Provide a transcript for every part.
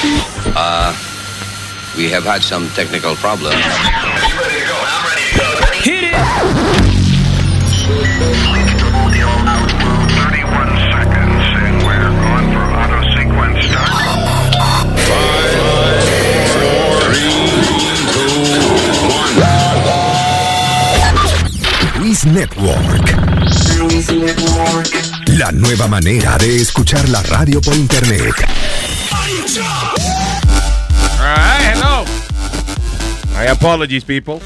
Uh, we have had some technical problems. Hit it! Luis Network. La nueva manera de escuchar la radio por internet. My apologies, people.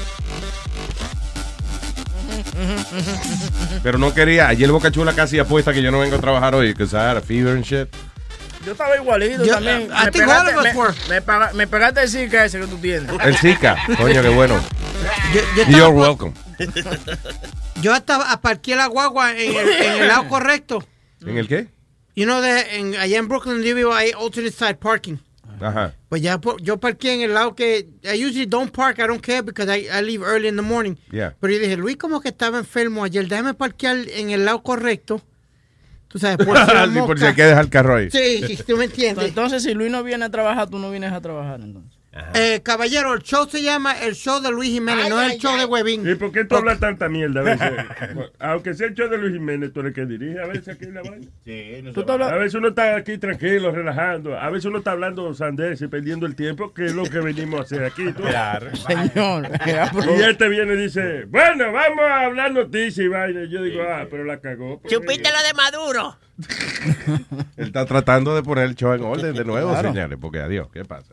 Pero no quería. Ayer Boca Chula casi apuesta que yo no vengo a trabajar hoy, because I had a fever and shit. Yo estaba igualito Yo- también. I Me think pegaste- all of us me- were. Me, paga- me pegaste el Zika ese que tú tienes. El Zika. Coño, qué bueno. Yo, yo You're welcome. yo estaba aparqué la guagua en el, en el lado correcto. ¿En el qué? You know, de, en, allá en Brooklyn yo vivo hay alternate side parking. Ajá. Pues ya yo parqué en el lado que I usually don't park, I don't care because I, I leave early in the morning. Yeah. Pero yo dije, Luis como que estaba enfermo ayer, déjame parquear en el lado correcto. Tú sabes, por si Sí, por si hay que dejar el carro ahí. Sí, tú me entiendes. Entonces, si Luis no viene a trabajar, tú no vienes a trabajar entonces. Eh, caballero, el show se llama el show de Luis Jiménez, no es el show de Huevín. ¿Y por qué tú hablas tanta mierda a veces? Aunque sea el show de Luis Jiménez, tú eres el que dirige a veces aquí en la vaina. Tú te hablas- A veces uno está aquí tranquilo, relajando. A veces uno está hablando sandés y perdiendo el tiempo, que es lo que venimos a hacer aquí. tú. Señor. Y este viene y dice, bueno, vamos a hablar noticias y vaina. Yo digo, ah, pero la cagó. pues. Chupiste lo de Maduro. Él está tratando de poner el show en orden de nuevo, Claro. señores, porque adiós, ¿qué pasa?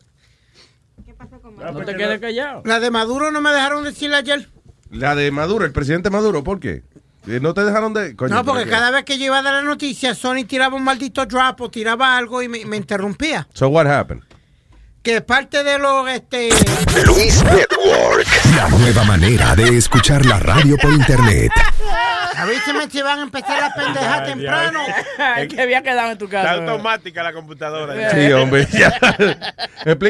No te que quedes callado. La de Maduro no me dejaron decirle ayer. La de Maduro, el presidente Maduro, ¿por qué? Eh, ¿No te dejaron de...? Coño, No, porque cada vez que yo iba a dar la noticia, Sony tiraba un maldito drop o tiraba algo y me, me interrumpía. So what happened? Que parte de los, este... Luis Network. La nueva manera de escuchar la radio por internet. Avíseme si van a empezar las pendejas temprano. Es que había quedado en tu Está casa. automática la computadora. ya. Sí, hombre. ya.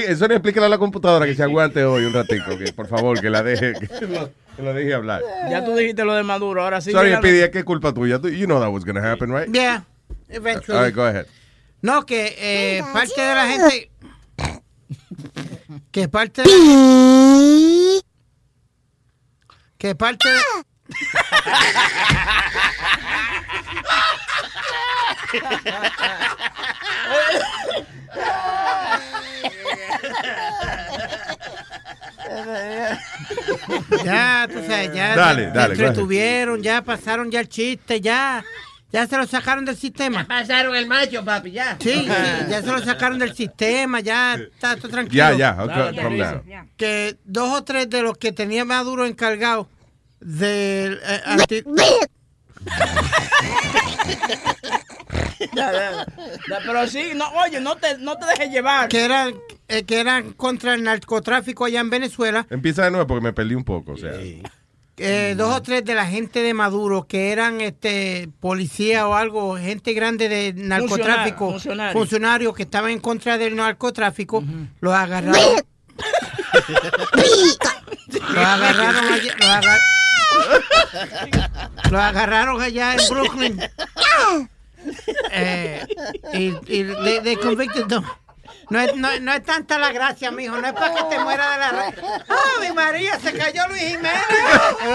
Eso le explíquele a la computadora que se aguante hoy un ratico, que por favor, que la deje, que lo, que lo deje hablar. Ya tú dijiste lo de Maduro, ahora sí. Sorry. Speedy, es que es culpa tuya. Tú- You know that was gonna happen, right? Yeah, All eventually. right, go ahead. No, que eh, parte de la gente... Que parte de... Que parte de... Ya, tú sabes, ya Dale, dale, se entretuvieron, ya pasaron ya el chiste, ya, ya se lo sacaron del sistema. Pasaron el macho, papi, ya. Sí, sí, ya se lo sacaron del sistema, ya está todo tranquilo. Ya, ya, okay, down. Que dos o tres de los que tenía Maduro encargado del eh, anti- Ya, ya, ya, Pero sí, no, oye, no te, no te dejes llevar. que eran eh, que eran contra el narcotráfico allá en Venezuela, Empieza de nuevo porque me perdí un poco, o sea. Eh, dos o tres de la gente de Maduro que eran este policía o algo, gente grande de narcotráfico, funcionario. funcionarios que estaban en contra del narcotráfico, los agarraron. los agarraron allá, los, agar- los agarraron allá en Brooklyn. Eh, y, y they, they convicted them. No es, no, no es tanta la gracia, mijo. No es para que te muera de la red. ¡Ah, mi María! Se cayó Luis Jiménez.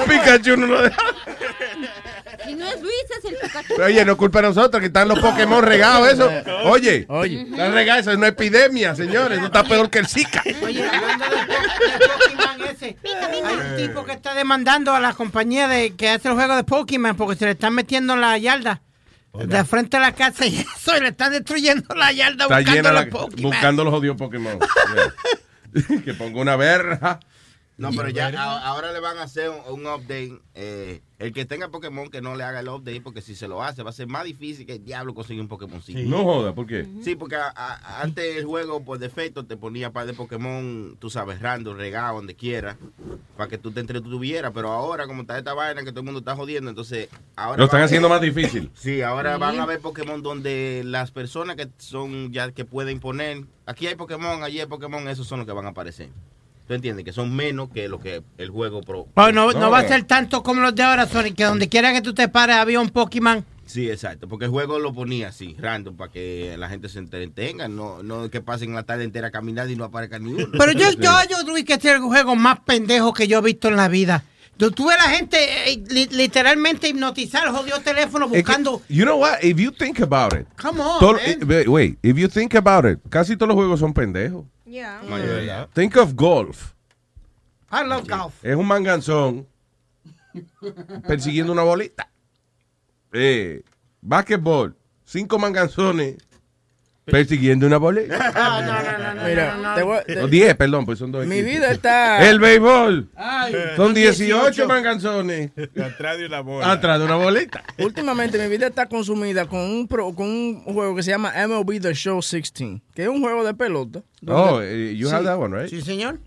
Pikachu no lo deja. Si no es Luis, es el Pikachu. Oye, no es culpa de nosotros que están los Pokémon regados, eso. Oye, Oye. están regados, eso es una epidemia, señores. Eso está peor que el Zika. Oye, hablando del Pokémon ese, hay un tipo que está demandando a la compañía de que hace el juego de Pokémon porque se le están metiendo en la yarda. De frente a la casa y eso, y le están destruyendo la yarda Está buscando llena los la, buscando los jodidos Pokémon. Que ponga una verja. No, pero ya a- ahora le van a hacer un, un update. eh, el que tenga Pokémon que no le haga el update, porque si se lo hace va a ser más difícil que el diablo conseguir un Pokémon. No joda, ¿por qué? Sí, porque a- a- antes el juego por defecto te ponía par de Pokémon, tú sabes, random, regado, donde quiera, para que tú te entretuvieras. Pero ahora, como está esta vaina que todo el mundo está jodiendo, entonces ahora. Lo están haciendo más difícil. Sí, ahora van a ver Pokémon donde las personas que son ya que pueden poner. Aquí hay Pokémon, allí hay Pokémon, esos son los que van a aparecer. ¿Tú entiendes? Que son menos que lo que el juego pro. Oh, no, no No. va a ser tanto como los de ahora, Sonic, que donde quiera que tú te pares había un Pokémon. Sí, exacto, porque el juego lo ponía así, random, para que la gente se entretenga, no, no que pasen la tarde entera caminando y no aparezca ni uno. Pero yo, yo, yo, Luis, que este es el juego más pendejo que yo he visto en la vida. Tú ves a la gente eh, li- literalmente hipnotizar el jodido teléfono Es que, buscando. you know what? If you think about it. Come on, todo- man. eh, wait, if you think about it, casi todos los juegos son pendejos. Yeah. Think of golf. I love golf. Es un manganzón persiguiendo una bolita. Eh, básquetbol, cinco manganzones persiguiendo una bolita. No, no, no, no, Mira, no, no. te voy- te- O 10, perdón, pues son dos mi equipos. vida está. El béisbol. Ay, Son 18 manganzones Atrás de una bola. atrás de una bolita. Últimamente mi vida está consumida con un, pro- con un juego que se llama MLB The Show 16, que es un juego de pelota. Oh, eh, you Sí. have that one, right? Sí, señor.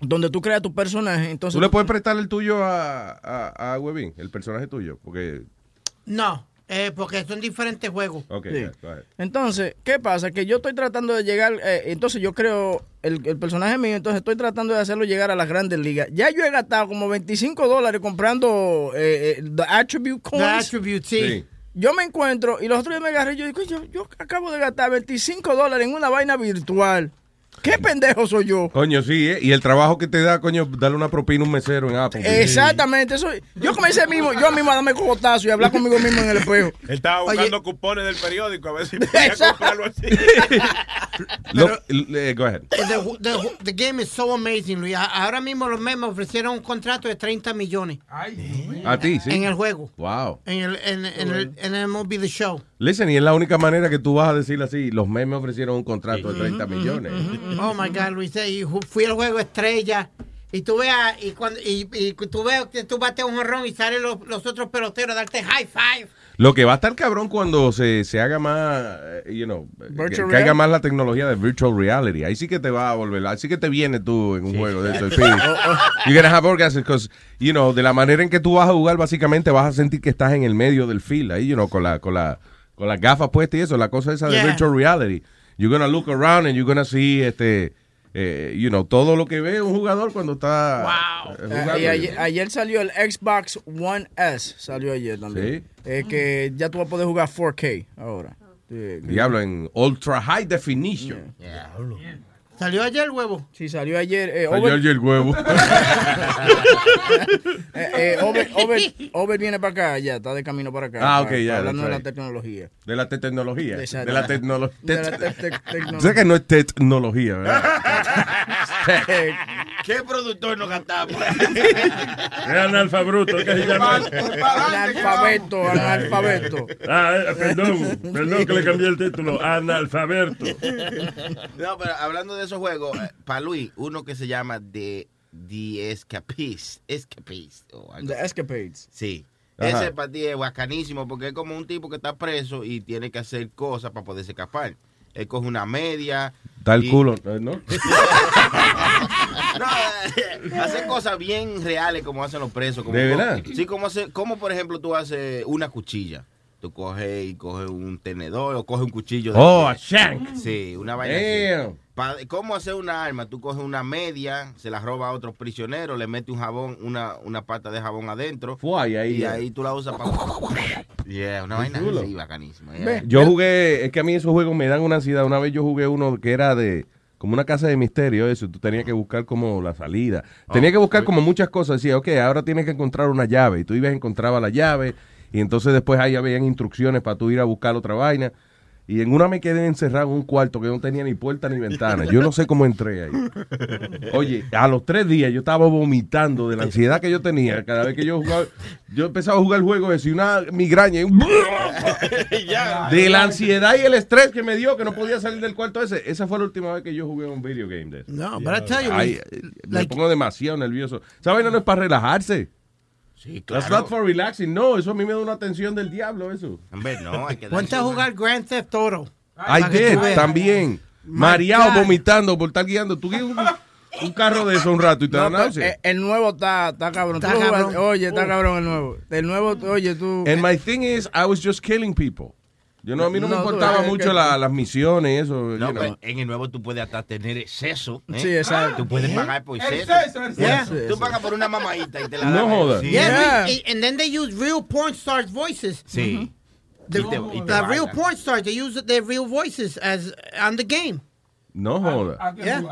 donde tú creas tu personaje. Entonces, ¿Tú le puedes prestar el tuyo a, a, a Webin, el personaje tuyo? Porque, No, eh, porque son diferentes juegos. ok, Sí. yeah, go ahead. Entonces, ¿qué pasa? Que yo estoy tratando de llegar, eh, entonces yo creo el, el personaje mío, entonces estoy tratando de hacerlo llegar a las grandes ligas. Ya yo he gastado como 25 dólares comprando eh, eh, The Attribute The Coins. attribute, sí. Sí. Yo me encuentro y los otros días me agarré y yo digo, yo, yo acabo de gastar 25 dólares en una vaina virtual. ¿Qué pendejo soy yo? Coño, sí, ¿eh? Y el trabajo que te da, coño, darle una propina a un mesero en Apple. Exactamente, eso, yo comencé mismo, yo mismo a darme cogotazo y hablar conmigo mismo en el espejo. Él estaba Oye. buscando cupones del periódico a ver si podía Exacto. comprarlo así. Lo- go ahead. The, the- the game is so amazing, Luis. Ahora mismo los memes ofrecieron un contrato de 30 millones A ti, sí. en el juego. Wow. En el, en, en el, en el MLB The Show. Listen, y es la única manera que tú vas a decir así. Los memes ofrecieron un contrato de 30 millones. Oh my God, Luis. Y fui al juego estrella. Y tú veas, y cuando y, y tú veas que tú bates un jorrón y salen los, los otros peloteros a darte high five. Lo que va a estar cabrón cuando se, se haga más, eh, you know, que, haga más la tecnología de virtual reality. Ahí sí que te va a volver, ahí sí que te viene tú en un juego de eso. Sí. You're gonna have orgasms because, you know, de la manera en que tú vas a jugar, básicamente vas a sentir que estás en el medio del field, ahí, you know, con la, con la, con las gafas puestas y eso, la cosa esa de Yeah. virtual reality. You're gonna look around and you're gonna see, este, eh, you know, todo lo que ve un jugador cuando está Wow. eh, Eh, jugando. y ayer, ayer salió el Xbox One S, salió ayer también. Eh, que ya tú vas a poder jugar 4K ahora. Sí, Diablo, en ultra high definition. ¿Salió ayer el huevo? Sí, salió ayer. Eh, Salió Over, ayer el huevo. eh, eh, Over- Over- Over viene para acá, ya, está de camino para acá. Ah, ok, para- ya, Hablando de la tecnología. De la te- tecnología. De la tecnología. Te- te- tecnología. Que no es tecnología, ¿verdad? Eh, ¿Qué productor nos gastamos? Es analfabruto, ¿qué se llama? analfabeto, analfabeto. Ah, eh, perdón, perdón que le cambié el título. Analfaberto. No, pero hablando de esos juegos, para Luis, uno que se llama The, The Escapist. Escapist. o algo The así. Escapades. Sí. Ajá. Ese para ti es bacanísimo porque es como un tipo que está preso y tiene que hacer cosas para poderse escapar. Él coge una media. Da el y- culo, ¿eh, ¿no? No, eh, hace cosas bien reales como hacen los presos. Como, ¿De verdad? Sí, como, hace, como por ejemplo tú haces una cuchilla. Tú coges y coges un tenedor o coges un cuchillo. de- Oh, a shank. Sí, una vaina así. ¿Cómo hacer una arma? Tú coges una media, se la roba a otro prisionero, le metes un jabón, una, una pata de jabón adentro. Fue ahí, ahí. Y ahí tú la usas para... Yeah, una vaina así, bacanísima. yeah. Yo jugué, es que a mí esos juegos me dan una ansiedad. Una vez yo jugué uno que era de como una casa de misterio, eso. Tú tenías que buscar como la salida. Tenías que buscar como muchas cosas. Decía, ok, ahora tienes que encontrar una llave. Y tú ibas y encontrabas la llave. Y entonces después ahí habían instrucciones para tú ir a buscar otra vaina. Y en una me quedé encerrado en un cuarto que no tenía ni puerta ni ventana. Yo no sé cómo entré ahí. Oye, a los tres días yo estaba vomitando de la ansiedad que yo tenía. Cada vez que yo jugaba, yo empezaba a jugar el juego, decía una migraña. y un- de la ansiedad y el estrés que me dio que no podía salir del cuarto ese. Esa fue la última vez que yo jugué un video game de eso. No, I tell you, Ay, Luis, me pongo demasiado nervioso. ¿Esa vaina no es para relajarse? Sí, That's claro. not for relaxing. No, eso a mí me da una tensión del diablo, eso. Hombre, no, hay que ponte a jugar Grand Theft Auto. I did, también. Mareado, vomitando por estar guiando. Tú guías un, un carro de eso un rato y te No, da náusea. eh, el nuevo está, está cabrón. Está cabrón. Oye, está cabrón el nuevo. El nuevo, oye, tú. And my thing is, I was just killing people. Yo no, a mí no, me No, tú importaba mucho que- la- las misiones y eso. No, you know. pero en el nuevo tú puedes hasta tener exceso. ¿eh? Sí, exacto. Tú puedes pagar por exceso. Yeah. Sí, Tú sí. pagas por una mamadita y te la No jodas. Sí. Yeah, Yeah. And then they use real porn stars voices. Sí. The, Y te- y te the real porn stars, they use their real voices as on the game. No joda. Yeah.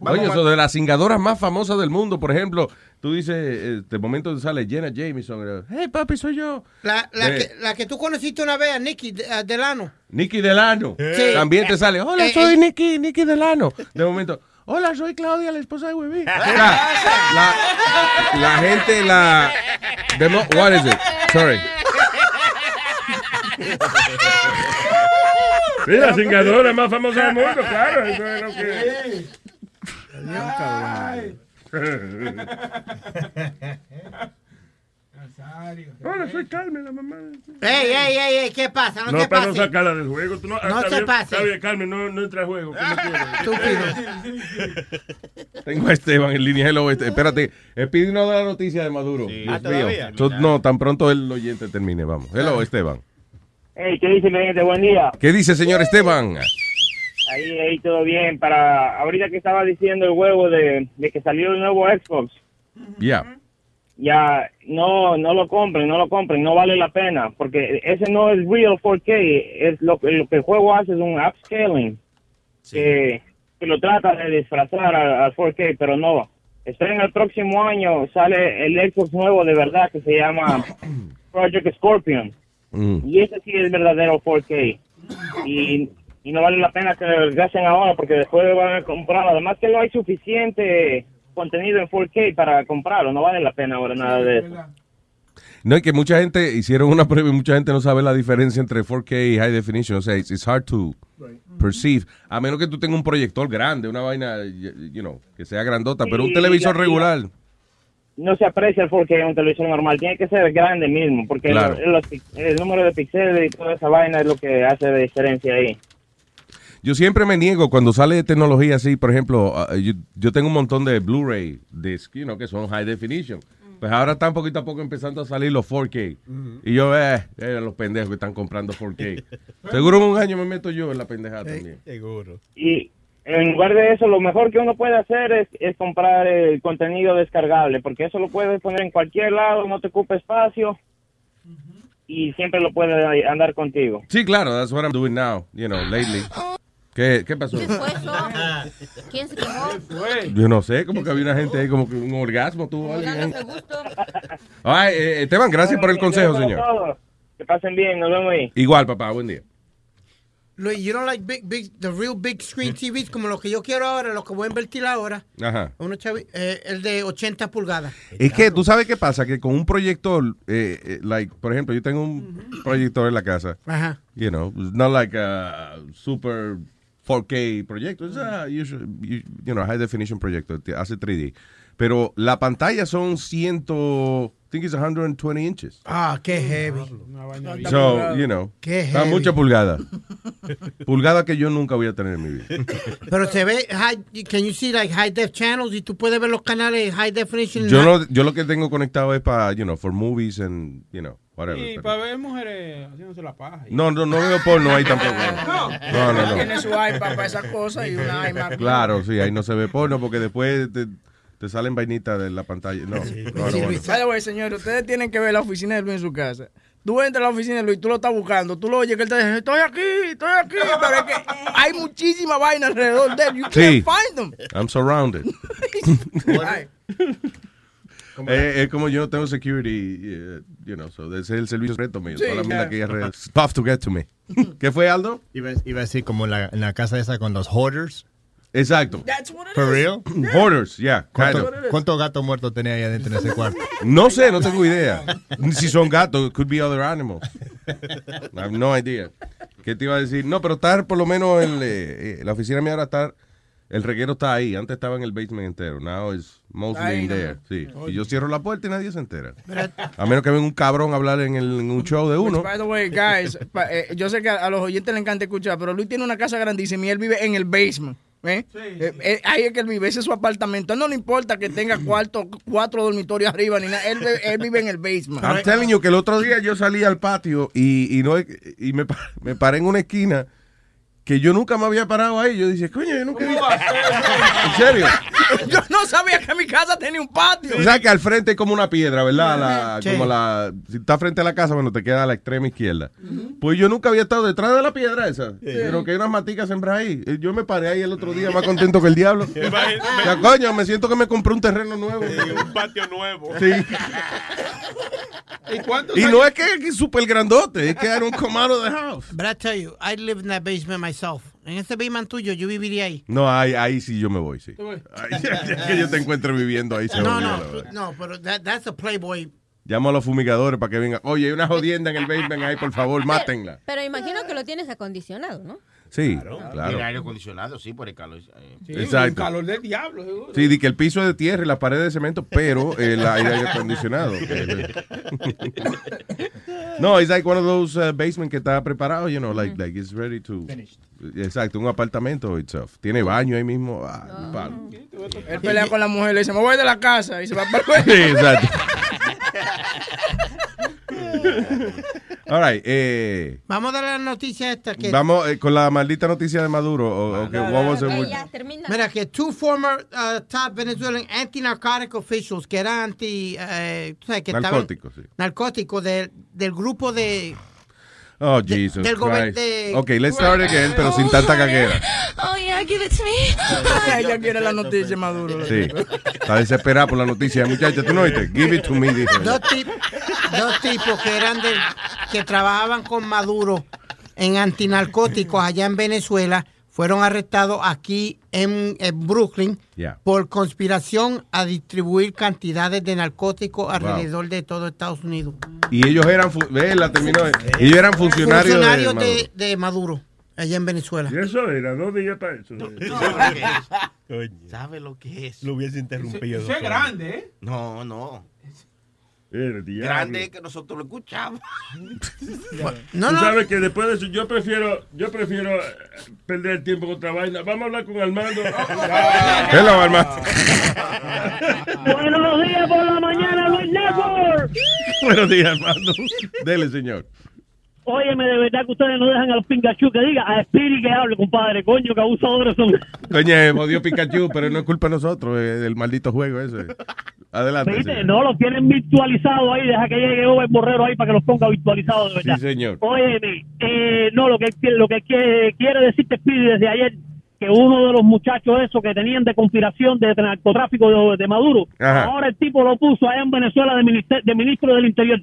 Oye, eso de las cingadoras más famosas del mundo, por ejemplo, tú dices, eh, de momento sale Jenna Jameson, hey papi, soy yo. La, la, Eh. que, la que tú conociste una vez, a Nicky de- a Delano. Nicky Delano. Sí. También te sale, hola, Eh, soy eh. Nicky, Nicky Delano. De momento, hola, soy Claudia, la esposa de Webby. la, la gente, la... de mo- what is it? Sorry. Sí, la cingadora más famosa del mundo, claro. Eso es lo que... Hola, soy Carmen, la mamá. Ey, ey, ey, ey, ¿qué pasa? No, No, te para no pases. sacarla del juego. Tú no, No está se bien, pase. Está bien, Carmen, no, no entra a juego. ¿qué no quieres? Tengo a Esteban en línea. Hello, este- espérate. Speedy no da la noticia de Maduro. Dios Ah, mío. no, tan pronto el oyente termine. Vamos. Hello, Esteban. Hey, ¿qué dice mi gente? Buen día. ¿Qué dice, señor Esteban? Ahí, ahí todo bien. Para ahorita que estaba diciendo el huevo de, de que salió el nuevo Xbox, Ya. ya no no lo compren, no lo compren, no vale la pena, porque ese no es real 4K, es lo, que- lo que el juego hace es un upscaling, que, que lo trata de disfrazar al, al 4K, pero no. Esperen el próximo año, sale el Xbox nuevo de verdad que se llama Project Scorpion. Mm. Y ese sí es verdadero 4K. Y, y no vale la pena que lo gasten ahora porque después van a comprarlo. Además que no hay suficiente contenido en 4K para comprarlo. No vale la pena ahora nada de eso. No, y que mucha gente hicieron una prueba y mucha gente no sabe la diferencia entre 4K y High Definition. O sea, it's, it's hard to perceive. A menos que tú tengas un proyector grande, una vaina, you know, que sea grandota, pero un televisor la- regular. No se aprecia el 4K en un televisor normal. Tiene que ser grande mismo porque Claro. pi- el número de píxeles y toda esa vaina es lo que hace la diferencia ahí. Yo siempre me niego cuando sale tecnología así, por ejemplo, ah, yo, yo tengo un montón de Blu-ray discs, you know, que son high definition. Pues ahora están poquito a poco empezando a salir los 4K. Y yo, eh, eh, los pendejos que están comprando 4K. Seguro en un año me meto yo en la pendejada también. Seguro. Y en lugar de eso, lo mejor que uno puede hacer es, es comprar el contenido descargable, porque eso lo puedes poner en cualquier lado, no te ocupa espacio y siempre lo puedes andar contigo. Sí, claro, that's what I'm doing now, you know, lately. ¿Qué, qué pasó? ¿Qué fue eso? ¿Quién se quemó? Yo no sé, como que había una gente ahí, como que un orgasmo tuvo alguien. Ay, eh, Esteban, gracias por el consejo, señor. todos. Que pasen bien, nos vemos ahí. Igual, papá, buen día. Luis, you don't like big, big, the real big screen TVs como lo que yo quiero ahora, lo que voy a invertir ahora. Ajá. Uno chavi- eh, el de 80 pulgadas. Es que tú sabes qué pasa, que con un proyector, eh, eh, like, por ejemplo, yo tengo un proyector en la casa, Ajá. you know, it's not like a super 4K proyector, it's a usual, you, you know, high definition proyector, te- hace 3D. Pero la pantalla son 100, I think it's 120 inches. Ah, qué heavy. So, you know, Qué está heavy. mucha pulgada. pulgada que yo nunca voy a tener en mi vida. Pero se ve, high, can you see like high def channels y tú puedes ver los canales high definition. Yo, lo, yo lo que tengo conectado es para, you know, for movies and, you know, whatever. Y pero- para ver mujeres haciéndose la paja. No, no, no veo porno ahí tampoco. No, no, no. Tiene su iPad para esas cosas y una iMac. Claro, sí, ahí no se ve porno porque después te, te salen vainitas de la pantalla. No, no, no, no. By the way, señores, ustedes tienen que ver la oficina de Luis en su casa. Tú entras a la oficina de Luis, tú lo estás buscando, tú lo oyes que él te dice, estoy aquí, estoy aquí, pero es que hay muchísima vaina alrededor de él. You Sí. can't find them. I'm surrounded. Eh, es como yo no tengo security, eh, you know, so ese es el servicio secreto mío. Sí, Toda la mierda ya. que re- stuff to get to me. ¿Qué fue, Aldo? Iba, iba a decir como en la, en la casa esa con los hoarders. Exacto. That's what it For is. real? Hoarders, yeah. kind ¿Cuánto- of. ¿Cuántos gatos muertos tenía ahí adentro en ese cuarto? No sé, no tengo idea. Si son gatos, it could be other animals. I have no idea. ¿Qué te iba a decir? No, pero estar por lo menos en eh, eh, la oficina mía ahora está, el reguero está ahí. Antes estaba en el basement entero. Now it's mostly Ahí in nomás. there. Sí. Y yo cierro la puerta y nadie se entera. A menos que venga un cabrón a hablar en, el- en un show de uno. By the way, guys, pa- eh, yo sé que a, los oyentes les encanta escuchar, pero Luis tiene una casa grandísima y él vive en el basement. ¿eh? Eh, eh, ahí es que él vive, ese es su apartamento. A él no le importa que tenga cuarto, cuatro dormitorios arriba ni nada. Él, vive- él vive en el basement. I'm telling you que el otro día yo salí al patio y, y no y me, me paré en una esquina que yo nunca me había parado ahí. Yo dije, coño, yo nunca. ¿En serio? Yo no sabía que mi casa tenía un patio. O sea que al frente es como una piedra, ¿verdad? La- Sí. Como la, si está frente a la casa, bueno, te queda a la extrema izquierda. Pues yo nunca había estado detrás de la piedra esa. Pero que hay unas maticas sembradas ahí. Eh, Yo me paré ahí el otro día más contento que el diablo. Ya, coño, me siento que me compré un terreno nuevo. un patio nuevo. Sí. ¿Y cuántos Y no es que es súper grandote, es que era un comado de house. But I tell you, I live in that basement myself. En ese basement tuyo, yo viviría ahí. No, ahí, ahí sí yo me voy, sí. Ahí, que yo te encuentre viviendo ahí. se No, no, no, pero that, that's a Playboy. Llamo a los fumigadores para que vengan. Oye, hay una jodienda en el basement ahí, por favor, mátenla. Pero imagino que lo tienes acondicionado, ¿no? Sí, claro. aire acondicionado, sí, por el calor. eh. Sí, Exacto. Un calor del diablo, seguro. Sí, di que el piso es de tierra y la pared de cemento, pero el aire acondicionado. no, it's like one of those uh, basement que está preparado, you know, like, like it's ready to. Exacto, un apartamento itself. Tiene baño ahí mismo. Ah, palo. Él pelea con la mujer, le dice, me voy de la casa y se va para el Sí, exacto. All right, eh, Vamos a dar la noticia esta que... vamos eh, con la maldita noticia de Maduro. O, o que, Mira, que two former uh, top Venezuelan anti-narcotic officials que eran anti... eh, tú sabes, que estaban- Narcóticos, sí. narcóticos del, del grupo de... Oh, Jesus del de- Ok, let's start again, pero sin tanta caguera. Oh, yeah, give it to me. Ella quiere la noticia, Maduro. Sí. Está desesperada por la noticia. Muchacha, ¿tú no oíste? Give it to me, dijo. Dos, tip- dos tipos que eran del, que trabajaban con Maduro en antinarcóticos allá en Venezuela fueron arrestados aquí en, en Brooklyn Yeah. por conspiración a distribuir cantidades de narcóticos alrededor de todo Estados Unidos. Y ellos eran, ve, la terminó. Ellos eran funcionarios, Funcionarios de, de, de Maduro allá en Venezuela. Y eso era, dos días para eso. ¿Sabe lo que es? Lo hubiese interrumpido. Eso es grande, ¿eh? No, no. El diablo. Grande es que nosotros lo escuchamos. No, Tú no. sabes que después de eso yo prefiero, yo prefiero eh, perder el tiempo con otra vaina. Vamos a hablar con Armando. Hello, Armando. Buenos días por la mañana, Luis Network. Buenos días, Armando. Dele, señor. Óyeme, de verdad que ustedes no dejan a los Pingachú que diga a Spiri que hable, compadre. Coño, que abusadores son. Coño, jodió Pikachu, pero no es culpa de nosotros, eh, el maldito juego ese. Adelante. No, los tienen virtualizados ahí. Deja que llegue Over Borrero ahí para que los ponga virtualizados, de verdad. Sí, señor. Óyeme, eh, no, lo que, lo que quiere, decirte Speedy desde ayer, que uno de los muchachos esos que tenían de conspiración de narcotráfico de, de Maduro, Ajá. ahora el tipo lo puso allá en Venezuela de, minister- de ministro del Interior.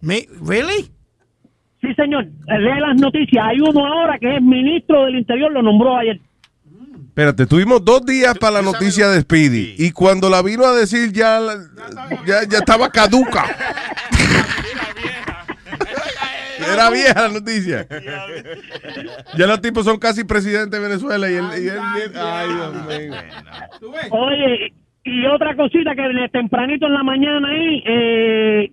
Me, ¿Really? Sí, señor. Lee las noticias. Hay uno ahora que es ministro del Interior, lo nombró ayer. Espérate, tuvimos dos días para la noticia de Speedy y cuando la vino a decir ya, la- ya, ya estaba caduca. Era vieja la noticia. Ya los tipos son casi presidentes de Venezuela y él... y él- ay, Dios mío. Oye, y otra cosita que de tempranito en la mañana ahí, eh,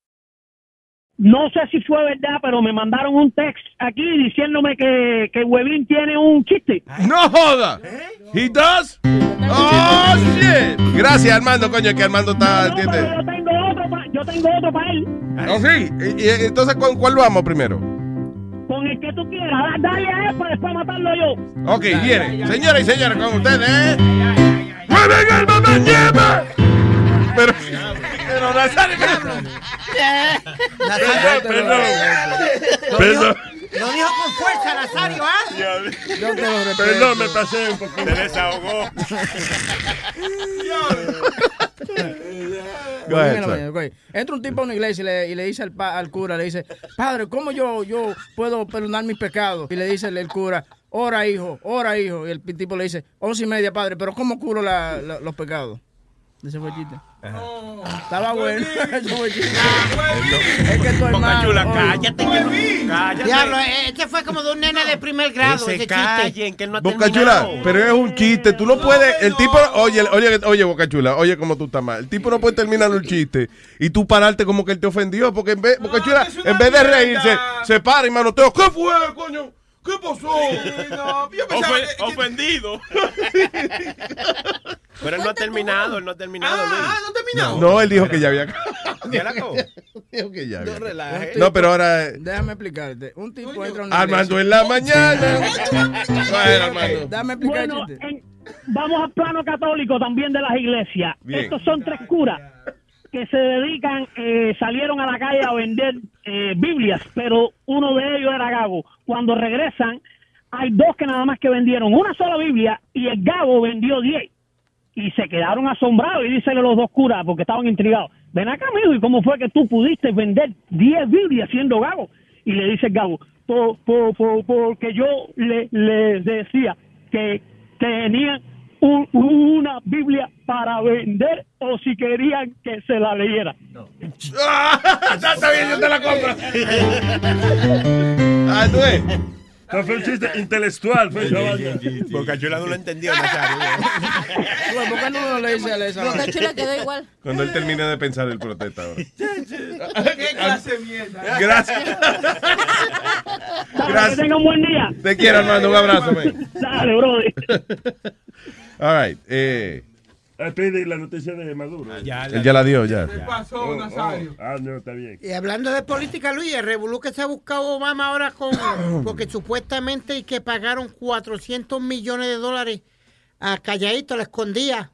No sé si fue verdad, pero me mandaron un text aquí diciéndome que, que Huevín tiene un chiste. ¡No joda! ¿He does? ¡Oh, shit! Gracias, Armando, coño, que Armando está, ¿entiendes? Yo tengo otro pa- yo tengo otro para él. ¿Oh, sí? Y- y- entonces, ¿con cuál vamos primero? Con el que tú quieras. Da- Dale a él para después matarlo yo. Ok, viene. Señoras y señores, con ustedes, ¿eh? ¡Mueven el mamá Pero, pero Nazario, Perdón, perdón. Lo dijo con fuerza, Nazario, ¿ah? Yo te lo respeto. Perdón, me pasé un poquito. Se desahogó. Entra un tipo a una iglesia y le, y le dice al, pa- al cura, le dice, padre, ¿cómo yo, yo puedo perdonar mis pecados? Y le dice el, el cura, ora hijo, ora hijo. Y el tipo le dice, once y media, padre, pero ¿cómo curo la- la- los pecados? Ese chiste. Estaba bueno. Ese. Es que Boca mal. Chula, cállate. que no- Cállate. Diablo, eh, este fue como de un nene de primer grado, Que ese se chiste. callen, que él no ha Boca. Chula, pero es un chiste. Tú no puedes. El tipo. Oye, oye, oye, Boca Chula, oye, cómo tú estás mal. El tipo no puede terminar el chiste y tú pararte como que él te ofendió. Porque en vez, Boca Chula, en vez de reírse, se para y manoteo. ¿Qué fue, coño? ¿Qué pasó? Ofe- ofendido. Pero él no ha terminado, él no ha terminado, Luis. Ah, no terminado. No, él dijo que ya había acabado. ¿Ya la acabó? Dijo que ya había No acabado. relaje. No, pero ahora. eh, Déjame explicarte. Un tipo entra a una Armando en la mañana. Bueno, Armando. Déjame explicar Bueno, en- vamos al plano católico también de las iglesias. Bien. Estos son tres curas que se dedican, eh, salieron a la calle a vender eh, Biblias, pero uno de ellos era Gago. Cuando regresan, hay dos que nada más que vendieron una sola Biblia y el Gago vendió diez. Y se quedaron asombrados y dísele los dos curas, porque estaban intrigados. Ven acá, mijo, ¿y cómo fue que tú pudiste vender 10 Biblias siendo Gago? Y le dice el Gago, "Po- po- po- porque yo le, le decía que tenían un- una Biblia para vender o si querían que se la leyera. Está bien, yo te la compro. Ah, tú. No fue un chiste intelectual. Fue esa vaina. Boca Chula no lo entendió, Nazario. ¿Por qué no le dice a esa? Boca Chula quedó igual. Cuando él termine de pensar el protesta ahora. ¿Qué clase mierda? Gracias. Gracias. Que un buen día. Te quiero, Armando. Un abrazo, man. Dale, brother. All right. Eh, pide la noticia de Maduro. él ya la dio, ya. ¿Qué pasó, Nazario? Ah, no, está bien. Y hablando de política, Luis, el revolú que se ha buscado Obama ahora con... Porque supuestamente que pagaron 400 millones de dólares a Calladito, la escondía.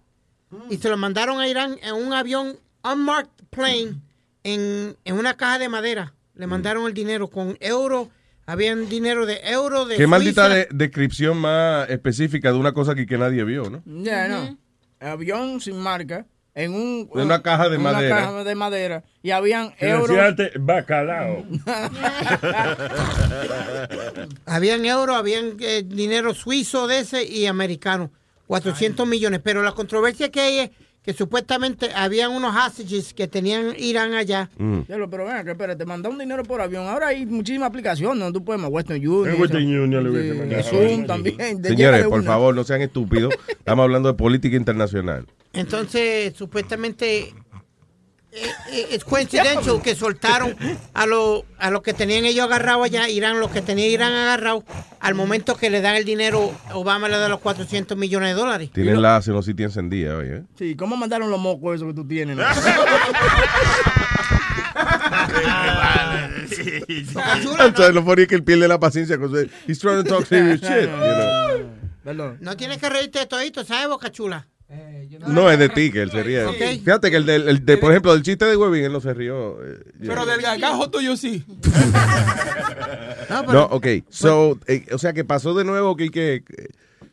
Y se lo mandaron a Irán en un avión unmarked plane en, en una caja de madera. Le mandaron el dinero con euro. Habían dinero de euro, de Qué maldita de- descripción más específica de una cosa que, que nadie vio, ¿no? Ya, no. Avión sin marca. En un, De una caja de una madera. caja de madera. Y habían euros. antes, bacalao. Habían euro, habían eh, dinero suizo de ese y americano. 400 millones. Pero la controversia que hay es que supuestamente habían unos hostages que tenían Irán allá. Mm. Pero ven, que espérate, mandar un dinero por avión. Ahora hay muchísimas aplicaciones donde tú puedes más Western Union. En Western eso. Union le Sí, mandado. Zoom también. Señores, por una. favor, no sean estúpidos. Estamos hablando de política internacional. Entonces, supuestamente eh, eh, es coincidencial que soltaron a los a los que tenían ellos agarrados allá, Irán, los que tenían Irán agarrados, al momento que le dan el dinero, Obama le da los 400 millones de dólares. Tienen la sitio encendida hoy, ¿eh? Sí, ¿cómo mandaron los mocos esos que tú tienes? no? Entonces lo funny es que él pierde la paciencia con su- He's trying to talk serious shit, you know. Perdón. No tienes que reírte de todito, ¿sabes, Boca Chula? No es de ti que él se ríe. Fíjate que el, del, el de, por ejemplo, del chiste de Webin, él no se rió. eh, Pero del gargajo tuyo sí. No, No, ok. So, eh, o sea, que pasó de nuevo que, que que-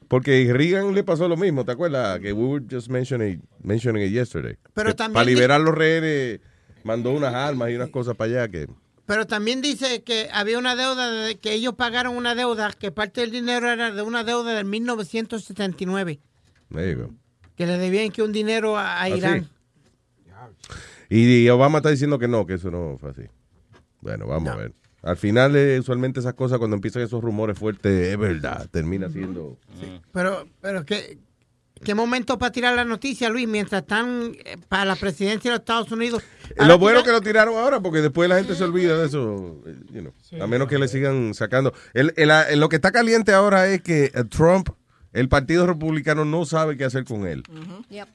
porque Reagan le pasó lo mismo, ¿te acuerdas? Que we were just mentioning, mentioning it yesterday. Pero también Para liberar los rehenes, mandó unas armas y unas cosas para allá que... Pero también dice que había una deuda, de- que ellos pagaron una deuda, que parte del dinero era de una deuda del 1979, There you go. Que le debían que un dinero a, a ¿Ah, sí? Irán. Y, y Obama está diciendo que no, que eso no fue así. Bueno, vamos a ver. Al final, eh, usualmente esas cosas, cuando empiezan esos rumores fuertes, es verdad, termina siendo... Pero, pero ¿qué, qué momento para tirar la noticia, Luis, mientras están eh, para la presidencia de los Estados Unidos. Lo bueno que lo tiraron ahora, porque después la gente se olvida de eso, eh, you know, a menos que le sigan sacando. El, el- el- lo que está caliente ahora es que eh, Trump, el Partido Republicano no sabe qué hacer con él. Yep.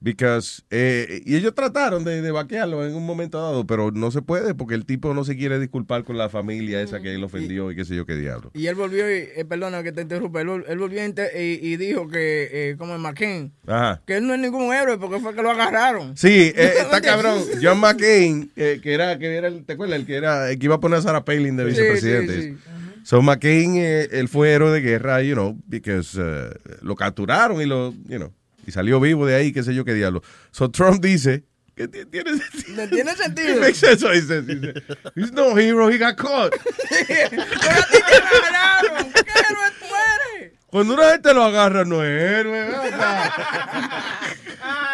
Because, eh, y ellos trataron de, de vaquearlo en un momento dado, pero no se puede porque el tipo no se quiere disculpar con la familia esa que él ofendió y qué sé yo qué diablo. Y él volvió, y, eh, perdona que te interrumpa, él, vol- él volvió y, y- y dijo que, eh, como en McCain, Ajá. que él no es ningún héroe porque fue que lo agarraron. Sí, eh, está cabrón. John McCain, eh, que era, que era el, ¿te acuerdas? El que era, el que iba a poner a Sarah Palin de Sí, vicepresidente. sí, sí. So McCain, eh, él fue héroe de guerra, you know, because uh, lo capturaron y lo, you know, y salió vivo de ahí, qué sé yo qué diablo. So Trump dice que ti- tiene No tiene sentido. It makes sense he says. He said, He's no hero, he got caught. Cuando una gente lo agarra, no es héroe.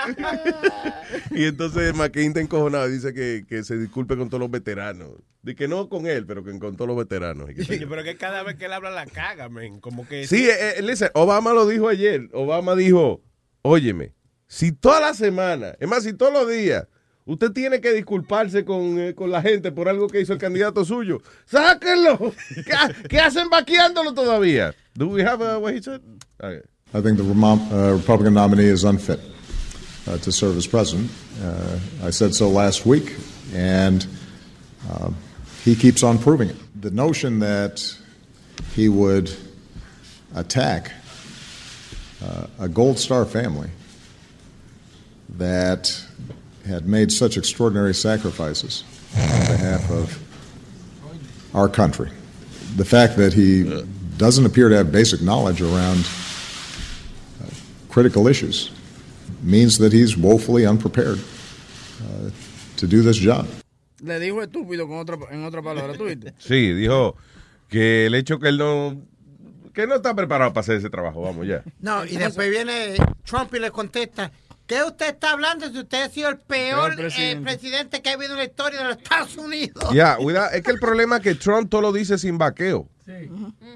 y entonces McCain está encojonado y dice que, que se disculpe con todos los veteranos. De que no con él, pero que con todos los veteranos. Y que- Coño, pero que cada vez que él habla la caga, men. Como que. Sí, eh, eh, listen, Obama lo dijo ayer. Obama dijo, óyeme, si toda la semana, es más, si todos los días, usted tiene que disculparse con, eh, con la gente por algo que hizo el candidato suyo, sáquenlo. ¿Qué, ha- qué hacen vaqueándolo todavía? Do we have a, what he said? Okay. I think the Vermont, uh, Republican nominee is unfit to serve as president. Uh, I said so last week, and uh, he keeps on proving it. The notion that he would attack uh, a Gold Star family that had made such extraordinary sacrifices on behalf of our country. The fact that he doesn't appear to have basic knowledge around uh, critical issues means that he's woefully unprepared uh, to do this job. Le dijo estúpido con otra, en otra palabra, ¿tú viste? Sí, dijo que el hecho que él no, que no está preparado para hacer ese trabajo, vamos ya. No, y después viene Trump y le contesta, ¿qué usted está hablando si usted ha sido el peor Peor presidente. eh, presidente que ha habido en la historia de los Estados Unidos? Ya, cuidado, es que el problema es que Trump todo lo dice sin vaqueo.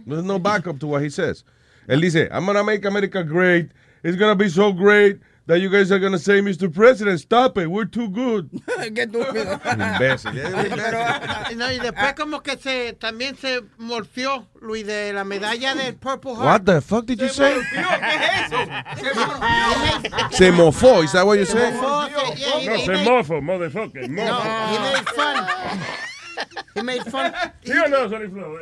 There's no backup to what he says. Él dice, I'm gonna make America great. It's gonna be so great that you guys are gonna say, Mr. President, stop it. We're too good. Qué estúpido. Imbécil. No, y después como que se también se morfió, Luis, de la medalla del Purple Heart. What the fuck did you say? Se Se mofó, is that what you say? mofó, se- yeah, he- No, he se made- mofo, motherfucker. No, he made fun. He made fun. ¿Sí o no, Sonny Flow?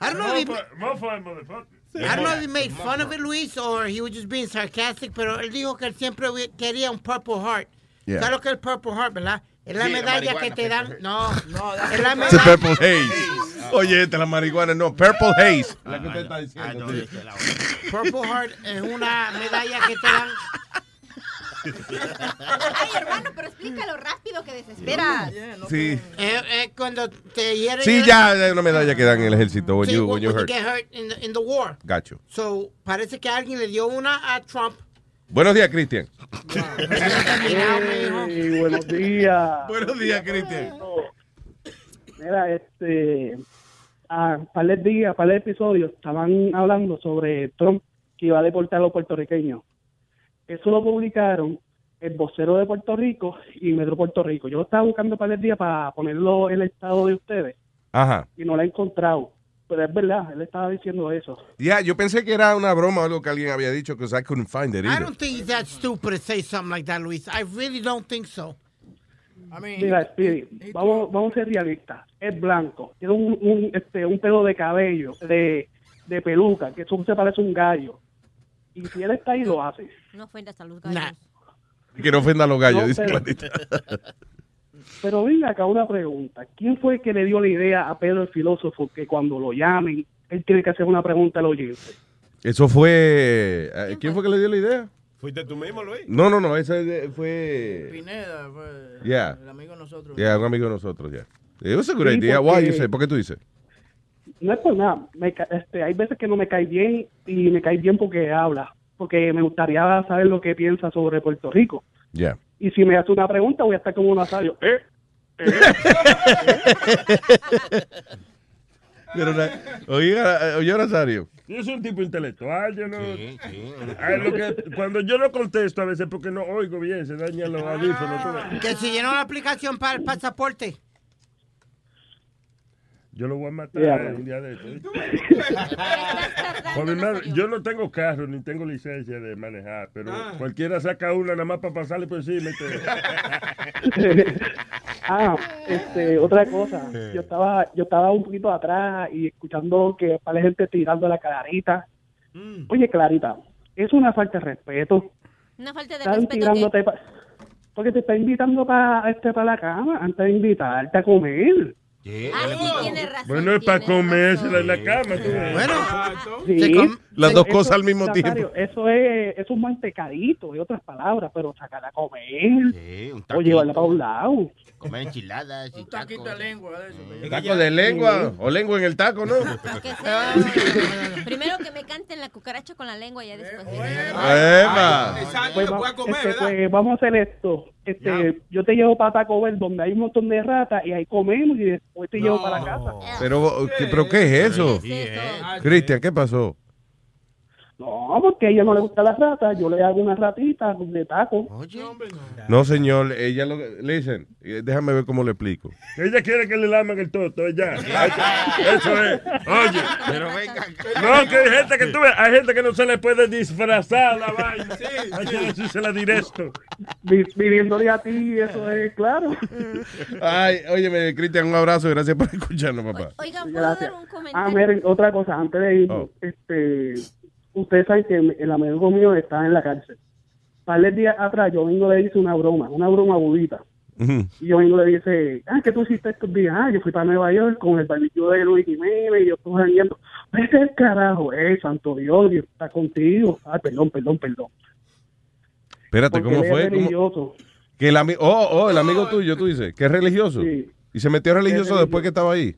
I don't know Mofo, mofo es motherfucker. I don't know if he made fun of it, Luis, or he was just being sarcastic, pero él dijo que él siempre quería un Purple Heart. Yeah. ¿Sabes lo que es el Purple Heart, verdad? Es la Sí, medalla que te dan. No, no, es la medalla. Purple Haze. Oye, esta es la marihuana, no, Purple Haze. La que usted está diciendo. sí. Purple Heart es una medalla que te dan. Ay, hermano, pero explícalo rápido que desesperas. Sí. Es, es cuando te hieren. Sí, ya, es una medalla que dan en el ejército when Sí, you, when, when you hurt. get hurt in the, in the war. Gacho. So, parece que alguien le dio una a Trump. Buenos días, Cristian. Hey, buenos días. Buenos días, Cristian. Mira, este, a par de días, par de episodios, estaban hablando sobre Trump que iba a deportar a los puertorriqueños. Eso lo publicaron el vocero de Puerto Rico y Metro Puerto Rico. Yo lo estaba buscando par de días para ponerlo en el estado de ustedes Ajá. y no lo he encontrado. Pero es verdad, él estaba diciendo eso. Ya, yo pensé que era una broma o algo que alguien había dicho, because I couldn't find it I either. don't think he's that stupid to say something like that, Luis. I really don't think so. Mira, Speedy, vamos, vamos a ser realistas. Es blanco, tiene un, un, este, un pelo de cabello, de, de peluca, que eso se parece a un gallo. Y si él está ahí, lo hace. No ofendas a los gallos. Que no ofenda a los gallos, No, dice pero- Juanita. Pero venga acá una pregunta. ¿Quién fue el que le dio la idea a Pedro el filósofo que cuando lo llamen, él tiene que hacer una pregunta al oyente? Eso fue... eh, ¿Quién fue que le dio la idea? ¿Fuiste tú mismo, Luis? No, no, no, ese fue... Pineda fue Yeah. el amigo de nosotros. Ya, un amigo de nosotros, ya. Was a good Sí, idea. porque-? ¿Por qué tú dices? No es por nada. Me este, hay veces que no me cae bien y me cae bien porque habla. Porque me gustaría saber lo que piensa sobre Puerto Rico. Ya. Y si me hace una pregunta, voy a estar como un asario. ¿Eh? Pero, na- oiga, oye, Nazario. Yo soy un tipo intelectual, yo no... Ah, lo que- cuando yo no contesto a veces porque no oigo bien, se dañan los audífonos. ves. Que se llenó la aplicación para el pasaporte. Yo lo voy a matar un día de esto. Por mi madre, yo no tengo carro ni tengo licencia de manejar, pero cualquiera saca una nada más para pasarle por encima. ah, este, otra cosa. Yo estaba, yo estaba un poquito atrás y escuchando que para gente tirando la clarita. Oye, Clarita, es una falta de respeto. Una falta de Están respeto. que- pa- porque te está invitando para este para la cama antes de invitarte a comer. Ah, sí, tiene razón. Bueno, es para comérsela en la cama. tú ves. Bueno, Sí. se com- Las dos Eso- cosas al mismo tiempo. Eso es, eso es un mantecadito, en otras palabras, pero sacar a comer Sí, o llevarla para un lado. Comer enchiladas y Un taquito de tacos. lengua de eso. Taco de lengua o lengua en el taco, ¿no? Lo que sea. Primero que me canten la cucaracha con la lengua, ya después. Vamos a hacer esto. Este, yo te llevo para Taco Bell donde hay un montón de ratas y ahí comemos y después te llevo para la casa. Pero, ¿qué, pero ¿qué es eso? Cristian, ¿qué pasó? No, porque a ella no le gusta las ratas, yo le hago una ratita de taco. No, señor, ella lo listen, eh, déjame ver cómo le explico. Ella quiere que le lamen el toto, ya. Eso es. Oye. Pero venga. No, que hay gente que tú ves, hay gente que no se le puede disfrazar la vaina. Hay que decírsela directo. Vi- Viniéndole a ti, eso es claro. Ay, óyeme, Cristian, un abrazo y gracias por escucharnos, papá. Oigan, ¿puedo Gracias. dar un Ah, comentario? miren, otra cosa, antes de ir, Oh. este, ustedes saben que el amigo mío está en la cárcel. Par de días atrás yo vengo le hice una broma, una broma budita. Y yo vengo le dice, ah, ¿qué tú hiciste estos días? Ah, yo fui para Nueva York con el barbecue de Luis Jiménez y yo estuve jangueando. Vete el carajo, eh, santo Dios, Dios está contigo. Ay, perdón, perdón, perdón. Espérate, Porque ¿cómo fue? ¿Cómo- religioso. Que el amigo, oh, oh, el amigo tuyo, tú dices, que es religioso. Sí. Y se metió religioso religioso. después que estaba ahí.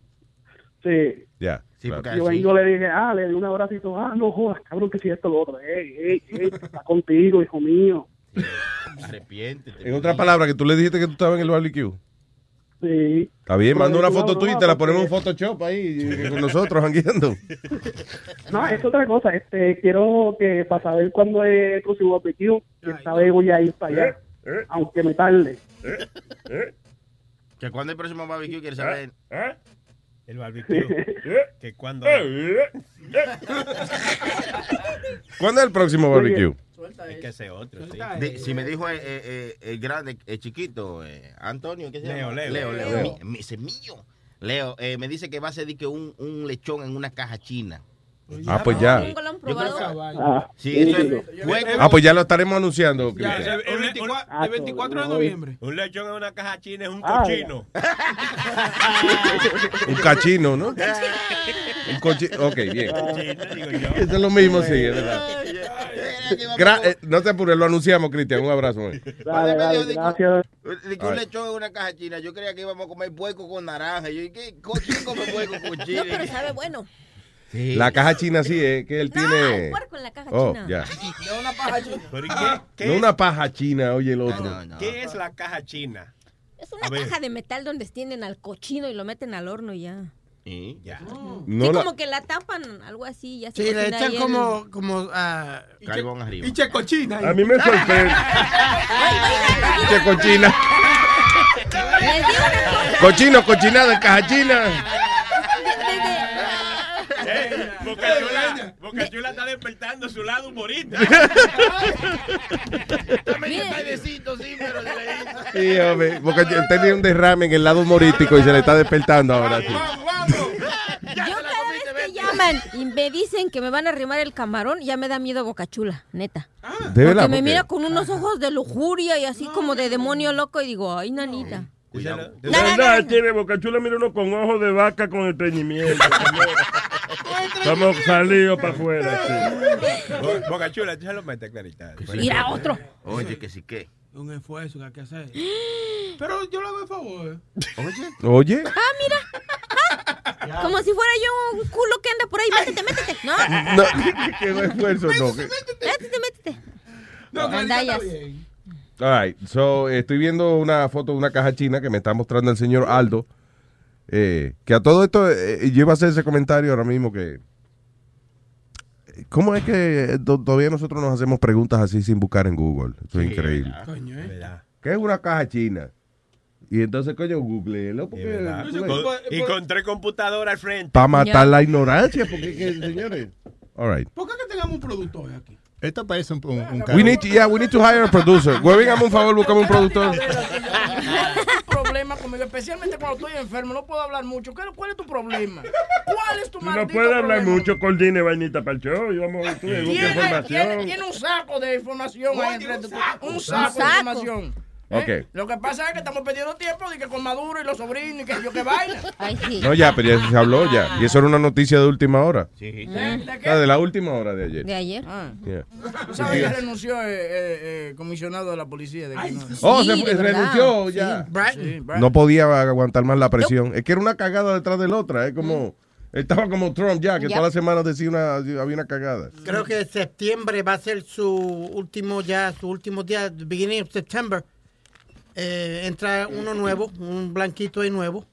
Sí. Ya. Sí, claro. porque Yo así. vengo le dije, ah, le di un abracito, ah, no jodas, cabrón, que si esto lo otro. Ey, ey, ey, está contigo, hijo mío. Arrepiéntete. En otras palabras, que tú le dijiste que tú estabas en el barbecue. Sí. Está bien, manda una foto tuya y te la ponemos en Photoshop ahí eh, con nosotros jangueando. No, es otra cosa. Este, quiero que para saber cuándo es el próximo barbecue, que esta vez voy a ir para allá, ¿Eh? aunque me tarde. ¿Eh? Que cuando el próximo barbecue quieres saber. ¿Eh? El barbecue. ¿Eh? Que cuando. ¿Eh? ¿Cuándo es el próximo barbecue? Hay que hacer otro, sí. De- si me dijo eh, eh, eh, el grande, el chiquito, eh, Antonio, ¿qué se Leo, llama? Leo. Leo, Leo. Leo. Mi- mi- ese es mío. Leo, eh, me dice que va a ser de que un, un lechón en una caja china. Ah, pues ya. Nunca lo han Yo creo probado. Ah, Sí, eso sí, es hueco. Ah, pues ya lo estaremos anunciando. Ya, el, el 24, Ah, el 24 de no, noviembre. Un lechón en una caja china es un Ah, cochino. Un cachino, ¿no? Un cochino. Ok, bien. Chino, digo yo. Eso es lo mismo, sí, es verdad. Gra- eh, no te apures, lo anunciamos, Cristian. Un abrazo. Dale, dale, gracias. Un lechón en una caja china. Yo creía que íbamos a comer puerco con naranja. Yo dije, ¿qué cochino come puerco con No, chile? pero sabe bueno. Sí. La caja china sí es que él No, el tiene. puerco en la caja Oh, china. ya. De una paja china. ¿Pero y qué, qué No es, una paja china, oye el otro. No, no. ¿Qué es la caja china? Es una A ver. caja de metal donde tienen al cochino y lo meten al horno y ya. Sí. Ya. No sí, la- como que la tapan, algo así. Ya se Sí, le echan el- como, como, ah, Carbón arriba. Y checochina. A mí me sorprende. Che, cochina. Les digo una cosa. Cochino, cochinada, caja china. Boca Chula, Boca Chula está despertando su lado humorista. Miren, sí, pero se le hizo. Sí, hombre. Porque él tenía un derrame en el lado humorístico y se le está despertando ahora. sí. yo cada vez que llaman y me dicen que me van a arrimar el camarón, ya me da miedo Bocachula, neta. De verdad. Porque me mira con unos ojos de lujuria y así como de demonio loco y digo, ay, nanita. Cuidado. De verdad, tiene Bocachula, mira uno con ojos de vaca con estreñimiento. Estamos salidos para afuera, sí. Bo- Boca Chula, tú se lo metes clarita. Mira otro. Oye, que sí que. Un esfuerzo que hay que hacer. Pero yo le hago el favor. Oye. Oye. Ah, mira. Como si fuera yo un culo que anda por ahí. Métete, métete. No, No, que no esfuerzo, no. que- métete, métete. No, Clarita, Gandallas. está bien. All right, so, estoy viendo una foto de una caja china que me está mostrando el señor Aldo. Eh, que a todo esto, eh, yo iba a hacer ese comentario ahora mismo que. ¿Cómo es que to- todavía nosotros nos hacemos preguntas así sin buscar en Google? Eso es increíble. Coño, eh. ¿Verdad? ¿Qué es una caja china? Y entonces, coño, porque. Verdad. Con- y con tres computadoras al frente. Para matar la ignorancia, porque, que, señores. All right. ¿Por qué que tengamos un productor aquí? Esto parece un, un, un We need to, yeah, we need to hire a producer. Huevín, un favor, buscame un productor. Un problema conmigo, especialmente cuando estoy enfermo. No puedo hablar mucho. ¿Qué- ¿Cuál es tu problema? ¿Cuál es tu No maldito puede hablar problema? mucho, coordine vainita para el show. Y vamos a ver, tú, busca Tiene, información. un saco de información ahí. Un saco, Un de saco. Ok. Lo que pasa es que estamos perdiendo tiempo de que con Maduro y los sobrinos y que yo que baila. Ay, sí. No, ya, pero ya se habló ya. Y eso era una noticia de última hora. Sí. ¿Eh? ¿De qué? Ah, de la última hora de ayer. De ayer. Ah. Yeah. Tú sabes que renunció eh, eh, eh, comisionado de la policía. De que no- Oh, Sí, se de fue- verdad. renunció ya. Sí, Brad. No podía aguantar más la presión. Es que era una cagada detrás de la otra. Es como. Estaba como Trump ya, que Ya. todas las semanas decía una, había una cagada. Creo que septiembre va a ser su último ya, su último día, beginning of September. Eh, entra uno nuevo, un blanquito ahí nuevo.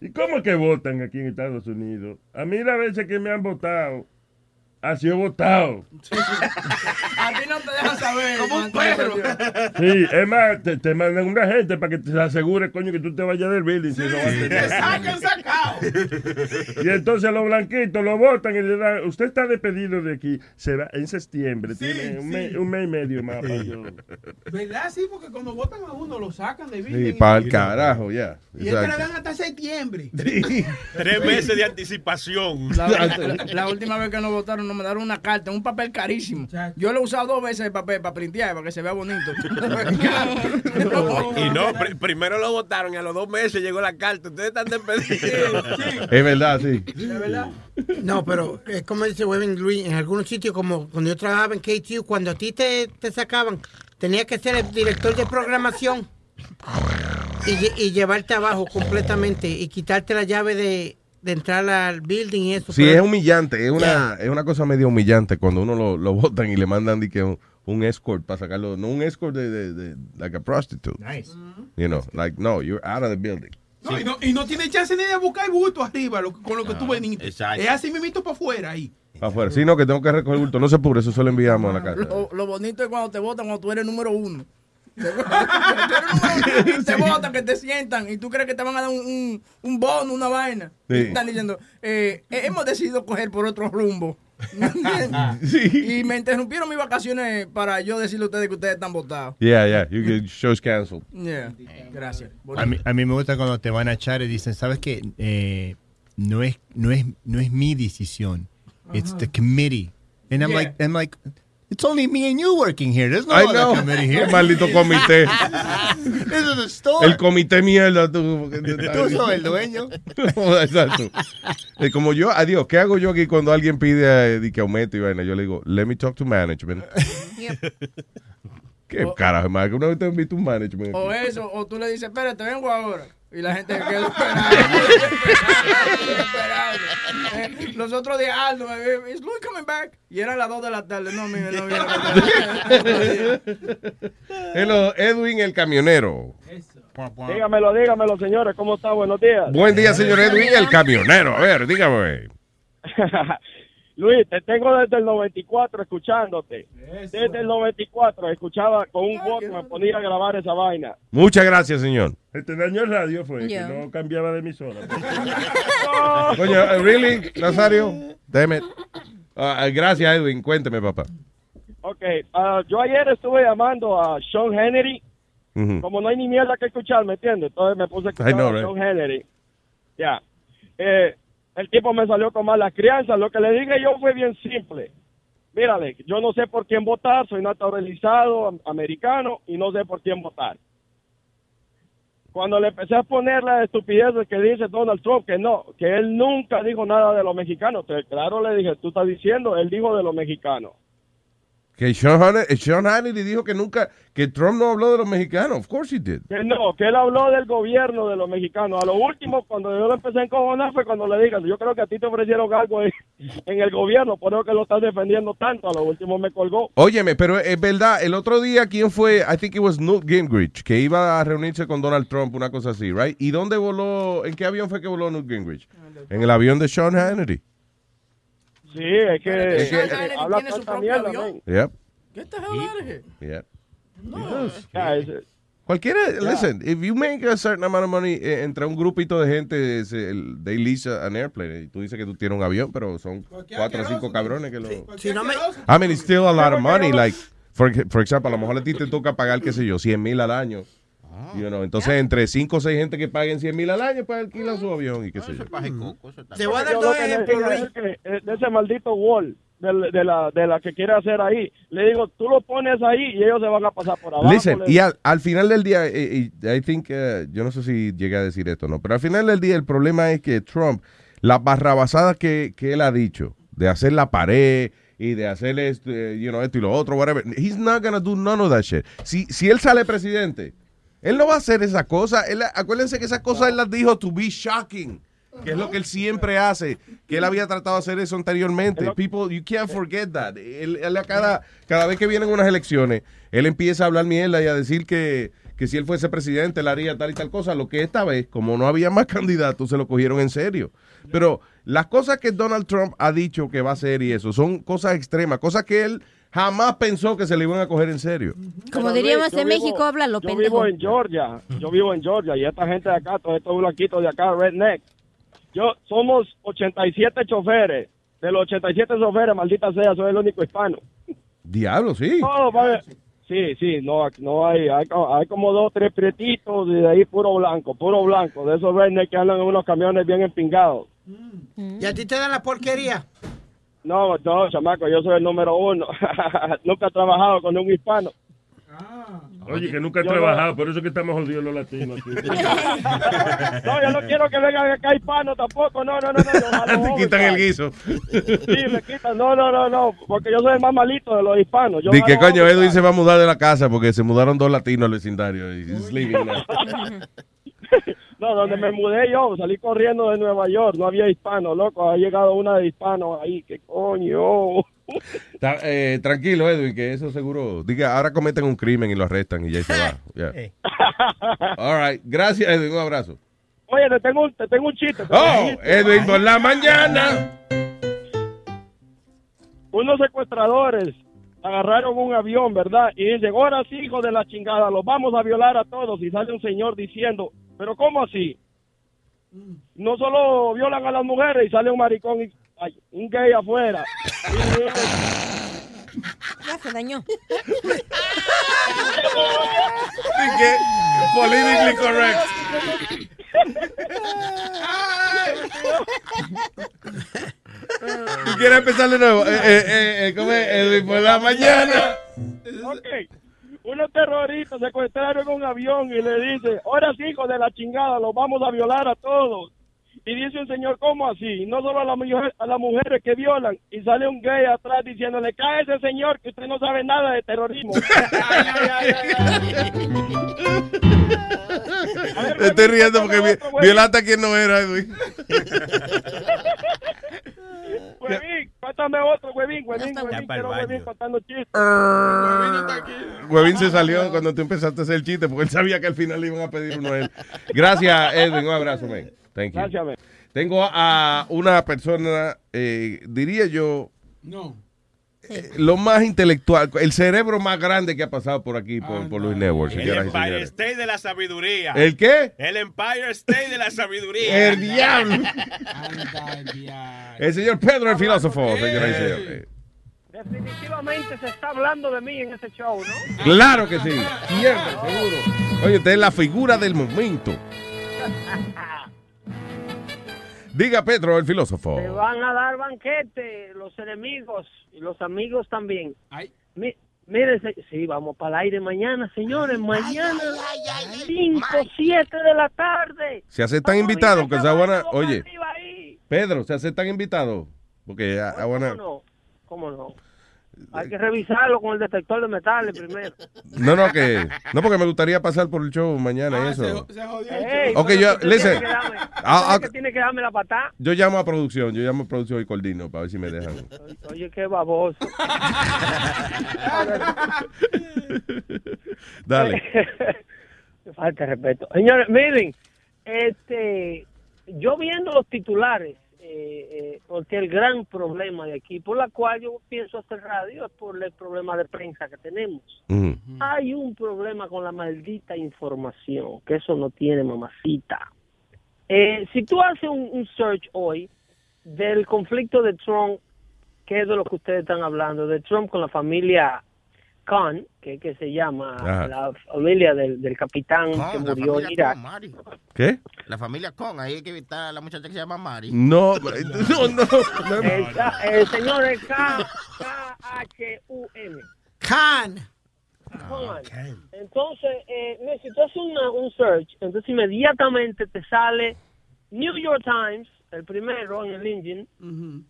¿Y cómo que votan aquí en Estados Unidos? A mí las veces que me han votado, ha sido votado. A ti no te dejan saber. Como un perro. Sí, es más, te, te mandan una gente para que te asegure, coño, que tú te vayas del building. si no vas a Te sacan sacado. Y entonces los blanquitos lo votan y le dan, usted está despedido de aquí, se va en septiembre, Sí, tiene un, sí. mes, un mes y medio más. para yo- ¿Verdad? Sí, porque cuando votan a uno lo sacan de Sí, building. para el carajo, ya. Y es que le dan hasta septiembre. Tres meses de anticipación. La, la- la última vez que nos votaron nos mandaron una carta, un papel carísimo. Yo lo he usado dos veces el papel para printear, para que se vea bonito. Y no, pri- primero lo votaron y a los dos meses llegó la carta. Ustedes están despedidos. Es verdad, sí. ¿De verdad? No, pero es como dice Webin Luis, en algunos sitios, como cuando yo trabajaba en KTU, cuando a ti te, te sacaban, tenías que ser el director de programación y llevarte abajo completamente y quitarte la llave de, de entrar al building y eso. Sí, pero- es humillante. Es una, es una cosa medio humillante cuando uno lo, lo votan y le mandan di que un, un escort para sacarlo. No un escort de, de, de- like a prostitute. Nice. You know, like, no, you're out of the building. No, y, no, y no tiene chance ni de buscar bulto arriba lo- con lo que tú veniste. exacto. Es así mismito para afuera ahí. Para afuera. Sí, no, que tengo que recoger bulto. No se apure, eso solo enviamos a la casa. Lo, lo bonito es cuando te votan, cuando tú eres número uno. Te- votan, que te sientan y tú crees que te van a dar un, un, un bono, una vaina. Sí. Y están diciendo, eh, hemos decidido coger por otro rumbo. ¿Me entiendes? Y me interrumpieron mis vacaciones para yo decirle a ustedes que ustedes están votados. Yeah, yeah, you get shows canceled. Yeah. Gracias. A mí, a mí me gusta cuando te van a echar y dicen, ¿sabes qué? Eh, no, es, no, es, no es mi decisión. It's the committee. And I'm Yeah. like, I'm like, it's only me and you working here. There's no I other know. committee here. El maldito comité. This is a store. El comité mierda. Tú, Tú sos el dueño. Exacto. Como yo, adiós, ¿qué hago yo aquí cuando alguien pide eh, di que aumento y vaina? Yo le digo, let me talk to management. ¿Qué carajo, man? Que una vez te invito un management. O eso, o tú le dices, espérate, vengo ahora. Y la gente se queda esperando. esperando. Los otros días, Aldo, ¿is Louis coming back? Y eran las 2 de la tarde. No, mire, no viene. Hello, Edwin el camionero. Dígamelo, dígamelo, señores, ¿cómo está? Buenos días. Buen día, señor Edwin el camionero. A ver, dígame. Luis, te tengo desde el 94 escuchándote. Desde el 94 escuchaba con un voto, me ponía a grabar esa vaina. Muchas gracias, señor. Este daño el radio fue Yeah. que no cambiaba de emisora. Coño, eh, really, Nazario? Damn it. Ah, gracias, Edwin. Cuénteme, papá. Ok, ah, yo ayer estuve llamando a Sean Henry. Ujú. Como no hay ni mierda que escuchar, ¿me entiendes? Entonces me puse a escuchar know, a right? Sean Henry. Ya. Eh, el tipo me salió con malas crianzas. Lo que le dije yo fue bien simple. Mírale, yo no sé por quién votar, soy naturalizado am- americano y no sé por quién votar. Cuando le empecé a poner la estupidez de que dice Donald Trump que no, que él nunca dijo nada de los mexicanos, claro le dije, tú estás diciendo, él dijo de los mexicanos. Que Sean Hannity, Sean Hannity dijo que nunca, que Trump no habló de los mexicanos. Of course he did. Que no, que él habló del gobierno de los mexicanos. A lo último, cuando yo lo empecé a encojonar, fue cuando le dije, yo creo que a ti te ofrecieron algo en, en el gobierno, por eso que lo estás defendiendo tanto. A lo último me colgó. Óyeme, pero es verdad, el otro día, ¿quién fue? I think it was Newt Gingrich, que iba a reunirse con Donald Trump, una cosa así, right? ¿Y dónde voló, en qué avión fue que voló Newt Gingrich? En el avión de Sean Hannity. Sí, es que, Es que- es que habla tiene su propio avión. Yep, Get the hell out of here. yep. Ese- Cualquiera, listen, if you make a certain amount of money eh, entre un grupito de gente, es el- they lease an airplane. Y tú dices que tú tienes un avión, pero son cuatro o cinco cabrones que lo... Si no me, I mean, it's still a lot of money. Like, for, for example, a lo mejor a ti te toca pagar, qué sé yo, 100 mil al año. You know, entonces, entre 5 o 6 gente que paguen 100 mil al año, pues alquilan su avión y qué sé yo. te voy a dar dos ejemplos, eh, de ese maldito wall, de, de la, de la que quiere hacer ahí. Le digo, tú lo pones ahí y ellos se van a pasar por abajo. Listen, y al, al final del día, eh, y I think, eh, yo no sé si llegué a decir esto o no, pero al final del día el problema es que Trump, las barrabasadas que, que él ha dicho, de hacer la pared y de hacer esto, eh, you know, esto y lo otro, whatever, he's not gonna do none of that shit. Si, si él sale presidente, él no va a hacer esa cosa. Él, acuérdense que esas cosas él las dijo to be shocking. Que es lo que él siempre hace, que él había tratado de hacer eso anteriormente. People, you can't forget that. Él, él a cada, cada vez que vienen unas elecciones, él empieza a hablar mierda y a decir que, que si él fuese presidente, él haría tal y tal cosa. Lo que esta vez, como no había más candidatos, se lo cogieron en serio. Pero las cosas que Donald Trump ha dicho que va a hacer y eso, son cosas extremas, cosas que él jamás pensó que se le iban a coger en serio. Como Pero, diríamos en México, vivo- háblalo, Yo pendejo. vivo en Georgia, yo vivo en Georgia y esta gente de acá, todos estos blanquitos de acá, redneck. Yo, somos 87 choferes. De los 87 choferes, maldita sea, soy el único hispano. Diablo, sí. Sí, sí, no, no hay, hay, co- hay como dos, tres prietitos y de ahí puro blanco, puro blanco. De esos redneck que andan en unos camiones bien empingados. ¿Y a ti te dan la porquería? No, no, chamaco, yo soy el número uno. Nunca he trabajado con un hispano. Oye, que nunca he Yo trabajado, por eso que estamos jodidos los latinos. aquí. No, yo no quiero que vengan acá hispanos tampoco. No, no, no, no. Te quitan el guiso. Sí, me quitan. No, no, no, no. Porque yo soy el más malito de los hispanos. Yo Di que coño. Edwin se va a mudar de la casa porque se mudaron dos latinos al vecindario. y. No, donde me mudé yo, salí corriendo de Nueva York. No había hispano, loco. Ha llegado una de hispanos ahí. ¿Qué coño? Ta- eh, tranquilo, Edwin, que eso seguro. Diga, ahora cometen un crimen y lo arrestan y ya se va. All right. Gracias, Edwin. Un abrazo. Oye, te tengo, un- te tengo un chiste. te Oh, tengo un chiste. Edwin por la mañana. Unos secuestradores agarraron un avión, ¿verdad? Y dicen, ahora sí, hijo de la chingada, los vamos a violar a todos. Y sale un señor diciendo, ¿pero cómo así? No solo violan a las mujeres y sale un maricón, y, ay, un gay afuera. Ya se dañó. Politically correct. ¿Tú quieres empezar de nuevo? Eh, eh, eh, eh, ¿Cómo es? Edwin por la mañana. ok, unos terroristas secuestraron un avión y le dice, ahora sí, hijo de la chingada, los vamos a violar a todos. Y dice un señor, ¿cómo así? No solo a, la mujer, a las mujeres que violan. Y sale un gay atrás diciéndole, cae ese señor que usted no sabe nada de terrorismo. Me estoy riendo porque vi- violaste a quien no era, Edwin. Huevín, cuéntame otro, huevín, huevín, huevín, quiero huevín contando chistes. Huevín se salió cuando tú empezaste a hacer el chiste porque él sabía que al final le iban a pedir uno a él. Gracias, Edwin. Un abrazo, man. Thank you. Gracias, man. Tengo a una persona, eh, diría yo, No. Eh, lo más intelectual, el cerebro más grande que ha pasado por aquí, por, por Luis Network, El Empire. State de la sabiduría. ¿El qué? El Empire State de la sabiduría. El diablo. El señor Pedro, el filósofo, señoras y señores. Definitivamente se está hablando de mí en ese show, ¿no? Claro que sí. Siempre, seguro. Oye, usted es la figura del momento. Diga, Pedro, el filósofo. Se van a dar banquete los enemigos y los amigos también. Mi- miren, sí, vamos para el aire mañana, señores. Mañana, 5, 7 de la tarde. Se aceptan invitados, que se van a... Oye. Pedro, se aceptan invitados. Porque I wanna- ¿Cómo no? ¿Cómo no? Hay que revisarlo con el detector de metales primero. No, no, que... No, porque me gustaría pasar por el show mañana y eso. Ey, Ok, pero yo- usted listen. tiene que darme- Ah, usted ah, que tiene que darme la patada. Yo llamo a producción, yo llamo a producción y coordino para ver si me dejan. Oye, qué baboso. Dale. Falta respeto. Señores, miren, este, yo viendo los titulares, eh, eh, porque el gran problema de aquí, por la cual yo pienso hacer radio, es por el problema de prensa que tenemos. Hay un problema con la maldita información, que eso no tiene mamacita. Eh, si tú haces un, un search hoy del conflicto de Trump, que es de lo que ustedes están hablando, de Trump con la familia Khan, que, que se llama Ajá. la familia del, del capitán que murió en Irak. ¿Qué? La familia Con, ahí hay que evitar a la muchacha que se llama Mari. No, no, no. El, señor es K- K-H-U-N. Khan. Khan. Entonces, eh, si tú haces una- un search, entonces inmediatamente te sale New York Times, el primero en el engine,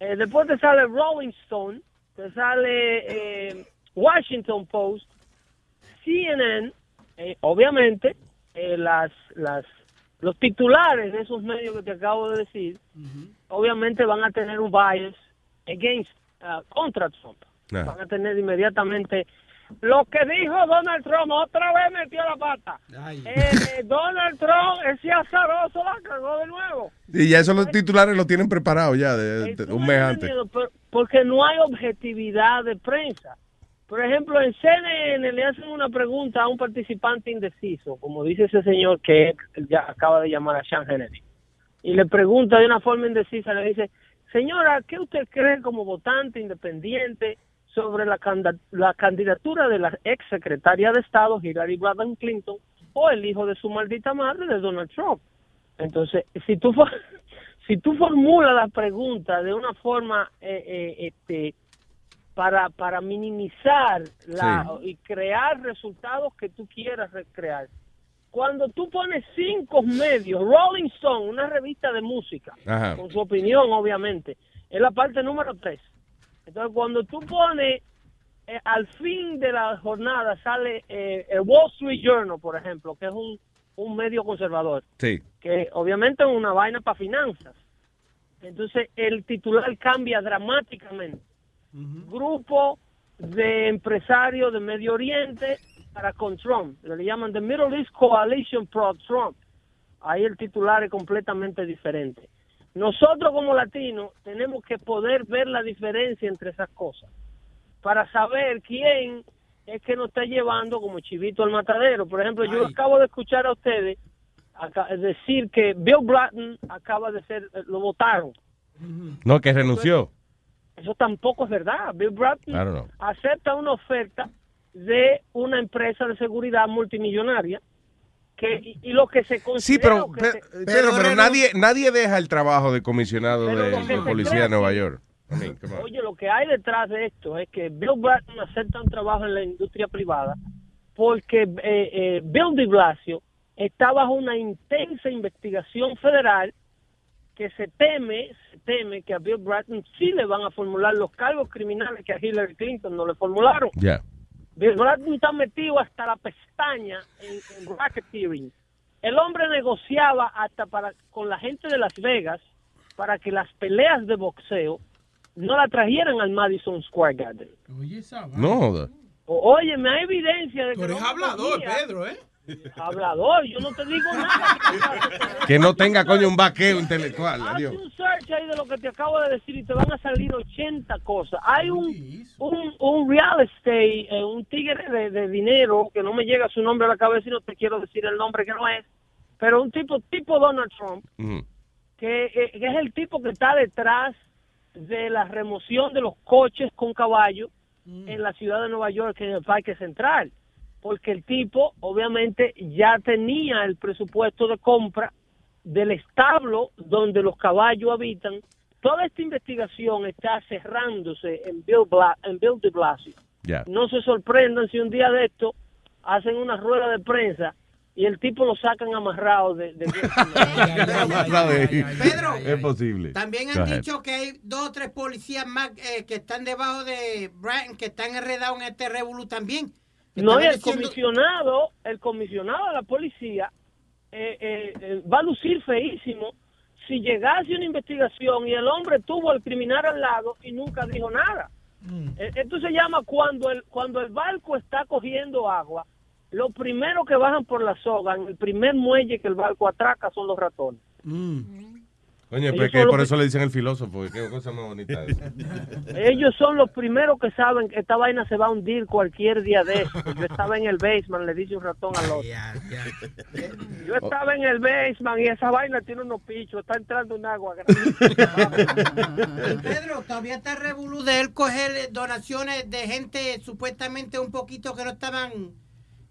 eh, después te sale Rolling Stone, te sale eh, Washington Post, CNN, eh, obviamente, eh, las, las, los titulares de esos medios que te acabo de decir, obviamente van a tener un bias against, uh, contra Trump. Van a tener inmediatamente lo que dijo Donald Trump, otra vez metió la pata. Eh, eh, Donald Trump, ese azaroso la cagó de nuevo. Y ya esos los titulares lo tienen preparado ya de, de- un mes antes. Porque no hay objetividad de prensa. Por ejemplo, en CNN le hacen una pregunta a un participante indeciso, como dice ese señor que ya acaba de llamar a Sean Hannity, y le pregunta de una forma indecisa, le dice, señora, ¿qué usted cree como votante independiente sobre la, la candidatura de la ex secretaria de Estado, Hillary Rodham Clinton, o el hijo de su maldita madre, de Donald Trump? Entonces, si tú, si tú formulas la pregunta de una forma eh, eh, este, para, para minimizar la, y crear resultados que tú quieras recrear, cuando tú pones cinco medios, Rolling Stone, una revista de música, Ajá. con su opinión, obviamente, es la parte número tres. Entonces, cuando tú pones, eh, al fin de la jornada sale eh, el Wall Street Journal, por ejemplo, que es un, un medio conservador, Sí. que obviamente es una vaina para finanzas. Entonces, el titular cambia dramáticamente. Grupo de empresarios de Medio Oriente para con Trump. Le llaman The Middle East Coalition Pro Trump. Ahí el titular es completamente diferente. Nosotros como latinos tenemos que poder ver la diferencia entre esas cosas para saber quién es que nos está llevando como chivito al matadero. Por ejemplo, yo acabo de escuchar a ustedes decir que Bill Bratton acaba de ser, eh, lo votaron. No, que renunció. Eso tampoco es verdad. Bill know. acepta una oferta de una empresa de seguridad multimillonaria que y, y lo que se considera Sí, pero, que pero, se- pero, pero nadie, nadie deja el trabajo de comisionado de, policía de Nueva York. I mean. Oye, lo que hay detrás de esto es que Bill Bratton acepta un trabajo en la industria privada porque eh, eh, Bill de Blasio está bajo una intensa investigación federal que se teme, se teme que a Bill Bratton sí le van a formular los cargos criminales que a Hillary Clinton no le formularon. Ya. Bill Bratton está metido hasta la pestaña en, en racketeering. El hombre negociaba hasta para con la gente de Las Vegas para que las peleas de boxeo no la trajeran al Madison Square Garden. Oye, esa. No joda. O- Oye, me hay evidencia de que el hombre hablador, Pedro, ¿eh? Hablador, yo no te digo nada. Que no tenga, coño, un vaqueo intelectual. Adiós. Haz un search ahí de lo que te acabo de decir y te van a salir 80 cosas. Hay un, un, un real estate, eh, un tigre de, de dinero, que no me llega su nombre a la cabeza y no te quiero decir el nombre que no es, pero un tipo tipo Donald Trump, que, eh, que es el tipo que está detrás de la remoción de los coches con caballo en la ciudad de Nueva York, en el Parque Central. Porque el tipo, obviamente, ya tenía el presupuesto de compra del establo donde los caballos habitan. Toda esta investigación está cerrándose en Bill, Bla- en Bill de Blasio. No se sorprendan si un día de esto hacen una rueda de prensa y el tipo lo sacan amarrado de... de- Pedro. Es posible. También han dicho que hay dos o tres policías más eh, que están debajo de Bratton, que están enredados en este revolú también. No, y el diciendo- comisionado, el comisionado de la policía eh, eh, eh, va a lucir feísimo si llegase una investigación y el hombre tuvo al criminal al lado y nunca dijo nada. Eh, Esto se llama cuando el, cuando el barco está cogiendo agua, lo primero que bajan por la soga, en el primer muelle que el barco atraca son los ratones. Coño, Ellos pues que son los por eso le dicen el filósofo. Qué cosa más bonita. Ellos son los primeros que saben que esta vaina se va a hundir cualquier día de eso. Yo estaba en el basement, le dice un ratón al otro. Yo estaba en el basement y esa vaina tiene unos pichos, está entrando un agua. Y Pedro, todavía está revolú de él coger donaciones de gente supuestamente un poquito que no estaban,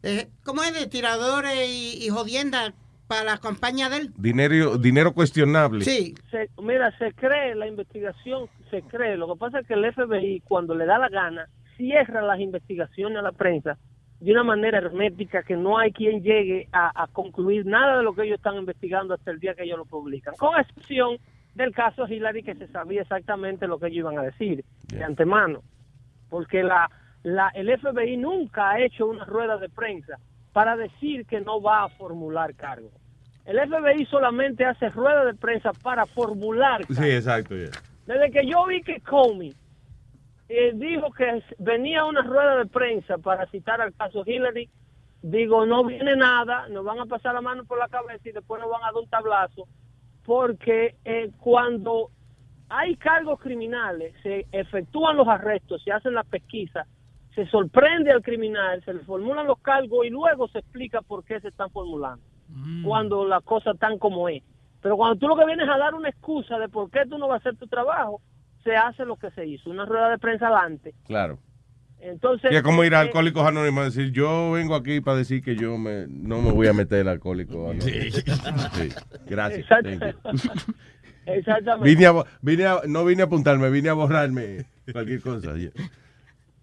eh, ¿cómo es? De tiradores y, y jodiendas para la campaña de él. Dinero, dinero cuestionable. Sí. Se- mira, se cree, la investigación se cree. Lo que pasa es que el FBI, cuando le da la gana, cierra las investigaciones a la prensa de una manera hermética que no hay quien llegue a, a concluir nada de lo que ellos están investigando hasta el día que ellos lo publican. Con excepción del caso Hillary, que se sabía exactamente lo que ellos iban a decir de antemano. Porque la, la, el FBI nunca ha hecho una rueda de prensa para decir que no va a formular cargo. El FBI solamente hace rueda de prensa para formular Sí, exacto. desde que yo vi que Comey eh, dijo que venía una rueda de prensa para citar al caso Hillary, digo, no viene nada, nos van a pasar la mano por la cabeza y después nos van a dar un tablazo, porque eh, cuando hay cargos criminales, se efectúan los arrestos, se hacen las pesquisas, se sorprende al criminal, se le formulan los cargos y luego se explica por qué se están formulando, cuando las cosas están como es. Pero cuando tú lo que vienes a dar una excusa de por qué tú no vas a hacer tu trabajo, se hace lo que se hizo, una rueda de prensa adelante. Claro. Entonces, Y es como ir a eh, Alcohólicos Anónimos a decir, yo vengo aquí para decir que yo me, no me voy a meter el alcohólico anónimo. Sí. Gracias. Exacto. Thank you. Exactamente. Vine a, vine a- no vine a apuntarme, vine a borrarme cualquier cosa.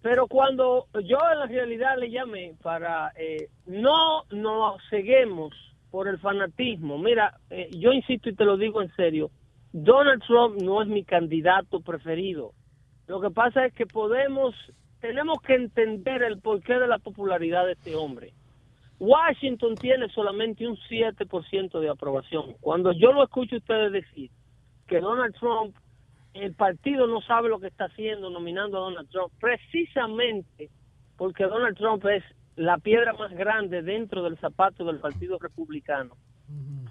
Pero cuando yo en la realidad le llamé para eh, no nos ceguemos por el fanatismo. Mira, eh, yo insisto y te lo digo en serio, Donald Trump no es mi candidato preferido. Lo que pasa es que podemos, tenemos que entender el porqué de la popularidad de este hombre. Washington tiene solamente un 7% de aprobación. Cuando yo lo escucho ustedes decir que Donald Trump, el partido no sabe lo que está haciendo nominando a Donald Trump, precisamente porque Donald Trump es la piedra más grande dentro del zapato del Partido Republicano.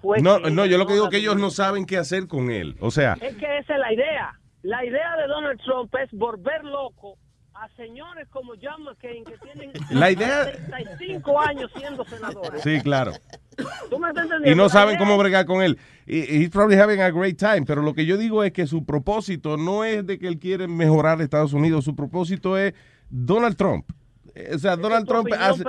Fue No, no, yo lo que digo es que ellos no saben qué hacer con él. O sea, es que esa es la idea. La idea de Donald Trump es volver loco a señores como John McCain que tienen La idea- 35 años siendo senadores. sí, claro. ¿Tú me estás entendiendo? Y no saben cómo bregar con él. Y he's probably having a great time. Pero lo que yo digo es que su propósito no es de que él quiere mejorar Estados Unidos. Su propósito es Donald Trump. O sea, Donald Trump hace,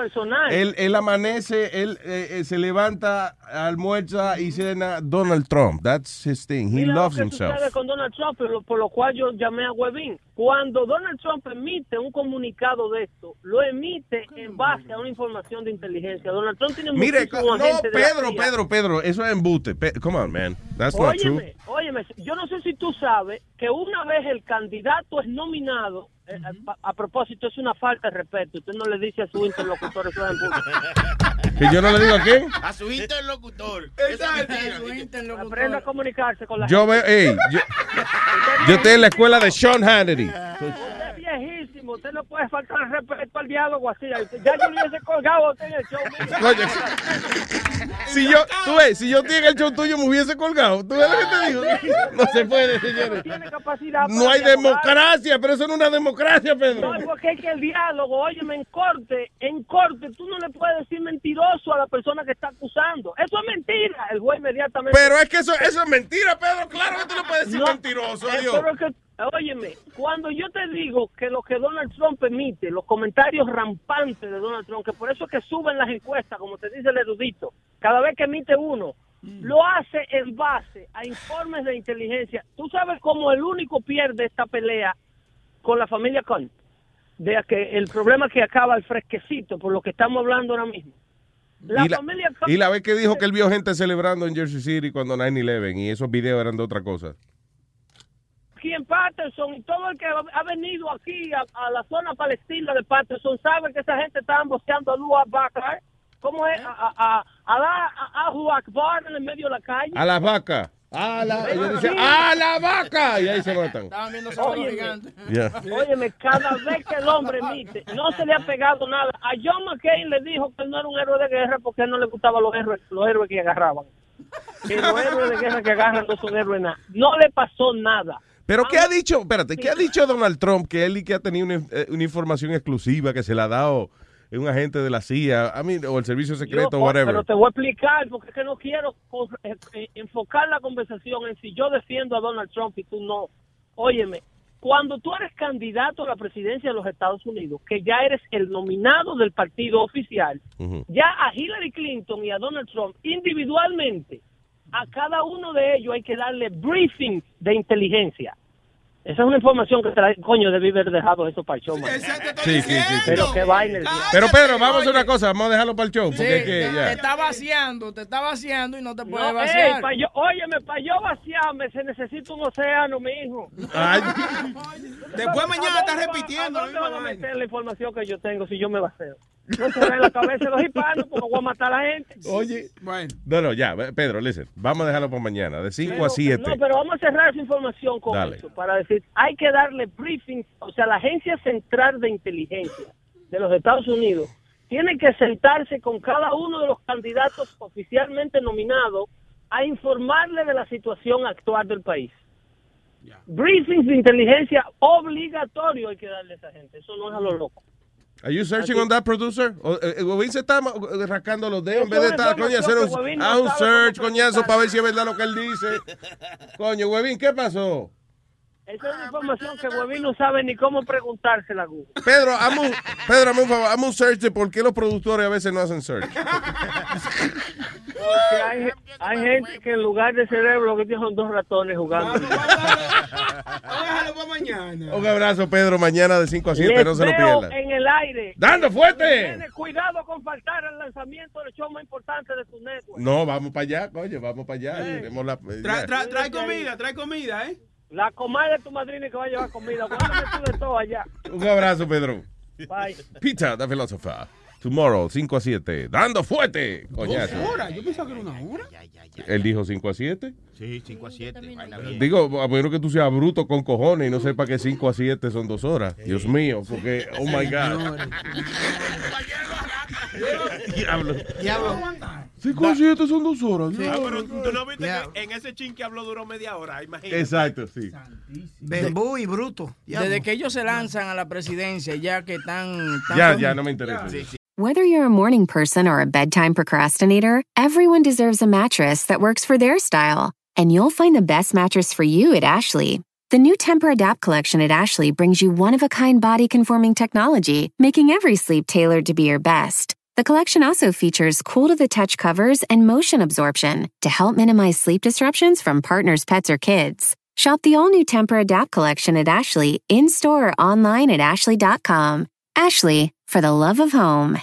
él, él amanece, él eh, eh, se levanta, almuerza y cena Donald Trump. That's his thing. He Mira loves lo que himself. con Donald Trump, por lo, por lo cual yo llamé a Webin. Cuando Donald Trump emite un comunicado de esto, lo emite en base a una información de inteligencia. Donald Trump tiene Mire, muchísimos no, agentes de la Pedro. Pedro, Pedro, eso es embuste. Pe- Come on, man. That's not true. Óyeme, óyeme, yo no sé si tú sabes que una vez el candidato es nominado, eh, a, a propósito, es una falta de respeto. Usted no le dice a su interlocutor eso es embuste. ¿Que yo no le digo a quién? A su interlocutor. Aprenda a comunicarse con la Yo gente. veo, ey, yo, yo estoy en la escuela de Sean Hannity. Viejísimo, usted no puede faltar el respeto al diálogo así. Ya yo le hubiese colgado a usted en el show. Coño, Si yo, tú ves, si yo tengo el show tuyo me hubiese colgado. ¿Tú ves lo que te digo? No se puede, señores. Tiene capacidad No hay democracia, pero eso no es una democracia, Pedro. No, porque es que el diálogo, óyeme, en corte, en corte, tú no le puedes decir mentiroso a la persona que está acusando. Eso es mentira. El juez inmediatamente... Pero es que eso, eso es mentira, Pedro. Claro que tú no puedes decir No, mentiroso, eh, adiós. pero es que, óyeme, cuando yo te digo que lo que Donald Trump emite, los comentarios rampantes de Donald Trump, que por eso es que suben las encuestas, como te dice el erudito, cada vez que emite uno, lo hace en base a informes de inteligencia. Tú sabes cómo el único pierde esta pelea con la familia Cohn, de que el problema que acaba el fresquecito, por lo que estamos hablando ahora mismo. La y, la, familia Cohn- y la vez que dijo que él vio gente celebrando en Jersey City cuando 9-11 y esos videos eran de otra cosa. Aquí en Patterson y todo el que ha venido aquí a, a la zona palestina de Patterson sabe que esa gente está boceando a Lua Bakar. ¿Cómo es? A, a, a, a la a, Akbar en el medio de la calle. A las vacas. A la, Sí. ¡A la vaca! Y ahí se matan. Estaban viendo Óyeme, cada vez que el hombre emite, no se le ha pegado nada. A John McCain le dijo que él no era un héroe de guerra porque él no le gustaban los héroes, los héroes que agarraban. Que los héroes de guerra que agarran no son héroes nada. No le pasó nada. Pero ¿qué ha dicho? Espérate, ¿qué ha dicho Donald Trump? Que él y que ha tenido una, eh, una información exclusiva que se le ha dado un agente de la CIA, mean, o el servicio secreto, Yo, whatever. Pero te voy a explicar, porque es que no quiero eh, eh, enfocar la conversación en si yo defiendo a Donald Trump y tú no. Óyeme, cuando tú eres candidato a la presidencia de los Estados Unidos, que ya eres el nominado del partido oficial, ya a Hillary Clinton y a Donald Trump individualmente, a cada uno de ellos hay que darle briefings de inteligencia. Esa es una información que trae, coño, debí haber dejado eso para el show, man. Sí, sí, sí, sí. Pero qué vaina. el día. Pero Pedro, vamos a hacer una cosa, vamos a dejarlo para el show, Sí, porque es que te, está vaciando, te está vaciando y no te puedes No, vaciar. ey, pa yo, óyeme, para yo vaciarme se necesita un océano, mi hijo. Después mañana está repitiendo ¿A dónde van a meter la información que yo tengo si yo me vacío? No se en la cabeza de los hispanos porque voy a matar a la gente. Oye. Bueno. No, no, ya, Pedro, listen, vamos a dejarlo para mañana, de 5 a Pero- 7. No, pero vamos a cerrar esa información con Dale. eso para decir, hay que darle briefings, o sea, la Agencia Central de Inteligencia de los Estados Unidos tiene que sentarse con cada uno de los candidatos oficialmente nominados a informarle de la situación actual del país. Briefings de inteligencia obligatorio hay que darle a esa gente, eso no es a lo loco. Are you searching on that producer? O, eh, eh, Huevín se está eh, rascando los dedos en vez de es estar, coño, hacer un, Huevín un search, coñazo, para ver si es verdad lo que él dice. Coño, Huevín, ¿qué pasó? Esa es una información que Huevín no sabe ni cómo preguntársela a Google. Pedro, hazme un, Pedro, hazme un favor, hazme un search de por qué los productores a veces no hacen search. Porque hay, hay gente que en lugar de cerebro lo que tiene son dos ratones jugando. Déjalo para mañana. Un abrazo, Pedro, mañana de 5 a 7, Les no se lo pierdan. en el aire. ¡Dando fuerte! Cuidado con faltar al lanzamiento del show más importante de tu network. No, vamos para allá, coño, vamos para allá. Tenemos la- Trae, trae, trae comida, trae comida, ¿eh? La comadre de tu madrina que va a llevar comida. Guárdame tú de todo allá. Un abrazo, Pedro. Bye. Peter, the philosopher. Tomorrow, 5 a 7. Dando fuerte. Coñazo. Dos horas, yo pensaba que era una hora. Él dijo 5 a 7. Sí, 5 a 7. vaina bien. Digo, a menos que tú seas bruto con cojones y no sepa que 5 a 7 son dos horas. Dios mío, porque, oh my God. Diablo. Diablo. 5 a 7 son dos horas. Ah, pero tú no viste Ya. que en ese chin que habló duró media hora, imagínate. Exacto, sí. Bembú y bruto. Desde que ellos se lanzan a la presidencia, ya que están... están Ya, con- ya, no me interesa. Whether you're a morning person or a bedtime procrastinator, everyone deserves a mattress that works for their style. And you'll find the best mattress for you at Ashley. The new Temper Adapt collection at Ashley brings you one of a kind body conforming technology, making every sleep tailored to be your best. The collection also features cool to the touch covers and motion absorption to help minimize sleep disruptions from partners, pets, or kids. Shop the all new Temper Adapt collection at Ashley in store or online at ashley.com. Ashley, for the love of home.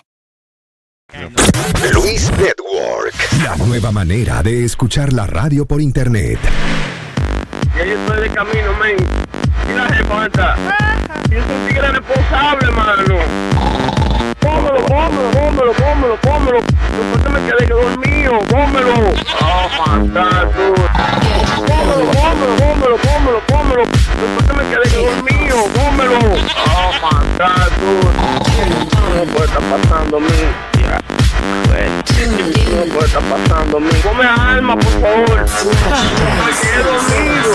Luis Network. La nueva manera de escuchar la radio por internet. Ya yo estoy de camino, men. Ah, ah. Y la levanta. Y es un tigre responsable, mano. Pómelo, pómelo, pómelo, pómelo, pómelo. Después me quedé que dormido. Pómelo. Oh, fantástico. Pómelo, pómelo, pómelo, pómelo, pómelo. Después me quedé que dormido. Pómelo. Oh, fantástico. No puede estar pasando, men. Ya. No puede estar pasando, men. Come alma, por favor. Me quedé dormido.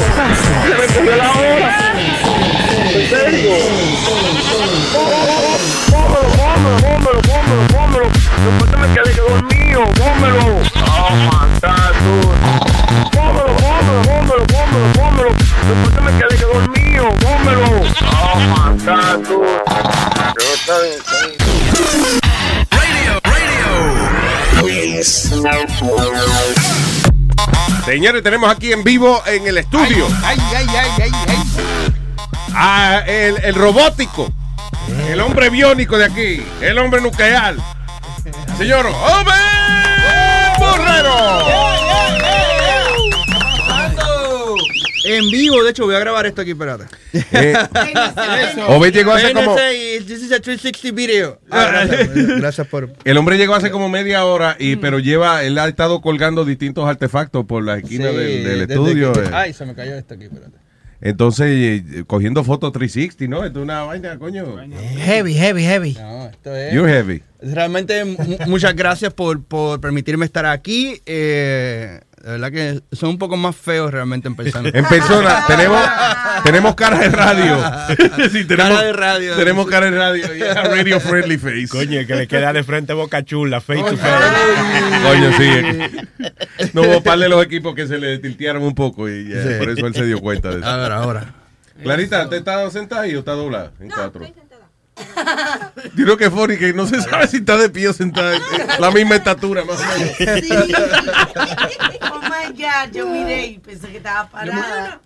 Se me cogió la hora. ¿En serio? Pómelo, pómelo, pómelo, pómelo. Después me quedé que dormido, pómelo. Oh, fantástico. Pómelo, pómelo, pómelo, pómelo, pómelo. Después me quedé que dormido, pómelo. Oh, fantástico. Pero está bien, está bien. Señores, tenemos aquí en vivo en el estudio Ay, ay, ay, ay, ay. a el, el robótico, el hombre biónico de aquí, el hombre nuclear. Señor Hombre Borrero. En vivo, de hecho, voy a grabar esto aquí, espérate. Eh, Obed llegó hace como- This is a 360 video. Ah, gracias, gracias por. El hombre llegó hace como media hora, y pero lleva, él ha estado colgando distintos artefactos por la esquina Sí, del, estudio. que- eh. Ay, se me cayó esto aquí, espérate. Entonces, eh, cogiendo fotos 360, ¿no? Esto es una vaina, coño. Heavy, heavy, heavy. No, esto es. You're heavy. Realmente, mu- muchas gracias por, por permitirme estar aquí. Eh, De verdad que son un poco más feos realmente en persona. En persona, tenemos, tenemos cara de radio. Sí, tenemos, Cara de radio. Tenemos cara de radio. yeah, radio friendly face. Coño, que le queda de frente boca chula, face to face. Coño, sí. No hubo par de los equipos que se le tiltearon un poco y ya, Sí. por eso él se dio cuenta de eso. Ahora, ahora. Clarita, ¿te está sentada ahí o está doblada? En cuatro. Digo que funny, que no se sabe si está de pie o sentada. La misma estatura, más o menos. Oh my God, yo miré y pensé que estaba parada.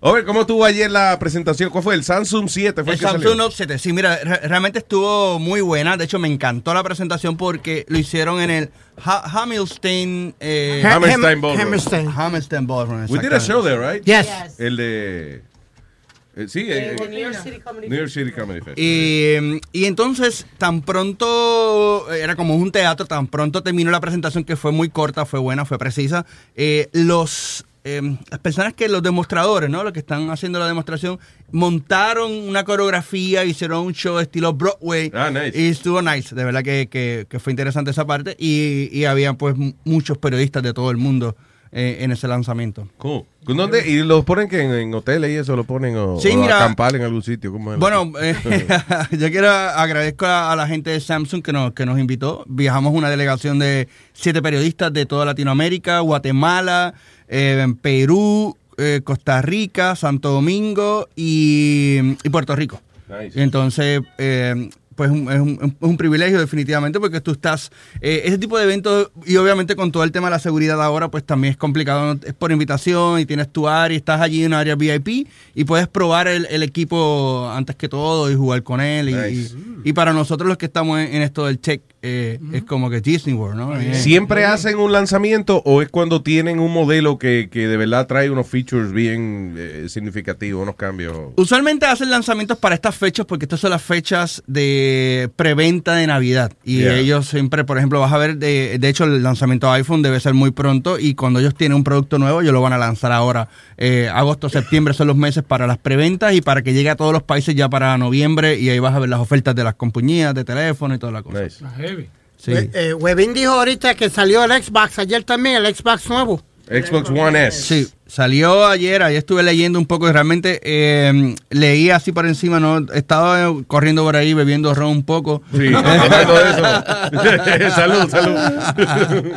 A ver, ¿cómo estuvo ayer la presentación? ¿Cuál fue? El Samsung 7 fue El que Samsung salió? Note 7, sí, mira, re- realmente estuvo muy buena. De hecho, me encantó la presentación porque lo hicieron en el Ha- Hamilton. Eh, Ha- Hammerstein Ballroom. Hammerstein. Hammerstein Ballroom. We did a show there, right? Yes. El de... eh, sí, eh, New York City Comedy New York City Comedy Fest. Y, y entonces, tan pronto, era como un teatro, tan pronto terminó la presentación que fue muy corta, fue buena, fue precisa. eh, los, eh, las personas que, los demostradores, ¿no? Los que están haciendo la demostración, montaron una coreografía, hicieron un show estilo Broadway. Ah, nice. Y estuvo nice, de verdad que, que- que fue interesante esa parte. Y, y había pues muchos periodistas de todo el mundo eh, en ese lanzamiento. Cool. ¿Dónde? ¿Y los ponen que en, en hoteles y eso lo ponen o, Sí, o mira- acampar en algún sitio? Bueno, eh, yo quiero agradezco a, a la gente de Samsung que nos, que nos invitó. Viajamos una delegación de siete periodistas de toda Latinoamérica, Guatemala, eh, Perú, eh, Costa Rica, Santo Domingo y, y Puerto Rico. Nice. Entonces, eh, pues un- es, un, es un privilegio definitivamente porque tú estás, eh, ese tipo de eventos y obviamente con todo el tema de la seguridad ahora pues también es complicado, es por invitación y tienes tu área, estás allí en un área VIP y puedes probar el, el equipo antes que todo y jugar con él y, Nice. y- y para nosotros los que estamos en, en esto del tech eh, es como que Disney World, ¿no? Eh, ¿Siempre hacen un lanzamiento o es cuando tienen un modelo que, que de verdad trae unos features bien eh, significativos, unos cambios? Usualmente hacen lanzamientos para estas fechas porque estas son las fechas de preventa de Navidad. Y Yeah. ellos siempre, por ejemplo, vas a ver, de, de hecho el lanzamiento de iPhone debe ser muy pronto y cuando ellos tienen un producto nuevo, ellos lo van a lanzar ahora. Eh, agosto, septiembre son los meses para las preventas y para que llegue a todos los países ya para noviembre y ahí vas a ver las ofertas de las compañías de teléfono y toda la cosa. Sí. Eh, eh, Webin dijo ahorita que salió el Xbox ayer también, el Xbox nuevo. Xbox One S. Sí, salió ayer, ayer estuve leyendo un poco y realmente eh, leí así por encima, no estaba corriendo por ahí bebiendo ron un poco. Sí, eso. Salud, salud.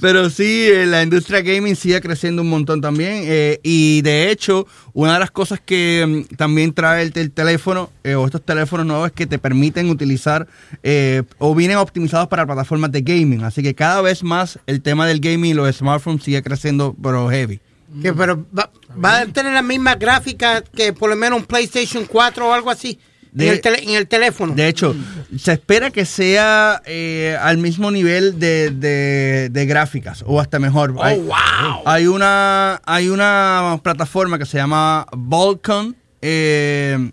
Pero sí, eh, la industria gaming sigue creciendo un montón también. eh, y de hecho, una de las cosas que mm, también trae el, el teléfono eh, o estos teléfonos nuevos es que te permiten utilizar eh, o vienen optimizados para plataformas de gaming. Así que cada vez más el tema del gaming y los smartphones sigue creciendo, pero heavy. Que, pero va, va a tener la misma gráfica que por lo menos un PlayStation 4 o algo así De- en, el tele- en el teléfono. De hecho, se espera que sea eh, al mismo nivel de, de- de gráficas o hasta mejor. Oh, hay, wow. Hay una, hay una plataforma que se llama Vulkan. eh,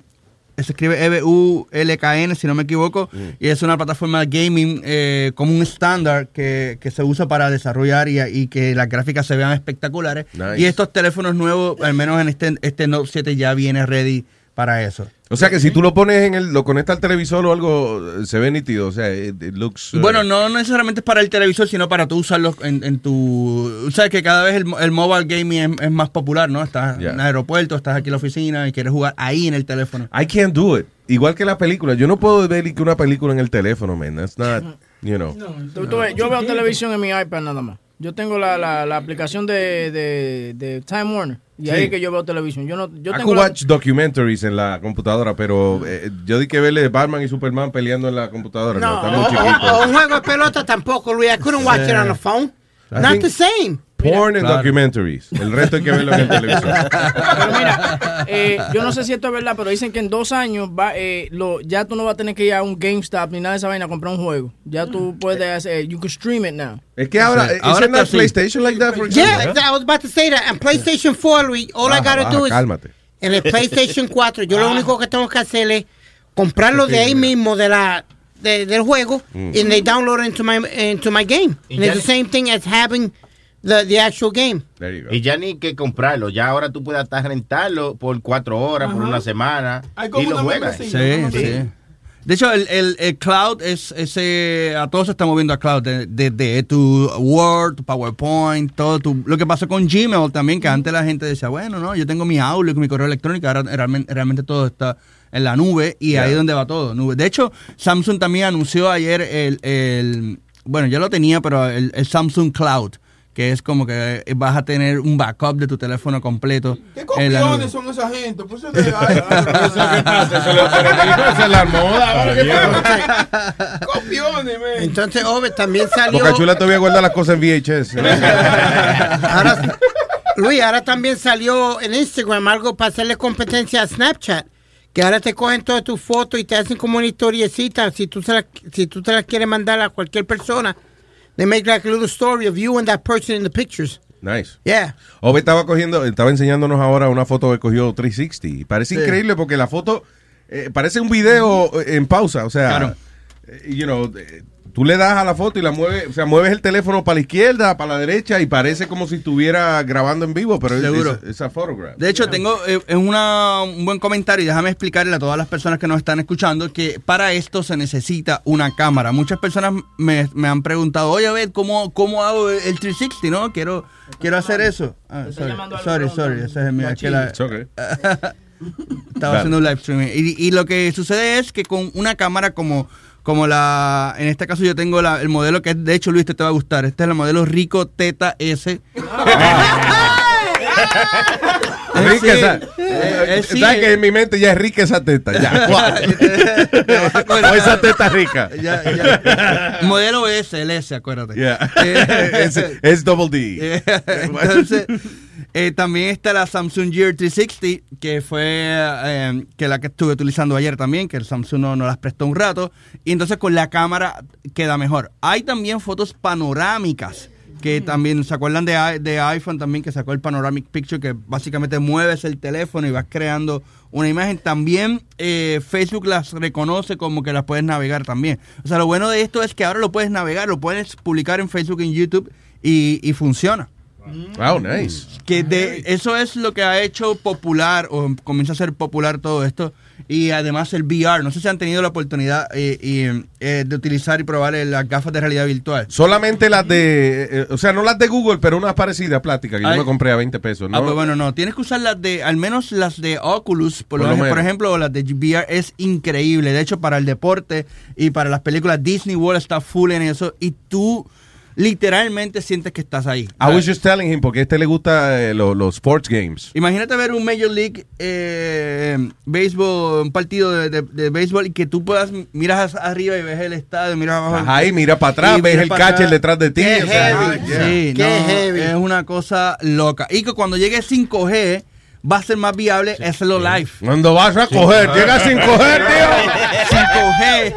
se escribe E-B-U-L-K-N, si no me equivoco. Y es una plataforma de gaming eh, como un estándar que, que se usa para desarrollar y, y que las gráficas se vean espectaculares. Nice. Y estos teléfonos nuevos, al menos en este, este Note 7, ya viene ready para eso. O sea que si tú lo pones en el, lo conectas al televisor o algo, se ve nítido. O sea, it, it looks. uh, Bueno, no necesariamente para el televisor, sino para tú usarlo en, en tu... O sea, que cada vez el, el mobile gaming es, es más popular, ¿no? Estás Yeah. en el aeropuerto, estás aquí en la oficina y quieres jugar ahí en el teléfono. I can't do it. Igual que la película. Yo no puedo ver una película en el teléfono, man. That's not, you know. Tú- tú ves, yo veo televisión en mi iPad nada más. Yo tengo la, la, la aplicación de, de, de Time Warner y Sí. ahí es que yo veo televisión. Yo no, yo I tengo la- watch documentaries en la computadora, pero eh, yo di que verle Batman y Superman peleando en la computadora. No, No, está muy o, o- o un juego de pelota tampoco, Luis. I couldn't watch it on the phone. I Not think- the same. Porn and Claro. documentaries. El resto hay que verlo en el televisor. Pero mira, eh, yo no sé si esto es verdad, pero dicen que en dos años va, eh, lo, ya tú no vas a tener que ir a un GameStop ni nada de esa vaina a comprar un juego. Ya tú puedes hacer, you can stream it now. Es que ahora. ¿es Ahora está así. PlayStation like that, for Yeah, example? I was about to say that. And PlayStation 4, Luis, all I Baja, gotta baja, do is... cálmate. En el PlayStation 4, yo lo único que tengo que hacer es comprarlo de ahí mismo, de la de- del juego, Mm. and they download it into my, into my game. Y And ya- it's the same thing as having the, the actual game. There you go. Y ya ni que comprarlo, ya ahora tú puedes hasta rentarlo por cuatro horas, por una semana, Hay como y lo una juegas. Sí, sí. De hecho, el, el, el cloud es ese. A todos se está moviendo a cloud. Desde de, tu Word, tu PowerPoint, todo. Tu, lo que pasó con Gmail también, que antes la gente decía, bueno, no, yo tengo mi Outlook, mi correo electrónico. Ahora realmente, realmente todo está en la nube y ahí es donde va todo. Nube. De hecho, Samsung también anunció ayer el. el bueno, ya lo tenía, pero el, el Samsung Cloud. Que es como que vas a tener un backup de tu teléfono completo. ¿Qué copiones son esa gente? Pues eso es la moda. ¿vale? ¿Qué pasa? Copiones, man. Entonces, Ove, también salió. Boca Chula todavía guarda las cosas en VHS. Ahora, Luis, ahora también salió en Instagram algo para hacerle competencia a Snapchat. Que ahora te cogen todas tus fotos y te hacen como una historiecita. Si tú, se la- si tú te las quieres mandar a cualquier persona, they make like a little story of you and that person in the pictures. Nice. Yeah. Ove estaba cogiendo, estaba enseñándonos ahora una foto que cogió 360. Y parece Sí. increíble porque la foto eh, parece un video en pausa. O sea, Claro. eh, you know, eh, tú le das a la foto y la mueves, o sea, mueves el teléfono para la izquierda, para la derecha y parece como si estuviera grabando en vivo, pero es- Seguro. es esa photograph. De hecho, tengo eh, es una- un buen comentario y déjame explicarle a todas las personas que nos están escuchando que para esto se necesita una cámara. Muchas personas me, me han preguntado, oye, a ver, ¿cómo, cómo hago el 360? ¿No? Quiero, quiero hacer eso. Ah, sorry, sorry, sorry, ese es okay. Estaba haciendo un live streaming. Y, y lo que sucede es que con una cámara como, como la. En este caso, yo tengo la- el modelo que es, de hecho, Luis, te, te va a gustar. Este es el modelo Rico Teta S. Rica Sí. esa. Eh, eh, sí, ¿Sabes eh. que en mi mente ya es rica esa teta? Ya. o esa teta rica. Ya, ya. Modelo S, el S, acuérdate. Yeah. Eh, es, es double D. Entonces, eh, también está la Samsung Gear 360, que fue eh, que la que estuve utilizando ayer también, que el Samsung no, no las prestó un rato. Y entonces con la cámara queda mejor. Hay también fotos panorámicas. Que también se acuerdan de, de iPhone también, que sacó el Panoramic Picture, que básicamente mueves el teléfono y vas creando una imagen. También eh, Facebook las reconoce como que las puedes navegar también. O sea, lo bueno de esto es que ahora lo puedes navegar, lo puedes publicar en Facebook, en YouTube y, y funciona. Wow, nice. Que de, eso es lo que ha hecho popular o comienza a ser popular todo esto. Y además el VR. No sé si han tenido la oportunidad eh, y, eh, de utilizar y probar eh, las gafas de realidad virtual. Solamente las de, eh, o sea, no las de Google, pero unas parecidas plásticas que yo me compré a 20 pesos. ¿no? Ah, pues bueno, no. Tienes que usar las de, al menos las de Oculus, por, Por lo por ejemplo, o las de VR es increíble. De hecho, para el deporte y para las películas, Disney World está full en eso y tú literalmente sientes que estás ahí. I was just telling him, porque a este le gusta eh, lo- los sports games. Imagínate ver un Major League eh, béisbol, un partido de, de- de béisbol y que tú puedas miras hacia arriba y ves el estadio, miras abajo. Ajá, ahí mira para atrás, Y ves el para catcher atrás. detrás de ti. Qué o sea, heavy. ah, yeah. Sí, Qué no, heavy. Es una cosa loca. Y que cuando llegue 5G va a ser más viable hacerlo live. Cuando vas a coger, llega sin coger, tío. 5G.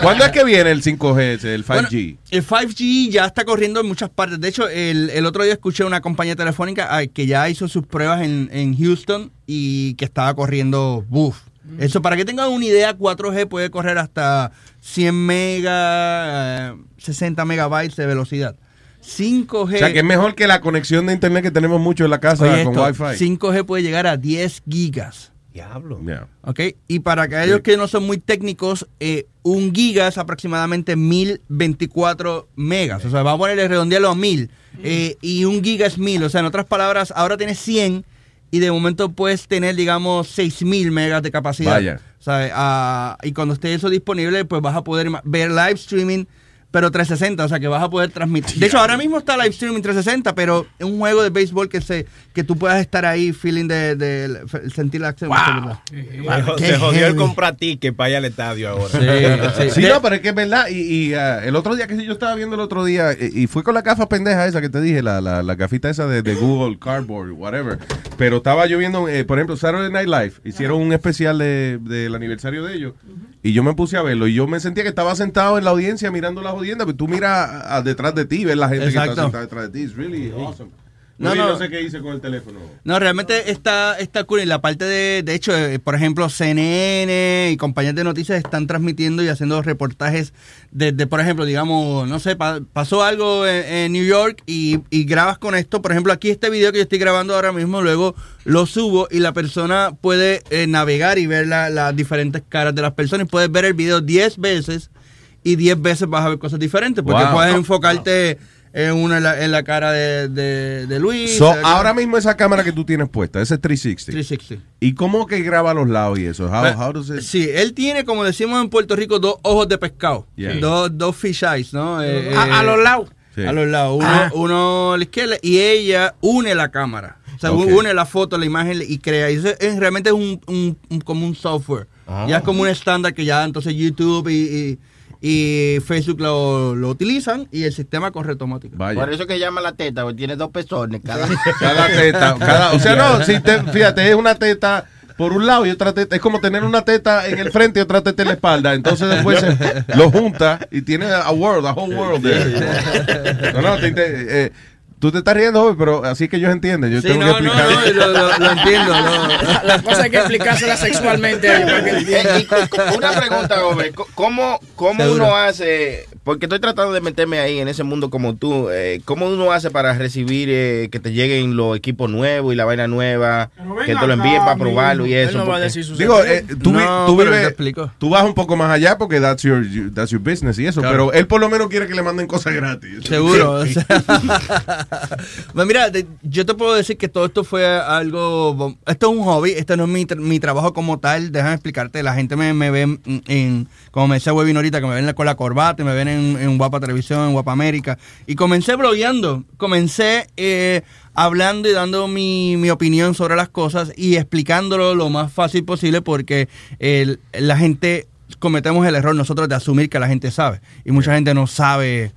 ¿Cuándo es que viene el 5G, ese, el 5G? El 5G ya está corriendo en muchas partes. De hecho, el, el otro día escuché una compañía telefónica ah, que ya hizo sus pruebas en, en Houston y que estaba corriendo buff. Eso, para que tengan una idea, 4G puede correr hasta 100 megas, 60 megabytes de velocidad. 5G. O sea, que es mejor que la conexión de internet que tenemos mucho en la casa Oye, con esto, Wi-Fi. 5G puede llegar a 10 gigas. Diablo. Yeah. ¿Ok? Y para aquellos que no son muy técnicos, eh, un giga es aproximadamente 1024 megas. O sea, vamos a ponerle redondearlo a 1000. eh, y un giga es 1000. O sea, en otras palabras, ahora tienes 100 y de momento puedes tener, digamos, 6000 megas de capacidad. Vaya. O sea, ah, y cuando esté eso disponible, pues vas a poder ver live streaming, pero 360, o sea, que vas a poder transmitir. De hecho, ahora mismo está live streaming 360, pero es un juego de béisbol que se que tú puedas estar ahí, feeling de, sentir la acción. Se, se jodió el comprar ticket para ir al estadio ahora. Sí, no, pero es que es verdad. Y, y, ah, el otro día que sí, yo estaba viendo el otro día, y, y fue con la gafa pendeja esa que te dije, la, la, la gafita esa de, de Google Cardboard, whatever. Pero estaba yo viendo, eh, por ejemplo, Saturday Night Live, hicieron un especial de- del aniversario de ellos, y yo me puse a verlo, y yo me sentía que estaba sentado en la audiencia mirando la jodienda, pero tú miras a- a detrás de ti, ves la gente que Exacto. está sentada detrás de ti. It's really awesome. No, No, no. no sé qué hice con el teléfono. No, realmente está, está cool. Y la parte de, de hecho, eh, por ejemplo, CNN y compañías de noticias están transmitiendo y haciendo reportajes desde, por ejemplo, digamos, no sé, pa- pasó algo en, en New York y, y grabas con esto. Por ejemplo, aquí este video que yo estoy grabando ahora mismo, luego lo subo y la persona puede eh, navegar y ver la- las diferentes caras de las personas. Y puedes ver el video 10 veces y 10 veces vas a ver cosas diferentes porque Wow. puedes enfocarte en una en la, en la cara de, de, de Luis. So, ahora mismo esa cámara que tú tienes puesta, ese es 360. 360. ¿Y cómo que graba a los lados y eso? How, Pero- how does it- Sí, él tiene, como decimos en Puerto Rico, dos ojos de pescado. Yeah. Dos, dos fish eyes, ¿no? Eh, A- a eh, los lados. Sí. A los lados. Uno, Ah. uno a la izquierda y ella une la cámara. O sea, une la foto, la imagen y crea. Y eso es, realmente es un, un- un- como un software. Ah. Ya es como un estándar que ya entonces YouTube y, y- y Facebook lo, lo utilizan y el sistema corre automático. Por eso que llama la teta, porque tiene dos pezones cada, Cada teta, cada- o sea, no, si te- fíjate, es una teta por un lado y otra teta, es como tener una teta en el frente y otra teta en la espalda, entonces después se- lo junta y tiene a world, a whole world there. No, no, te- te- eh, tú te estás riendo hoy, pero así que ellos entienden, yo Sí, tengo no, que no, explicar. no, lo, lo- lo entiendo. no. La cosa hay que explicársela sexualmente. Eh, y una pregunta, Gómez. ¿Cómo, cómo Seguro. uno hace? Porque estoy tratando de meterme ahí en ese mundo como tú. eh, ¿Cómo uno hace para recibir eh, que te lleguen los equipos nuevos y la vaina nueva? Que te lo acá, envíen para probarlo y Él eso. no va a decir sus Digo, eh, tú, vi- No, tú pero vives- te explico. tú vas un poco más allá porque that's your, you- that's your business y eso, Claro. pero él por lo menos quiere que le manden cosas gratis. Seguro. o sea. Pues mira, yo te puedo decir que todo esto fue algo. Esto es un hobby, esto no es mi, mi trabajo como tal. Déjame explicarte. La gente me, me ve en, en- como me decía Webin ahorita, que me ven con la corbata, y me ven en, en Guapa Televisión, en Guapa América. Y comencé blogueando. Comencé eh, hablando y dando mi, mi opinión sobre las cosas y explicándolo lo más fácil posible porque el- la gente cometemos el error nosotros de asumir que la gente sabe. Y mucha gente no sabe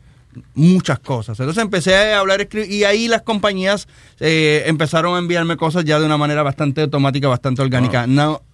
muchas cosas. Entonces empecé a hablar y ahí las compañías eh, empezaron a enviarme cosas ya de una manera bastante automática, bastante orgánica.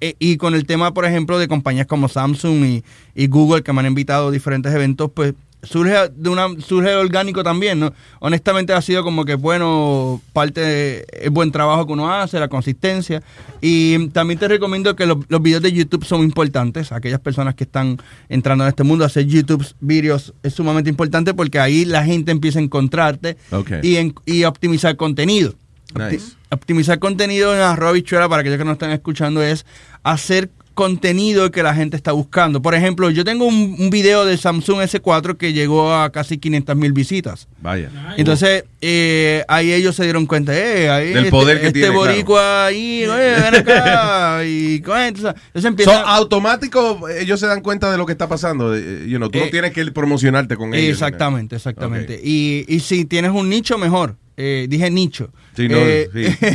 Eh, y con el tema, por ejemplo, de compañías como Samsung y, y Google que me han invitado a diferentes eventos, pues surge de una surge orgánico también, ¿no? Honestamente ha sido como que bueno, parte de- el buen trabajo que uno hace, la consistencia y también te recomiendo que los, los videos de YouTube son importantes, aquellas personas que están entrando en este mundo, hacer YouTube videos es sumamente importante porque ahí la gente empieza a encontrarte y, en- y a optimizar contenido. Opti- Nice. Optimizar contenido en arroba bichuela, para aquellos que nos están escuchando, es hacer contenido que la gente está buscando. Por ejemplo, yo tengo un, un video de Samsung S4 que llegó a casi 500 mil visitas. Vaya. Entonces, eh, ahí ellos se dieron cuenta, eh, ahí Del este, poder que este tiene, boricua ahí, oye, ven acá, y esto, entonces So, empieza... automático, ellos se dan cuenta de lo que está pasando. eh, you know, tú no Eh, tienes que promocionarte con ellos. Exactamente, exactamente. Y, y si tienes un nicho, mejor. Eh, dije nicho. Sí, no, Eh, sí.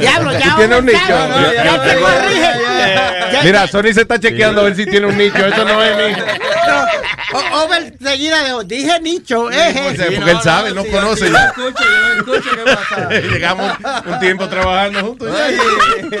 Diablo, ya. Tú tienes un nicho. ya, Ya- ya ya- Mira, Sony se está chequeando a ver si tiene un nicho. Eso no es nicho. No, o- Over seguida de dije nicho, eh, Sí, eh. porque él sabe, no conoce ya. escucho, yo no escucho, ¿qué pasa? Llegamos un tiempo trabajando juntos. ya.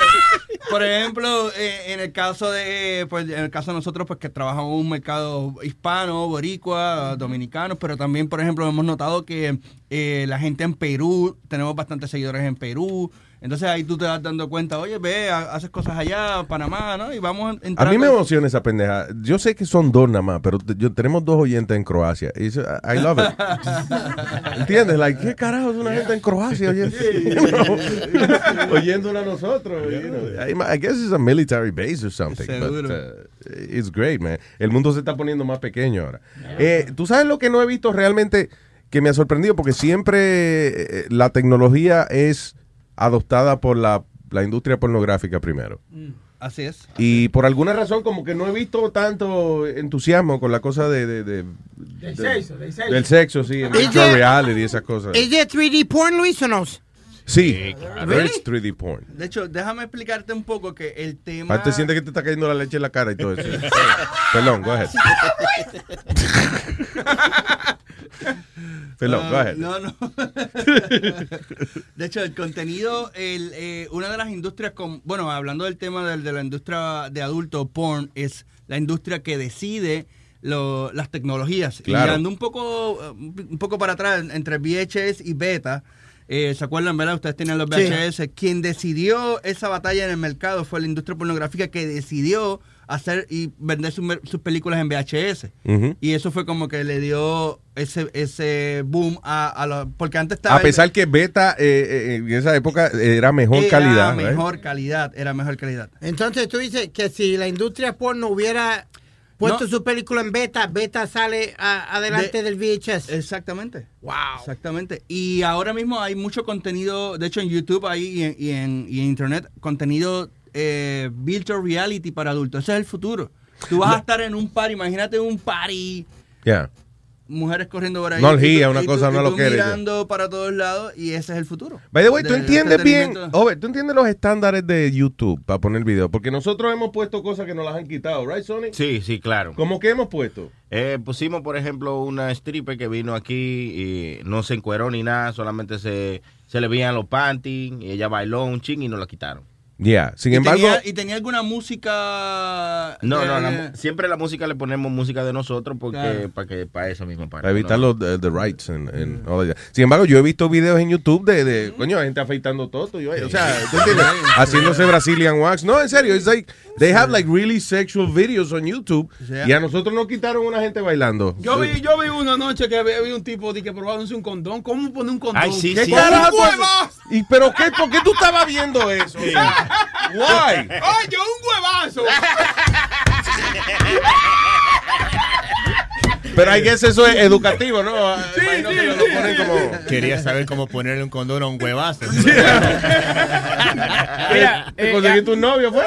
Por ejemplo, eh, en el caso de, pues, en el caso de nosotros, pues que trabajamos en un mercado hispano, boricua, dominicano, pero también, por ejemplo, hemos notado que eh, la gente en Perú, tenemos bastantes seguidores en Perú, entonces ahí tú te vas dando cuenta, oye, ve, ha- haces cosas allá, Panamá, ¿no? Y vamos A entrando. mí me emociona esa pendeja. Yo sé que son dos nada más, pero yo, tenemos dos oyentes en Croacia. Y eso, I love it. ¿Entiendes? Like, ¿qué carajo es una gente en Croacia oyendo, oyéndola a nosotros? you know? I, guess it's a military base or something. But, Seguro. uh, it's great, man. El mundo se está poniendo más pequeño ahora. Eh, ¿Tú sabes lo que no he visto realmente que me ha sorprendido? Porque siempre eh, la tecnología es adoptada por la, la industria pornográfica primero. Así es. Y por alguna razón como que no he visto tanto entusiasmo con la cosa de... de- de- Del de- sexo, del sexo. Del sexo, sí, en virtual reality y esas cosas. ¿Es de 3D porn, Luis, o no? Sí, Really? it's 3D porn. De hecho, déjame explicarte un poco que el tema... Ah, te sientes que te está cayendo la leche en la cara y todo eso. Perdón, go ahead. Perdón, go Ah, ahead. No, no. de hecho, el contenido, el, eh, una de las industrias, con, bueno, hablando del tema del- de, la industria de adulto porn, es la industria que decide lo- las tecnologías. Y Claro. mirando un poco, un poco para atrás, entre VHS y beta, Eh, ¿Se acuerdan, verdad? Ustedes tenían los VHS. Quien decidió esa batalla en el mercado fue la industria pornográfica que decidió hacer y vender sus, películas en VHS. Y eso fue como que le dio ese, ese boom a, a los... Porque antes estaba... A pesar que Beta eh, eh, en esa época era mejor era calidad. right? mejor calidad, era mejor calidad. Entonces tú dices que si la industria porno hubiera puesto No. su película en beta, beta sale a- adelante del VHS. Exactamente. Wow. Exactamente. Y ahora mismo hay mucho contenido, de hecho en YouTube ahí y en, y en, y en Internet, contenido eh, virtual reality para adultos. Ese es el futuro. Tú vas a estar en un party, imagínate un party, Yeah. mujeres corriendo por ahí. No y tú- orgía, una y cosa, tú- no y lo tú quiere, ya. mirando para todos lados y ese es el futuro. By the way, tú entiendes bien. Over, tú entiendes los estándares de YouTube para poner video, porque nosotros hemos puesto cosas que nos las han quitado, right, Sony? Sí, sí, claro. ¿Cómo que hemos puesto? Eh, pusimos, por ejemplo, una stripper que vino aquí y no se encueró ni nada, solamente se, se le veían los panties y ella bailó un ching y nos la quitaron. Yeah. Sin y embargo, tenía, y tenía alguna música. No, eh, no, la mu- siempre la música le ponemos música de nosotros porque Claro. para que para eso mismo para, para evitar no- los the, the rights and, and all that. Sin embargo, yo he visto videos en YouTube de, de coño, gente afeitando todo. y, o sea, ¿tú entiendes? haciéndose Brazilian wax. No, en serio, it's like they have like really sexual videos on YouTube Yeah. y a nosotros nos quitaron una gente bailando. Yo vi, yo vi una noche que vi, vi un tipo de que probándose un condón. ¿Cómo poner un condón? Ay, sí, ¿Qué sí. haces? ¡Huevas! ¿Y pero qué? ¿Por qué tú estabas viendo eso? Why? ¡Oye, un huevazo! Pero I guess eso es educativo, ¿no? Sí, Imagino sí, que lo sí. ponen como... Quería saber cómo ponerle un condón a un huevazo. Mira, ¿Te eh, conseguiste un novio, fue?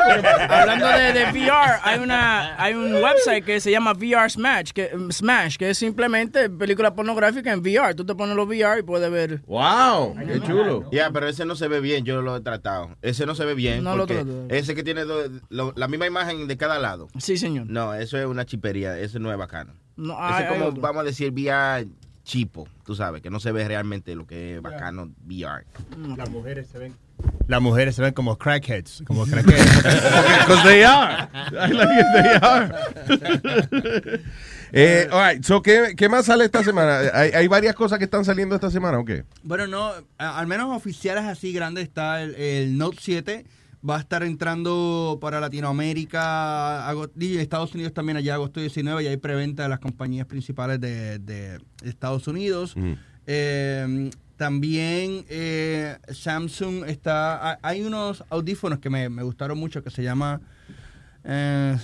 Hablando de, de VR, hay una hay un website que se llama VR Smash, que Smash, que es simplemente película pornográfica en VR. Tú te pones los VR y puedes ver. Wow, qué chulo. Ya, pero ese no se ve bien, yo lo he tratado. Ese no se ve bien. No lo porque trato. Ese que tiene do- lo- la misma imagen de cada lado. Sí, señor. No, eso es una chipería, eso no es bacano. No, Ese hay- es hay como, otro. vamos a decir, VR chipo, tú sabes, que no se ve realmente lo que es bacano VR. Las mujeres se ven. Las mujeres se ven como crackheads, como crackheads. Because they are. I like it, they are. eh, all right, so, ¿qué, ¿qué más sale esta semana? ¿Hay, hay varias cosas que están saliendo esta semana o qué? Bueno, no, al menos oficiales así grandes está el, el Note 7. Va a estar entrando para Latinoamérica, y Estados Unidos también allá agosto 19, y hay preventa de las compañías principales de, de Estados Unidos. Eh, también eh, Samsung está, ha- hay unos audífonos que me, me gustaron mucho que se llama, eh,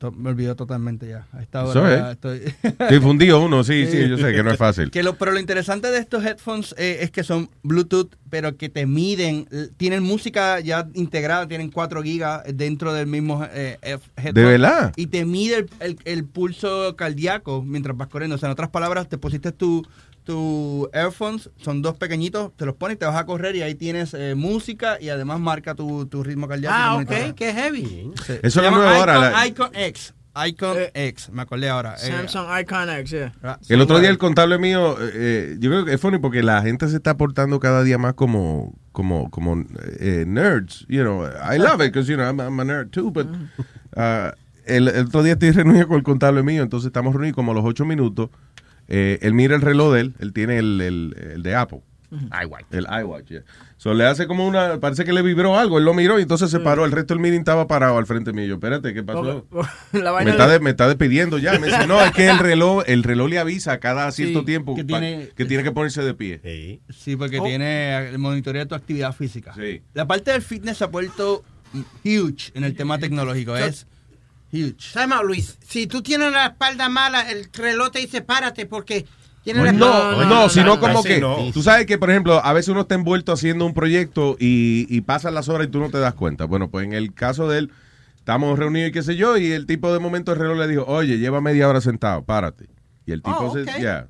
to- me olvidó totalmente ya. A esta hora es. estoy... Difundido uno, sí, sí, yo sé que no es fácil. Que lo, pero lo interesante de estos headphones eh, es que son Bluetooth, pero que te miden, tienen música ya integrada, tienen 4 gigas dentro del mismo eh, F- headphone. ¿De verdad? Y te mide el, el- el pulso cardíaco mientras vas corriendo. O sea, en otras palabras, te pusiste tu, tu earphones, son dos pequeñitos, te los pones y te vas a correr y ahí tienes eh, música y además marca tu, tu ritmo cardíaco. Ah, ok, qué heavy. Sí. Eso es lo nuevo ahora, Icon, la- Icon X. Icon X, me acordé ahora. Eh, Samsung Icon X, yeah. ah, El otro día el contable mío, eh, eh, yo creo que es funny porque la gente se está portando cada día más como, como, como eh, nerds. You know, I love it because, you know, I'm, I'm a nerd too, but uh, el, el otro día estoy reunido con el contable mío, entonces estamos reunidos como a los ocho minutos. Eh, él mira el reloj de él, él tiene el, el, el de Apple. iWatch. El iWatch, yeah. So le hace como una, parece que le vibró algo, él lo miró y entonces se paró, el resto del meeting estaba parado al frente mío. Yo, espérate, ¿qué pasó? La Me vaina está, de- de- me está despidiendo ya. Me dice, no, es que el reloj, el reloj le avisa cada cierto Sí, tiempo que pa- tiene- que tiene que ponerse de pie. Sí, porque Oh. tiene el monitoreo de tu actividad física. Sí. La parte del fitness se ha vuelto huge en el tema tecnológico. Es huge. Time out, Luis. Si tú tienes la espalda mala, el reloj te dice párate porque tienes la No, espalda no, sino como que no. tú sabes que, por ejemplo, a veces uno está envuelto haciendo un proyecto y, y pasan las horas y tú no te das cuenta. Bueno, pues en el caso de él, estamos reunidos y qué sé yo, y el tipo de momento el reloj le dijo, oye, lleva media hora sentado, párate. Y el tipo Oh, se, ok.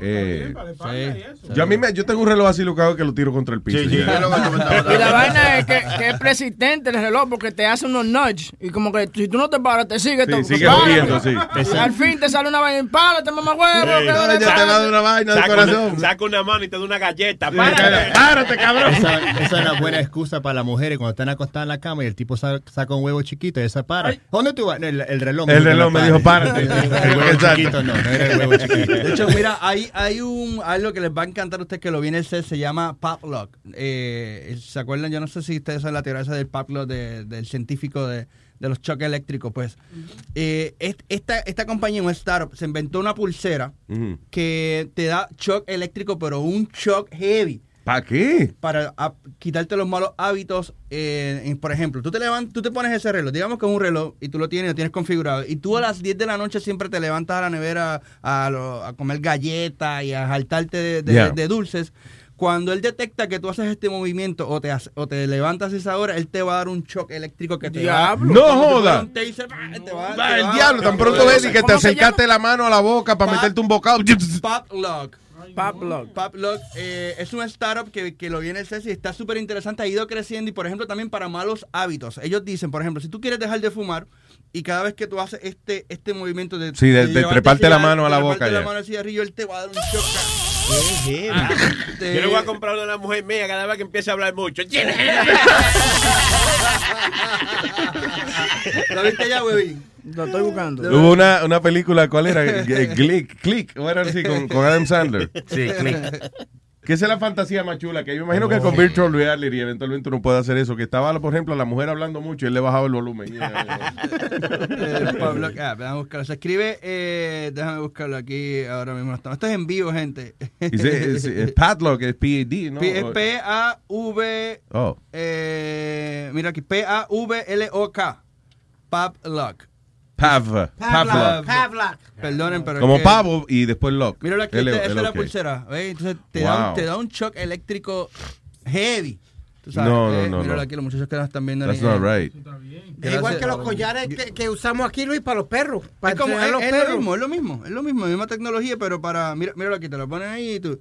Ya. Eh, yo a mí me, yo tengo un reloj así lo que lo tiro contra el piso. Sí, sí, ya. Y la vaina es que, que es persistente el reloj porque te hace unos nudge. Y como que si tú no te paras, te sigue. Sí, todo, sigue sí. Y al fin te sale una vaina. Párate, mamá huevo. que ahora párate. vaina Saca una, saca una mano y te da una galleta. Párate. Párate, cabrón. Esa, esa es una buena excusa para las mujeres cuando están acostadas en la cama y el tipo sa- saca un huevo chiquito y esa para. ¿Dónde tú vas? El, el reloj. El reloj me dijo, párate. El huevo Exacto. chiquito no, no era el huevo chiquito. De hecho, mira, hay, hay un algo que les va a encantar a ustedes que lo viene el set, se llama Pop Lock. Eh, ¿Se acuerdan? Yo no sé si ustedes saben la teoría esa del Pop Lock de- del científico de, de los choques eléctricos. Pues eh, est- esta, esta compañía, un startup, se inventó una pulsera que te da shock eléctrico, pero un shock heavy. ¿Para qué? Para a- quitarte los malos hábitos. eh, en- por ejemplo, tú te levantas, tú te pones ese reloj, digamos que es un reloj y tú lo tienes, lo tienes configurado. Y tú a las 10 de la noche siempre te levantas a la nevera a, lo- a comer galletas y a saltarte de, de- Yeah. de dulces. Cuando él detecta que tú haces este movimiento o te, hace- o te levantas a esa hora, él te va a dar un shock eléctrico que te Diablo. va No joda. ¡ah! te va- Va, te el va- diablo, tan pronto ves y que te acercaste la mano a la boca para meterte un bocado. Pop Lock. Pop Lock. Pop Lock eh, es un startup que, que lo viene el CES y está súper interesante, ha ido creciendo y por ejemplo también para malos hábitos. Ellos dicen, por ejemplo, si tú quieres dejar de fumar y cada vez que tú haces este, este movimiento de, Sí, de- treparte la mano a la de boca, treparte la mano al cigarrillo, él te va a dar un shock. Ah, Yo le voy a comprar una a la mujer mía cada vez que empiece a hablar mucho. ¿Lo viste ya, huevín? Lo estoy buscando. Hubo una, una película, ¿cuál era? Click, Click, o era así, con, con Adam Sandler. Sí, Click. Que esa es la fantasía más chula, que yo imagino que con Virtual Reality eventualmente uno puede hacer eso, que estaba, por ejemplo, la mujer hablando mucho y él le bajaba el volumen. Eh, Lock app, déjame buscarlo. Se escribe, eh, déjame buscarlo aquí ahora mismo. Esto es en vivo, gente. Es, Padlock, es PAD, ¿no? P- es P-A-V. Oh. Eh, mira aquí, P-A-V-L-O-K. Pop Lock. Pav. Pavlov. Pavlok. Perdonen, pero. es Como que- pavo y después lock. Mira aquí, L- esa es la pulsera. ¿ves? Entonces te, da un, Wow. te da un shock eléctrico heavy. Tú sabes, No, no, eh, no, Míralo no. aquí, los muchachos que nos están viendo. That's eh, not right. Es igual que los collares que, que usamos aquí, Luis, para los perros. Para Es, como, es, los es perros. lo mismo, es lo mismo, es lo mismo, misma tecnología, pero para, mira, míralo aquí, te lo ponen ahí y tú,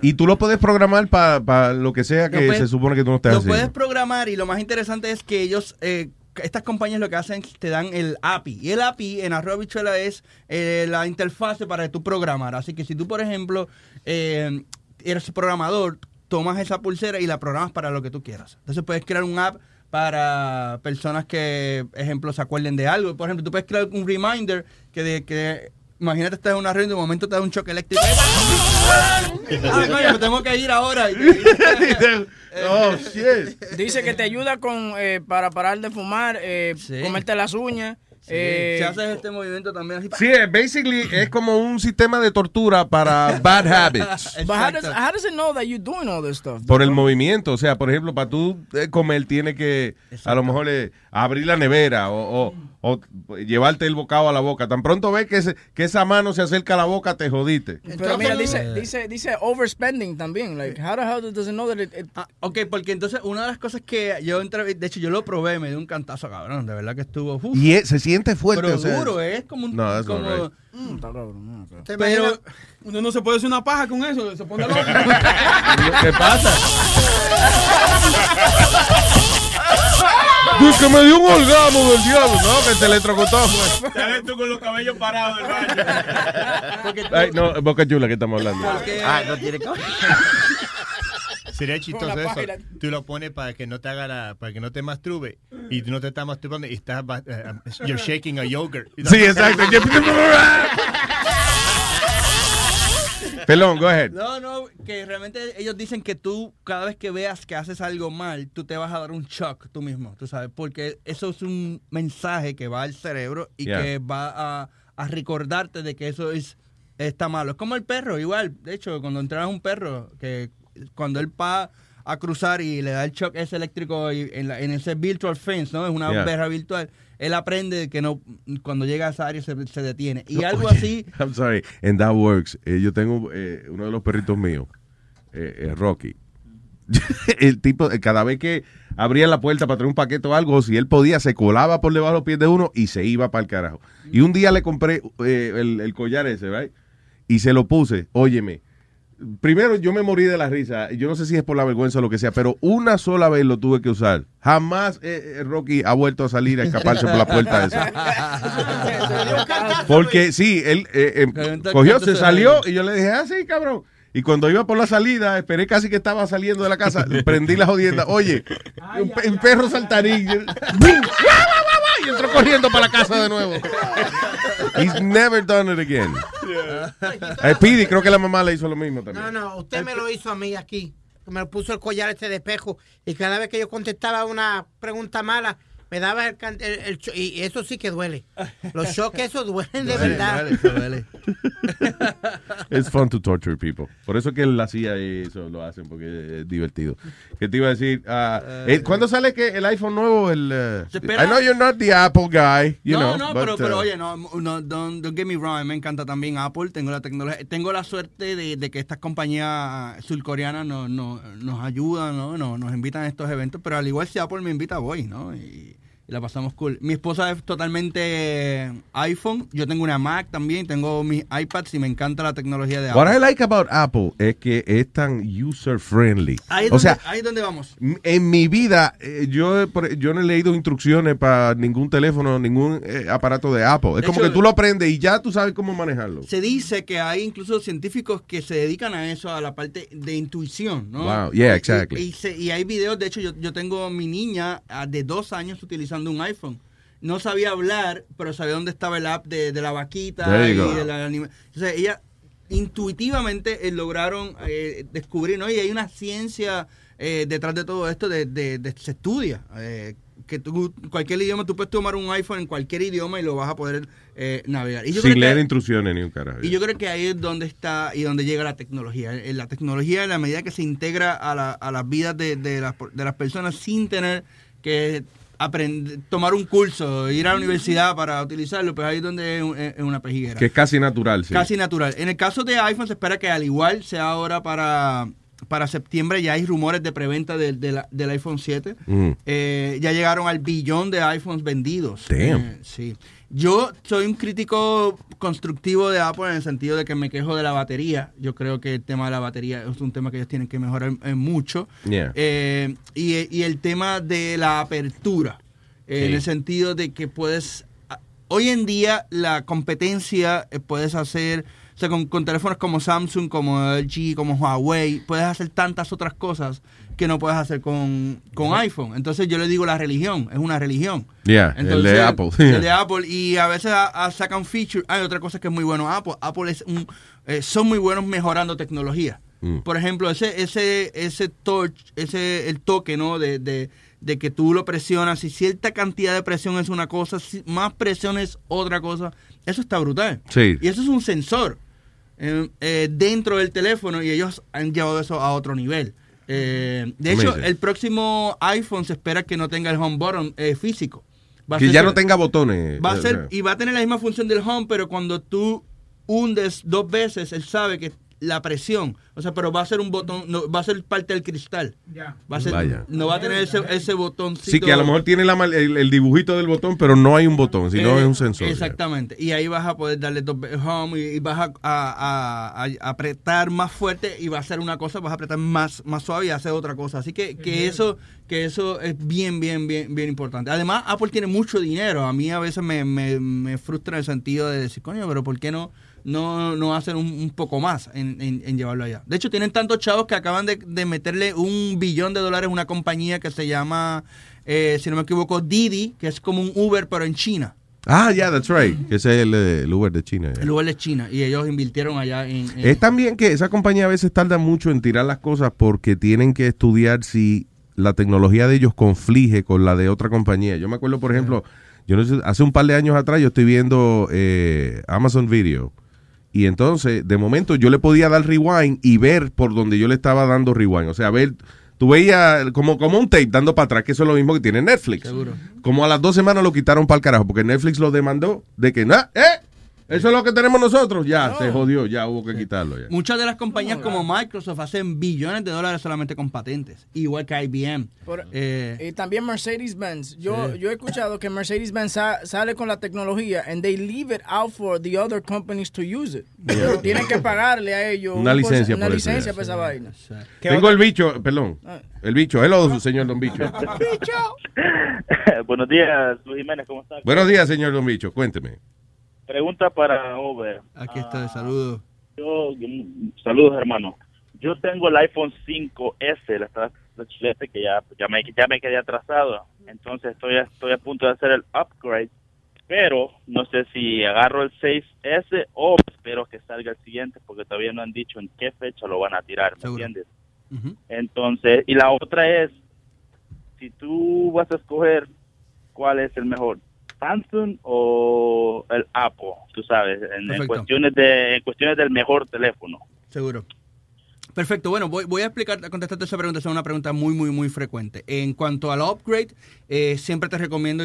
Y tú lo puedes programar para lo que sea que Lo puedes- se supone que tú no estés lo haciendo. puedes programar y lo más interesante es que ellos, eh, estas compañías lo que hacen es te dan el API. Y el API en arroba bichuela es eh, la interfase para tú programar. Así que si tú, por ejemplo, eh, eres programador, tomas esa pulsera y la programas para lo que tú quieras. Entonces puedes crear un app para personas que, ejemplo, se acuerden de algo. Por ejemplo, tú puedes crear un reminder que de que imagínate estás en una reunión y de momento te da un choque eléctrico. ah, coño, me tengo que ir ahora. Oh, shit. Dice que te ayuda con eh, para parar de fumar, eh, comerte las uñas. Eh, si haces este movimiento también así. Sí, es basically es como un sistema de tortura para bad habits. But how does, how does it know that you're doing all this stuff? Por el movimiento, o sea, por ejemplo, para tú eh, comer tiene que a lo mejor eh, abrir la nevera o, o- o llevarte el bocado a la boca. Tan pronto ves que, ese- que esa mano se acerca a la boca, te jodiste. Pero mira, dice, dice, dice overspending también. Like, how the hell does it know that it, it- Ah, ok, porque entonces una de las cosas que yo entré, de hecho yo lo probé, me dio un cantazo, cabrón, de verdad que estuvo... uf. Y es- se siente fuerte. Pero o sea, duro, es como un... No, como, right. Mm. Pero uno no se puede hacer una paja con eso, se pone loco. ¿Qué pasa? Pues que me dio un orgasmo del diablo, ¿no? Que te electrocutó. Sales tú con los cabellos parados del baño. Ay, no, Boca Chula, que estamos hablando? Ah, no tiene Sería chistoso eso. Tú lo pones para que no te haga la, para que no te masturbe y tú no te estás masturbando y estás eh, you're shaking a yogurt. Sí, exacto. Pelón, go ahead. No, no, que realmente ellos dicen que tú, cada vez que veas que haces algo mal, tú te vas a dar un shock tú mismo, tú sabes, porque eso es un mensaje que va al cerebro y Yeah. que va a, a recordarte de que eso es está malo. Es como el perro, igual. De hecho, cuando entrenas a un perro, que cuando él va a cruzar y le da el shock ese eléctrico y en, la- en ese virtual fence, ¿no? Es una Yeah. perra virtual. Él aprende que no, cuando llega a esa área se, se detiene. Y algo oye, así, I'm sorry, and that works. Eh, yo tengo eh, uno de los perritos míos, eh, eh, Rocky. el tipo, cada vez que abría la puerta para traer un paquete o algo, si él podía, se colaba por debajo de los pies de uno y se iba para el carajo. Y un día le compré el, el collar ese, right? Y se lo puse. Óyeme, primero yo me morí de la risa. Yo no sé si es por la vergüenza o lo que sea, pero una sola vez lo tuve que usar. Jamás eh, eh, Rocky ha vuelto a salir a escaparse por la puerta esa. Porque sí, él eh, eh, cogió, se salió y yo le dije, ah, sí, cabrón. Y cuando iba por la salida, esperé casi que estaba saliendo de la casa, prendí la jodienda. Oye, un, un perro saltarín. y entró corriendo para la casa de nuevo. He's never done it again. Eh, Speedy, creo que la mamá le hizo lo mismo también. No, no, usted me lo hizo a mí aquí. Me puso el collar este de espejo y cada vez que yo contestaba una pregunta mala, me daba el, el- el cho- y eso sí que duele. Los shocks, eso duelen de Duele, verdad. duele, eso duele. It's fun to torture people. Por eso que la CIA y eso lo hacen, porque es divertido. ¿Qué te iba a decir? Eh, ¿Cuándo sale que el iPhone nuevo? El, espera- I know you're not the Apple guy, you no, know. no, but, pero, pero uh, oye, no, no don't, don't get me wrong, me encanta también Apple, tengo la tecnología, tengo la suerte de, de que estas compañías surcoreanas nos, nos, nos ayudan, ¿no? Nos, nos invitan a estos eventos, pero al igual si Apple me invita, voy, ¿no? Y, y la pasamos cool. Mi esposa es totalmente iPhone, yo tengo una Mac también, tengo mis iPads y me encanta la tecnología de Apple. What I like about Apple es que es tan user friendly. Ahí es, o sea, donde, ahí es donde vamos. en mi vida eh, yo, yo no he leído instrucciones para ningún teléfono, ningún eh, aparato de Apple. Es De como hecho, que tú lo prendes y ya tú sabes cómo manejarlo. Se dice que hay incluso científicos que se dedican a eso, a la parte de intuición, ¿no? Wow, yeah, Y- exactly. Y, se- y hay videos, de hecho, yo, yo tengo mi niña ah, de dos años utilizando un iPhone. No sabía hablar, pero sabía dónde estaba el app de, de la vaquita y de la anima- O sea, ella intuitivamente eh, lograron eh, descubrir, ¿no? Y hay una ciencia eh, detrás de todo esto, de, de- de- se estudia. que tú, cualquier idioma, tú puedes tomar un iPhone en cualquier idioma y lo vas a poder navegar. Y yo creo Sin que- leer instrucciones ni un carajo. y yo creo que ahí es donde está y donde llega la tecnología. La tecnología, en la medida que se integra a, la- a las vidas de, de las, de las personas sin tener que aprender, tomar un curso, ir a la universidad para utilizarlo, pues ahí es donde es, un- es una pejiguera. Que es casi natural, sí. Casi natural. En el caso de iPhone se espera que al igual sea ahora para, para septiembre, ya hay rumores de preventa del- de la- del iPhone 7. Mm. Eh, ya llegaron al billón de iPhones vendidos. Damn. Eh, sí. Yo soy un crítico constructivo de Apple en el sentido de que me quejo de la batería. Yo creo que el tema de la batería es un tema que ellos tienen que mejorar eh, mucho. Yeah. Eh, y, y el tema de la apertura, eh, Sí. en el sentido de que puedes... a- Hoy en día la competencia eh, puedes hacer, o sea, con, con teléfonos como Samsung, como LG, como Huawei, puedes hacer tantas otras cosas que no puedes hacer con, con iPhone. Entonces yo le digo la religión, es una religión. Yeah, el de Apple. El de Apple. Y a veces a- a- sacan feature. Hay otra cosa que es muy bueno Apple. Apple es un, eh, son muy buenos mejorando tecnología. Mm. Por ejemplo, ese, ese, ese touch, ese, el toque, ¿no? De, de, de que tú lo presionas y cierta cantidad de presión es una cosa, si- más presión es otra cosa. Eso está brutal. Sí. Y eso es un sensor eh, eh, dentro del teléfono y ellos han llevado eso a otro nivel. Eh, de hecho, el próximo iPhone se espera que no tenga el home button eh, físico. Va Que ser ya no tenga botones. Va a eh, ser, sea. y va a tener la misma función del home, pero cuando tú hundes dos veces, él sabe que la presión, o sea, pero va a ser un botón, no, va a ser parte del cristal. Va a ser, Vaya. no va a tener ese, ese botoncito. Sí, que a lo mejor tiene la mal- el, el dibujito del botón, pero no hay un botón, sino Eh, es un sensor. Exactamente. Y ahí vas a poder darle dos home y, y vas a, a- a- a apretar más fuerte y va a hacer una cosa, vas a apretar más, más suave y hacer otra cosa. Así que, que eso que eso es bien, bien, bien, bien importante. Además, Apple tiene mucho dinero. A mí a veces me, me, me frustra en el sentido de decir, coño, pero ¿por qué no? No, no hacen un, un poco más en, en- en llevarlo allá. De hecho, tienen tantos chavos que acaban de, de meterle un billón de dólares a una compañía que se llama, eh, si no me equivoco, Didi, que es como un Uber, pero en China. Ah, yeah, that's right. Que ese es el, el Uber de China. yeah. El Uber es China y ellos invirtieron allá en... en- Es también que esa compañía a veces tarda mucho en tirar las cosas porque tienen que estudiar si la tecnología de ellos conflige con la de otra compañía. Yo me acuerdo, por ejemplo, yo no sé, hace un par de años atrás yo estoy viendo eh, Amazon Video y entonces de momento yo le podía dar rewind y ver por donde yo le estaba dando rewind. O sea, ver, tú veías como, como un tape dando para atrás, que eso es lo mismo que tiene Netflix. Seguro. Como a las dos semanas lo quitaron para el carajo porque Netflix lo demandó de que, nah, ¿eh? Eso es lo que tenemos nosotros. Ya, se jodió, ya hubo que quitarlo. Ya. Muchas de las compañías como Microsoft hacen billones de dólares solamente con patentes, igual que IBM. Por- Eh, y también Mercedes-Benz. Yo, Sí. yo he escuchado que Mercedes-Benz sa- sale con la tecnología and they leave it out for the other companies to use it. Pero tienen que pagarle a ellos Una un licencia una por eso, licencia ya. para esa vaina. Tengo el bicho, perdón. Ah. El bicho, hello, señor Don Bicho. Buenos días, Luis Jiménez, ¿cómo estás? Buenos días, señor Don Bicho, cuénteme. Pregunta para Over. Aquí estoy, saludos. Yo, saludos, hermano. Yo tengo el iPhone 5S, le estaba, otro chilete que ya, ya, me, ya me quedé atrasado. Entonces estoy, estoy a punto de hacer el upgrade, pero no sé si agarro el 6S o espero que salga el siguiente porque todavía no han dicho en qué fecha lo van a tirar, ¿me entiendes? Entonces, y la otra es, si tú vas a escoger cuál es el mejor, Samsung o el Apple, tú sabes, en, en cuestiones de en cuestiones del mejor teléfono. Seguro. Perfecto, bueno, voy, voy a explicar, a contestarte esa pregunta, es una pregunta muy, muy, muy frecuente. En cuanto al upgrade, eh, siempre te recomiendo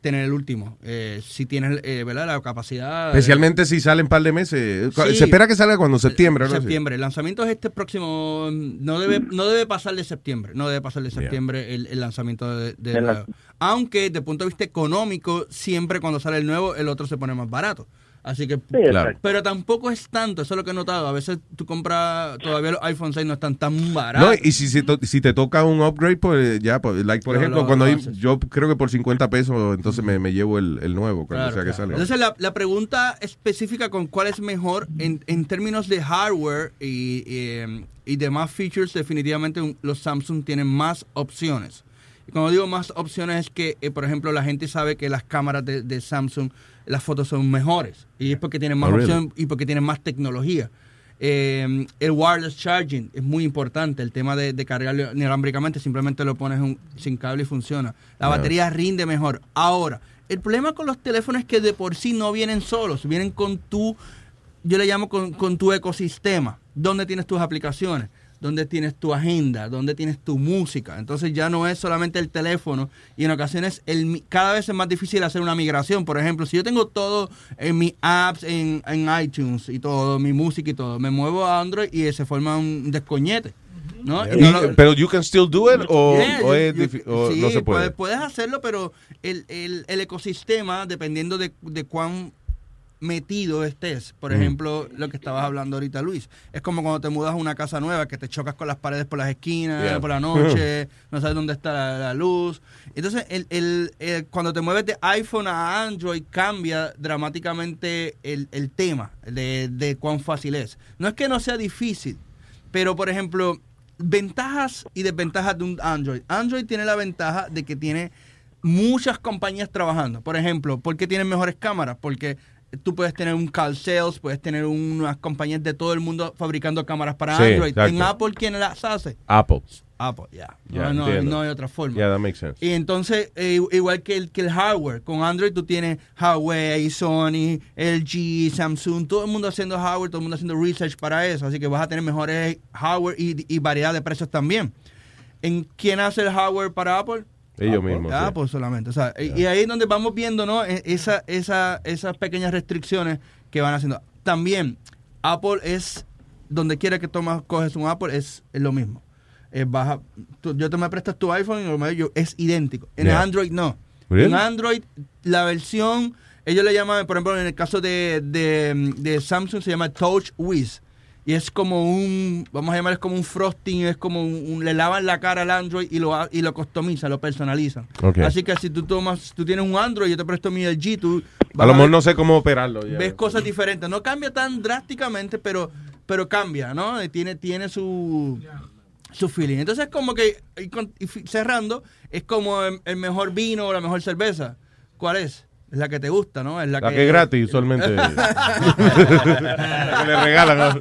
tener el último. Eh, si tienes, eh, ¿verdad? La capacidad... Especialmente si sale un par de meses. Sí. Se espera que salga cuando septiembre, ¿no? Septiembre. El lanzamiento es este próximo. No debe, no debe pasar de septiembre. No debe pasar de septiembre el, el lanzamiento de, de nuevo. lanz- Aunque, desde el punto de vista económico, siempre cuando sale el nuevo, el otro se pone más barato. Así que. Claro. Pero tampoco es tanto. Eso es lo que he notado. A veces tú compras. Todavía los iPhone 6 no están tan No, baratos. y si, si, to- si te toca un upgrade, pues ya, pues, like, por Lo- ejemplo, lo- cuando lo hay- yo creo que por 50 pesos, entonces me, me llevo el, el nuevo, cuando Claro, sea que claro. salga. Entonces la, la pregunta específica con cuál es mejor en, en términos de hardware y, y, em, y demás features, definitivamente los Samsung tienen más opciones. Y cuando digo más opciones es que, eh, por ejemplo, la gente sabe que las cámaras de, de Samsung, las fotos son mejores. Y es porque tienen más Oh, really? opción y porque tienen más tecnología. Eh, el wireless charging es muy importante. El tema de, de cargarlo inalámbricamente, simplemente lo pones un- sin cable y funciona. La Yeah. batería rinde mejor. Ahora, el problema con los teléfonos es que de por sí no vienen solos, vienen con tu, yo le llamo con, con tu ecosistema. ¿Dónde tienes tus aplicaciones? ¿Dónde tienes tu agenda? ¿Dónde tienes tu música? Entonces ya no es solamente el teléfono y en ocasiones el, cada vez es más difícil hacer una migración. Por ejemplo, si yo tengo todo en mis apps, en, en iTunes y todo, mi música y todo, me muevo a Android y se forma un descoñete. ¿no? Lo- pero you can still do it o, Yeah, o es you- o sí, no se puede. puedes, puedes hacerlo, pero el, el- el ecosistema, dependiendo de, de cuán metido estés, por Mm. ejemplo, lo que estabas hablando ahorita, Luis, es como cuando te mudas a una casa nueva, que te chocas con las paredes por las esquinas, Yeah. por la noche, no sabes dónde está la, la luz. Entonces, el, el- el- cuando te mueves de iPhone a Android, cambia dramáticamente el, el tema de, de cuán fácil es. No es que no sea difícil, pero, por ejemplo, ventajas y desventajas de un Android. Android tiene la ventaja de que tiene muchas compañías trabajando. Por ejemplo, ¿por qué tienen mejores cámaras? Porque tú puedes tener un Cal Sales, puedes tener unas compañías de todo el mundo fabricando cámaras para Sí, Android. exacto. En Apple, ¿quién las hace? Apple. Apple, ya. No, no hay otra forma. Yeah, that makes sense. Y entonces, eh, igual que el, que el hardware, con Android tú tienes Huawei, Sony, LG, Samsung, todo el mundo haciendo hardware, todo el mundo haciendo research para eso, así que vas a tener mejores hardware y, y variedad de precios también. ¿En quién hace el hardware para Apple? Ellos Apple. mismos, sí. Apple solamente. O sea, y- Y ahí es donde vamos viendo, ¿no? E- Esa, esa, esas pequeñas restricciones que van haciendo. También, Apple es, donde quiera que tomas, coges un Apple, es, es lo mismo. Es baja, tú- yo te me prestas tu iPhone y lo yo- es idéntico. En Yeah. Android no. Really? En Android, la versión, ellos le llaman, por ejemplo, en el caso de, de, de Samsung se llama Touch Wiz. Y es como un, vamos a llamar, es como un frosting, es como un, un- le lavan la cara al Android y lo, y lo customizan, lo personalizan. Así que si tú tomas, tú tienes un Android, yo te presto mi LG, tú A lo mejor ver- no sé cómo operarlo. ya. ves cosas diferentes. No cambia tan drásticamente, pero, pero cambia, ¿no? Y Tiene, tiene su, su feeling. Entonces, como que, y con- y fi- cerrando, es como el, el mejor vino o la mejor cerveza. ¿Cuál es? Es la que te gusta, ¿no? Es la, La que es gratis, usualmente. La que le regalan.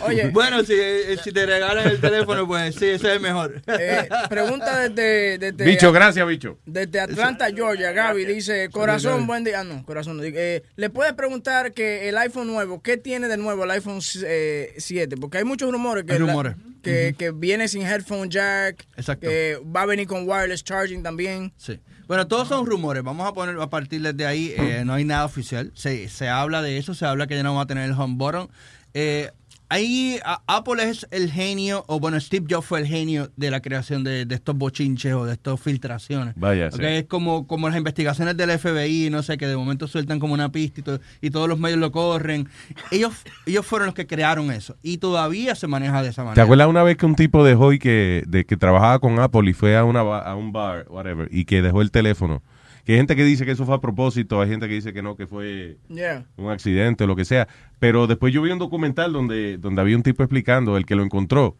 Oye, bueno, si, eh, si te regalan el teléfono, pues sí, ese es el mejor. Eh, pregunta desde, desde Bicho, gracias, bicho. Desde Atlanta, Georgia, Gaby dice, corazón, buen día. Ah, no, corazón. no, eh, Le puedes preguntar que el iPhone nuevo, ¿qué tiene de nuevo el iPhone eh, 7? Porque hay muchos rumores que, Hay la- rumores. que, que viene sin headphone jack, Exacto. que va a venir con wireless charging también. Sí. Bueno, todos son rumores. Vamos a poner a partir de ahí. eh, no hay nada oficial. Se, se habla de eso. Se habla que ya no va a tener el home button. Eh, ahí Apple es el genio, o bueno, Steve Jobs fue el genio de la creación de, de estos bochinches o de estas filtraciones. Vaya, Ok, sí. Es como, como las investigaciones del FBI, no sé, que de momento sueltan como una pista y, to- y todos los medios lo corren. Ellos, ellos fueron los que crearon eso. Y todavía se maneja de esa manera. ¿Te acuerdas una vez que un tipo dejó y que, de, que trabajaba con Apple y fue a, una, a un bar, whatever, y que dejó el teléfono? Que hay gente que dice que eso fue a propósito, hay gente que dice que no, que fue Yeah. un accidente o lo que sea. Pero después yo vi un documental donde, donde había un tipo explicando, el que lo encontró,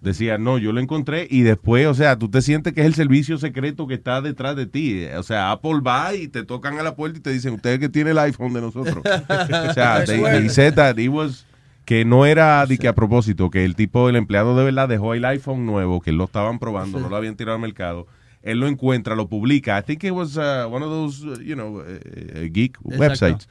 decía, no, yo lo encontré y después, o sea, tú te sientes que es el servicio secreto que está detrás de ti. O sea, Apple va y te tocan a la puerta y te dicen, usted es el que tiene el iPhone de nosotros. o sea, they, they said that it was- que no era de que a propósito, que el tipo, el empleado de verdad dejó el iPhone nuevo, que lo estaban probando, no lo habían tirado al mercado. Él lo encuentra, lo publica. I think it was uh, one of those, uh, you know, uh, geek Exacto. websites.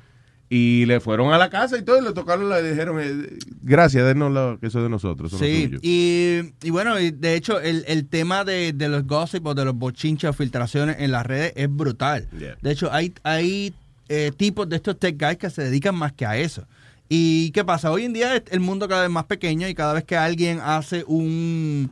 Y le fueron a la casa y todo, y le tocaron, le dijeron, eh, gracias, denos lo que eso es de nosotros. eso Sí, tuyo". y, y bueno, y de hecho el, el tema de, de los gossip o de los bochinches o filtraciones en las redes es brutal. De hecho, hay, hay eh, tipos de estos tech guys que se dedican más que a eso. ¿Y qué pasa? Hoy en día es el mundo cada vez más pequeño y cada vez que alguien hace un,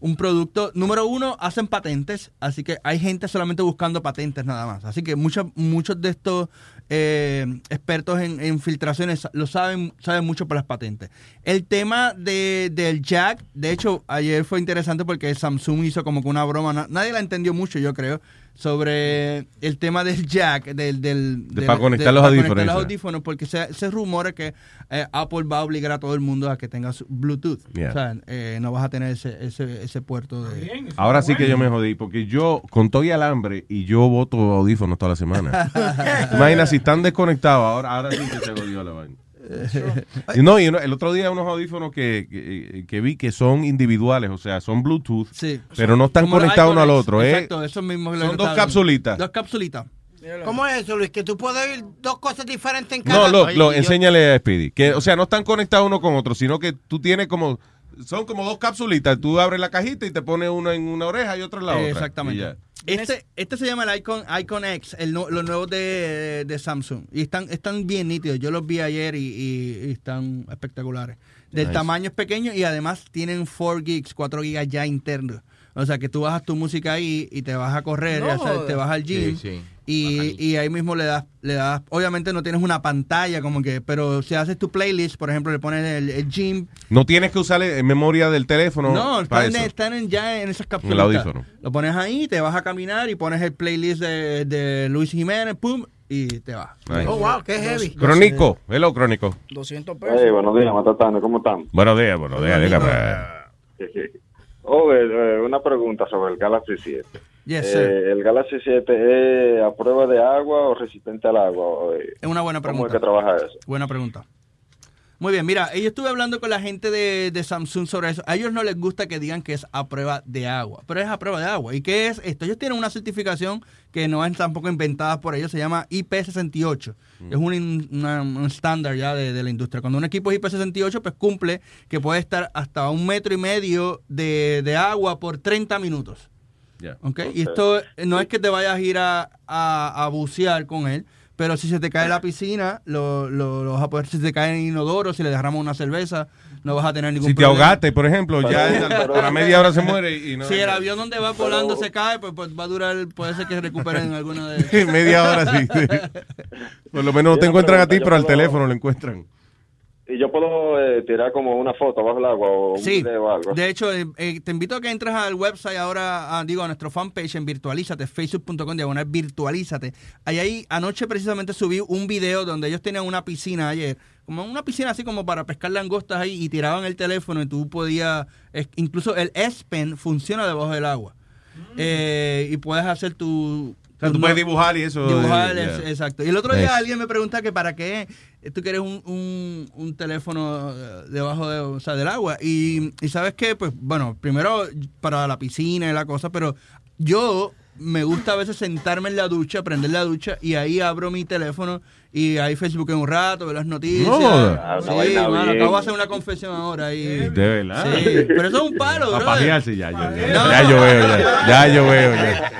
un producto, número uno, hacen patentes, así que hay gente solamente buscando patentes nada más. Así que muchos muchos de estos eh, expertos en, filtraciones lo saben, saben mucho por las patentes. El tema de, del jack, de hecho, ayer fue interesante porque Samsung hizo como que una broma, na- nadie la entendió mucho, yo creo, sobre el tema del jack, del... del De para conectar los para audífonos, conectar los esa. audífonos, porque se, se rumora que eh, Apple va a obligar a todo el mundo a que tenga su Bluetooth. Yeah. O sea, eh, no vas a tener ese, ese, ese puerto de... Ahora sí que yo me jodí, porque yo, con todo y alambre, y yo voto audífonos toda la semana. Imagina, si están desconectados, ahora, ahora sí que se jodió la vaina. No, y uno- el otro día unos audífonos que, que, que vi que son individuales, o sea, son Bluetooth, pero no están conectados uno al otro. ¿eh? Exacto, eso mismo es lo Son que dos capsulitas. Dos capsulitas. ¿Cómo es eso, Luis? Que tú puedes oír dos cosas diferentes en cada... No, lo, lo, enséñale a Speedy. Que, o sea, no están conectados uno con otro, sino que tú tienes como. Son como dos capsulitas. Tú abres la cajita y te pones una en una oreja y otra en la otra. Exactamente. Este, este se llama el Icon, Icon X, el, los nuevos de, de Samsung. Y están, están bien nítidos. Yo los vi ayer y, y- y están espectaculares. Del Nice. tamaño es pequeño y además tienen 4 gigs, 4 gigas ya internos. O sea que tú bajas tu música ahí y te vas a correr, No te vas al gym. Sí, sí. Y, y ahí mismo le das, le das, obviamente no tienes una pantalla como que, pero si haces tu playlist, por ejemplo, le pones el, el gym, No tienes que usar en memoria del teléfono. no, para están, eso. están en- ya en esas En cápsulas. el audífono. Lo pones ahí, te vas a caminar y pones el playlist de, de Luis Jiménez, pum, y te vas. Nice. Oh, wow, qué heavy. Crónico. Hello, Crónico. 200 pesos. Hey, buenos días, Matatano, ¿cómo están? Buenos días, buenos días. dígame. Eh, una pregunta sobre el Galaxy 7. Yes, Eh. ¿El Galaxy 7 es a prueba de agua o resistente al agua? Es una buena ¿Cómo pregunta. es que trabaja eso? Buena pregunta. Muy bien, mira, yo estuve hablando con la gente de, de Samsung sobre eso. A ellos no les gusta que digan que es a prueba de agua, pero es a prueba de agua. ¿Y qué es esto? Ellos tienen una certificación que no es tampoco inventada por ellos, se llama IP68. Es un, estándar ya de, de la industria. Cuando un equipo es IP68, pues cumple que puede estar hasta un metro y medio de, de agua por 30 minutos. ¿Ok? Y esto no es que te vayas a ir a, a- a bucear con él, pero si se te cae la piscina, lo, lo- lo vas a poder, si se te cae en inodoro, si le derramos una cerveza, no vas a tener ningún Si te problema. ahogaste, por ejemplo, ya Pero- a la media hora se muere y no. Si el avión donde va volando se cae, pues, pues va a durar, puede ser que recuperen alguna de... media hora, sí. Por lo menos no te encuentran a ti, pero al teléfono lo encuentran. ¿Y yo puedo eh, tirar como una foto bajo el agua o un Sí, video o algo? de hecho, eh, eh, te invito a que entres al website ahora, a, digo, a nuestro fanpage en Virtualízate, facebook.com, diagonal Virtualízate. Ahí, ahí, anoche precisamente subí un video donde ellos tenían una piscina ayer, como una piscina así como para pescar langostas ahí y tiraban el teléfono y tú podías, es- incluso el S Pen funciona debajo del agua. Eh, y puedes hacer tu... O sea, tu tú puedes dibujar y eso. Dibujar, es- yeah. exacto. Y el otro día Nice. alguien me pregunta que para qué tú quieres un, un, un teléfono eh, debajo de, o sea, del agua. Y, y sabes qué, pues bueno, primero para la piscina y la cosa, pero yo me gusta a veces sentarme en la ducha, prender la ducha y ahí abro mi teléfono y ahí Facebook en un rato, veo las noticias. No joda. una sí, mano, acabo de hacer una confesión ahora. Y, De verdad. Sí, pero eso es un palo, pajearse ya, ya, ya. No. Ya yo veo, ya. Ya yo veo, ya.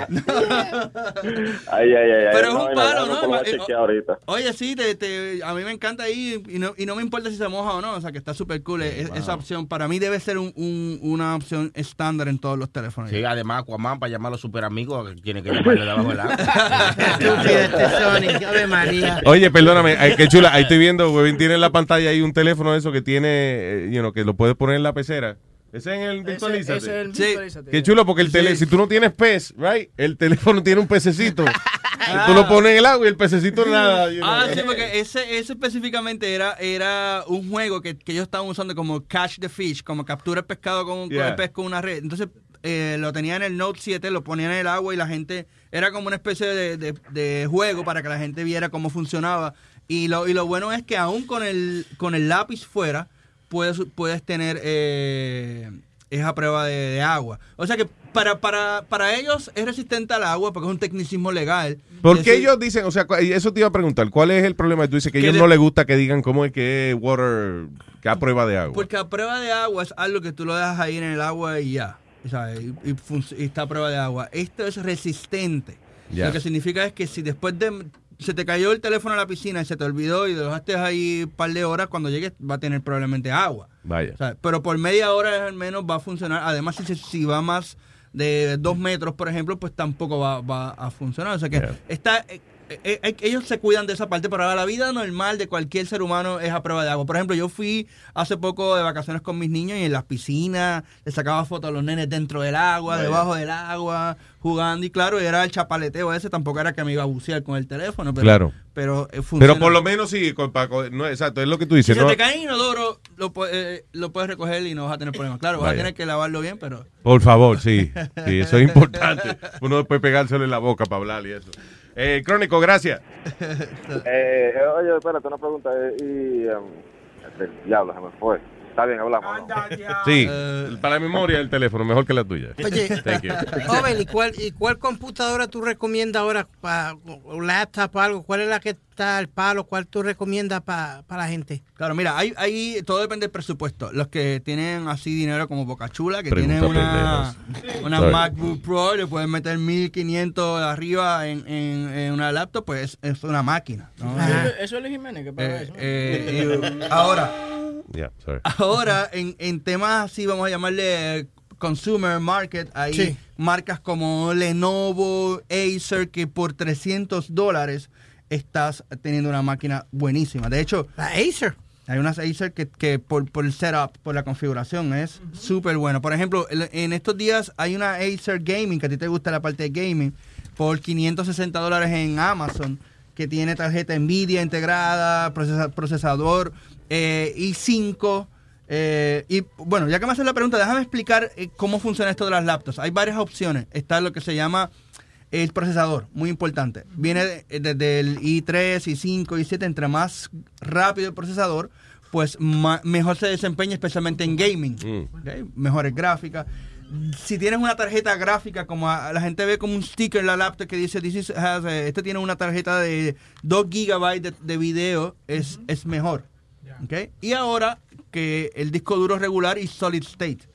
Ay, ay, ay. ay, Pero es no, un palo, no, Eh. Oye, sí, te, te- a mí me encanta ahí y no, y no me importa si se moja o no, o sea que está súper cool. Es- Esa opción para mí debe ser un- un- una opción estándar en todos los teléfonos. Sí, además, Aquaman, para llamar a los super amigos, que tiene que llamarle de abajo del agua. Estúpido este Sonic, Ave María. Oye, perdóname, ay, qué chula. Ahí estoy viendo, Webin tiene en la pantalla ahí un teléfono de eso que tiene, eh, you know, que lo puedes poner en la pecera Ese es el virtualízate. ese es el Sí. Qué chulo, porque el tele, si tú no tienes pez, right, el teléfono tiene un pececito. tú lo pones en el agua y el pececito nada. you know. Ah, sí, porque ese, ese específicamente era, era un juego que, que ellos estaban usando como catch the fish, como captura el pescado con, con el pez con una red. Entonces eh, lo tenían en el Note 7, lo ponían en el agua y la gente, era como una especie de, de- de juego para que la gente viera cómo funcionaba. Y lo, y lo bueno es que aún con el, con el lápiz fuera, puedes, puedes tener eh, esa prueba de, de agua. O sea que para, para, para ellos es resistente al agua porque es un tecnicismo legal. ¿Por qué ellos dicen, o sea, eso te iba a preguntar, ¿cuál es el problema? Tú dices que a Que ellos no les gusta que digan cómo es que es water, que a prueba de agua. Porque a prueba de agua es algo que tú lo dejas ahí en el agua y ya. Y, y func- y está a prueba de agua. Esto es resistente. Lo que significa es que si después de se te cayó el teléfono a la piscina y se te olvidó y lo dejaste ahí un par de horas, cuando llegues va a tener probablemente agua. Vaya. O sea, pero por media hora al menos va a funcionar. Además, si, si va más de dos metros, por ejemplo, pues tampoco va, va a funcionar. O sea que Yeah. está, eh, eh, ellos se cuidan de esa parte, pero ahora la vida normal de cualquier ser humano es a prueba de agua. Por ejemplo, yo fui hace poco de vacaciones con mis niños y en las piscinas le sacaba fotos a los nenes dentro del agua, debajo del agua, jugando. Y claro, era el chapaleteo ese, tampoco era que me iba a bucear con el teléfono. Pero, Claro. Pero, eh, funciona. Pero por lo menos sí, con- pa- con- no, exacto, es lo que tú Si dices, se ¿no? te cae inodoro, lo, eh, lo puedes recoger y no vas a tener problemas. Claro, vas a tener que lavarlo bien, pero... Por favor, sí. Sí, eso es importante. Uno después pegárselo en la boca para hablar y eso. Eh, Crónico, gracias. Eh, eh, oye, espérate, una pregunta. eh, y. em, este, diablo, se me fue. Está bien, hablamos. ¿no? Sí, para la memoria del teléfono, mejor que la tuya. Oye, Thank you. joven, ¿y cuál, ¿y cuál computadora tú recomiendas ahora para un laptop o algo? ¿Cuál es la que está al palo? ¿Cuál tú recomiendas para la gente? Claro, mira, hay, hay, todo depende del presupuesto. Los que tienen así dinero como Boca Chula, que Pregunta tienen una, una. MacBook Pro, le pueden meter 1500 arriba en, en, en una laptop, pues es una máquina. ¿no? Eso, eso es Luis Jiménez que paga Eh, eso. eh, y ahora, Yeah, sorry. ahora en, en temas así, vamos a llamarle consumer market, hay Sí. marcas como Lenovo, Acer, que por 300 dólares estás teniendo una máquina buenísima. De hecho, La Acer. hay unas Acer que, que por, por el setup, por la configuración, es súper bueno. Por ejemplo, en estos días hay una Acer Gaming, que a ti te gusta la parte de gaming, por 560 dólares en Amazon, que tiene tarjeta Nvidia integrada, procesa- procesador eh, i5. eh, y bueno, ya que me haces la pregunta, déjame explicar eh, cómo funciona esto de las laptops. Hay varias opciones. Está lo que se llama el procesador, muy importante. Viene de- desde el i3, i5, i7. Entre más rápido el procesador, pues mejor se desempeña, especialmente en gaming. ¿ok? Mejores gráficas. Si tienes una tarjeta gráfica, como a- la gente ve como un sticker en la laptop que dice, This is- has, eh, este tiene una tarjeta de 2 gigabytes de, de video, es, es mejor. ¿ok? Y ahora que el disco duro regular y solid state.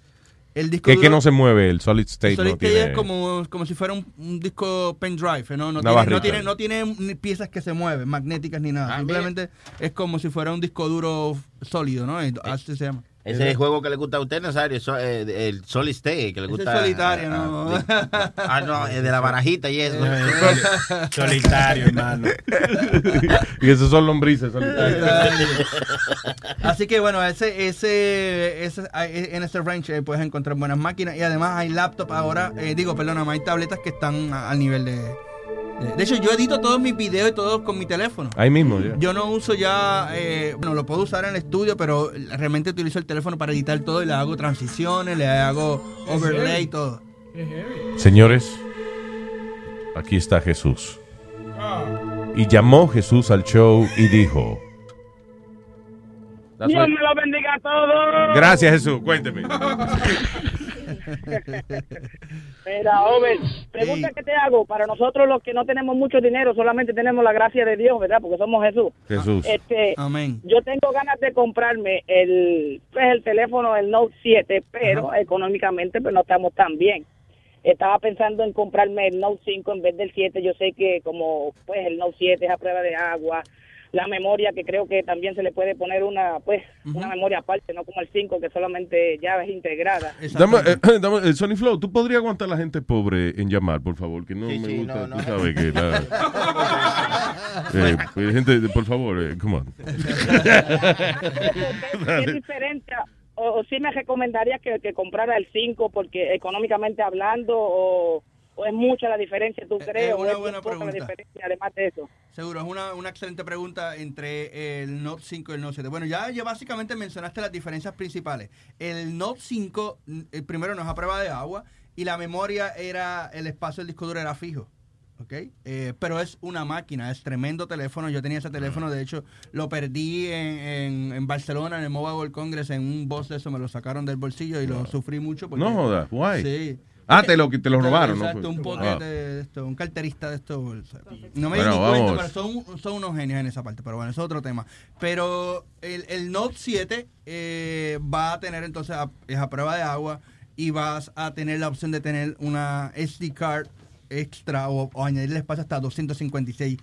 El disco Que, duro, que no se mueve, el solid state el solid no state tiene... es como, como si fuera un, un disco pendrive, ¿no? No tiene, no, tiene, no tiene ni piezas que se mueven, magnéticas ni nada. Ah, Simplemente es como si fuera un disco duro sólido, ¿no? Así se llama. Ese es el juego que le gusta a usted, Nazario, eh, el Solid State, que le gusta. es solitario, ah, ¿no? ah, Ah, no, es de la barajita y eso. Solitario, hermano. y esos son lombrices solitarios. Así que bueno, ese, ese, ese- en ese range eh, puedes encontrar buenas máquinas y además hay laptops ahora, eh, digo, perdóname, hay tabletas que están al nivel de, de... de hecho, yo edito todos mis videos y todos con mi teléfono. Ahí mismo, ya. Yo no uso ya, eh, bueno, lo puedo usar en el estudio, pero realmente utilizo el teléfono para editar todo y le hago transiciones, le hago overlay y todo. Señores, aquí está Jesús. Y llamó Jesús al show y dijo... Dios me lo bendiga a todos. Gracias Jesús, cuénteme. Mira, Over, pregunta que te hago. Para nosotros los que no tenemos mucho dinero, solamente tenemos la gracia de Dios, ¿verdad? Porque somos Jesús. Jesús. Este, Amén. yo tengo ganas de comprarme el, pues, el teléfono, el Note 7, pero económicamente pues no estamos tan bien. Estaba pensando en comprarme el Note 5 en vez del 7. Yo sé que como pues el Note 7 es a prueba de agua, la memoria que creo que también se le puede poner una pues una memoria aparte, no como el 5 que solamente ya es integrada. Dame, eh, dame, eh, Sony Flow, ¿tú podrías aguantar a la gente pobre en llamar, por favor? Que no Sí, me sí, gusta, no, tú no. sabes que la... Eh, pues, gente, por favor, eh, come on. es diferente a- o, o sí me recomendaría que, que comprara el 5 porque económicamente hablando o, o es mucha la diferencia, ¿tú crees? o una es buena la pregunta. diferencia además de eso? Seguro, es una, una excelente pregunta entre el Note 5 y el Note 7. Bueno, ya, ya básicamente mencionaste las diferencias principales. El Note 5, mm, el primero no es a prueba de agua y la memoria era, el espacio del disco duro era fijo. ¿ok? Eh, pero es una máquina, es tremendo teléfono. Yo tenía ese teléfono, de hecho, lo perdí en, en, en Barcelona, en el Mobile World Congress, en un boss de eso, me lo sacaron del bolsillo y lo sufrí mucho. porque- No jodas, why? Sí. Ah, te lo, te lo robaron, ¿no? Exacto, un Ah. pocket de esto, un carterista de esto. No me Bueno, di ni cuenta, pero son, son unos genios en esa parte. Pero bueno, eso es otro tema. Pero el, el Note 7 eh, va a tener entonces, a- es a prueba de agua y vas a tener la opción de tener una SD card extra o, o añadirle espacio hasta 256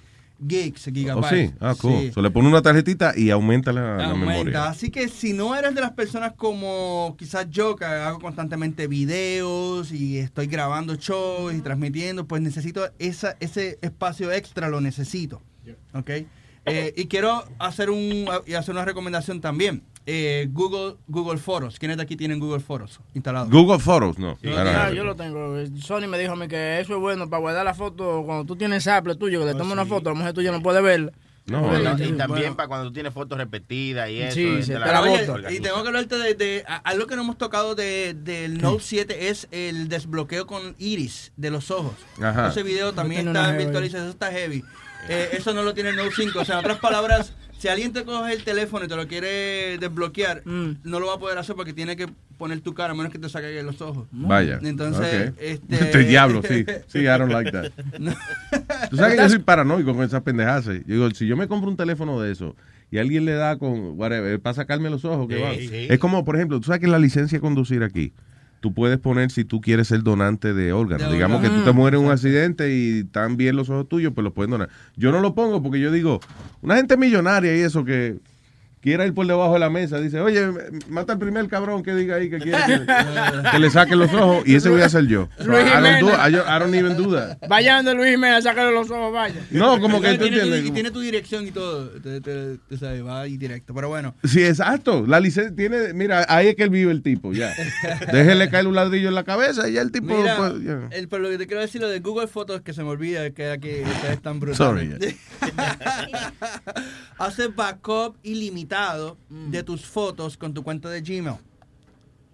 gigs, ¿Oh, gigabytes. sí? Ah, cool. Sí. So, le pone una tarjetita y aumenta la, la Aumenta. memoria. Así que si no eres de las personas como quizás yo, que hago constantemente videos y estoy grabando shows y transmitiendo, pues necesito esa, ese espacio extra, lo necesito. ¿Ok? Eh, y quiero hacer, un, y hacer una recomendación también. Eh, Google, Google Fotos. ¿Quiénes de aquí tienen Google Fotos instalado? Google Photos, no. Sí. Ah, yo lo tengo. Sony me dijo a mí que eso es bueno para guardar la foto. Cuando tú tienes Apple tuyo, que le tomas una foto, la mujer tuya no puede verla. No, Verla. Y también Bueno. para cuando tú tienes fotos repetidas y eso. Sí, de la- Oye, y tengo que hablarte de, de- a- algo que no hemos tocado de, del Note 7 es el desbloqueo con iris de los ojos. Ajá. Ese video también está virtualizado, eso está heavy. Eh, eso no lo tiene el Note 5. O sea, en otras palabras, si alguien te coge el teléfono y te lo quiere desbloquear, Mm. no lo va a poder hacer porque tiene que poner tu cara, a menos que te saque los ojos. Vaya. Entonces, Ok. este... Este diablo, sí. Sí, I don't like that. Tú sabes que yo soy paranoico con esas pendejadas. Yo digo, si yo me compro un teléfono de eso y alguien le da con whatever, para sacarme los ojos, que Sí, va. sí. Es como, por ejemplo, tú sabes que la licencia de conducir aquí, tú puedes poner si tú quieres ser donante de órganos. De Digamos que tú te mueres en un accidente y están bien los ojos tuyos, pues los pueden donar. Yo no lo pongo porque yo digo, una gente millonaria y eso que quiera ir por debajo de la mesa, dice, oye, mata al primer cabrón que diga ahí que quiere que, que le saquen los ojos y ese voy a ser yo. So, Luis I, don't do. I, I don't even do that. Vaya donde Luis Jiménez, sácale los ojos, vaya. No, como que Y tú tiene tu- entiendes. y tiene tu dirección y todo. Te, te- te sabe, va ahí directo. Pero bueno. Sí, exacto. La licencia tiene, mira, ahí es que él vive el tipo, ya. Déjele caer un ladrillo en la cabeza y ya el tipo, Mira, pues, ya. el, pero lo que te quiero decir, lo de Google Fotos, que se me olvida que aquí que es tan brutal. Sorry. Hace backup ilimitado de tus fotos con tu cuenta de Gmail.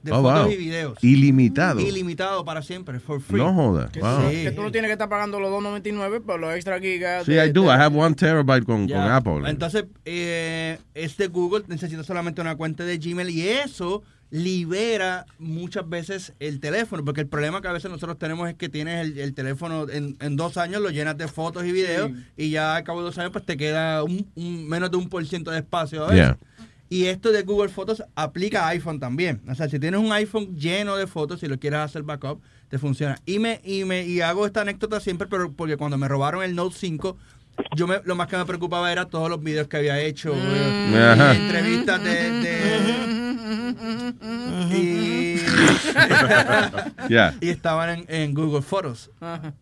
De Oh, fotos wow. y videos. Ilimitado. Ilimitado para siempre, for free. No joda. Que, Wow. tú, que tú no tienes que estar pagando los 2.99 por los extra gigas. Sí, de- I do. de- I have one terabyte con, Ya. con Apple. Entonces, eh, este Google necesita solamente una cuenta de Gmail y eso libera muchas veces el teléfono, porque el problema que a veces nosotros tenemos es que tienes el, el teléfono en, en dos años, lo llenas de fotos y videos y ya al cabo de dos años pues te queda un, un- menos de un por ciento de espacio a veces. Yeah. Y esto de Google Fotos aplica a iPhone también. O sea, si tienes un iPhone lleno de fotos, si lo quieres hacer backup, te funciona. Y me, y me y hago esta anécdota siempre, pero porque cuando me robaron el Note 5, yo me, lo más que me preocupaba era todos los videos que había hecho, eh, y Ajá. entrevistas de, de- y, estaban en, en Google Fotos.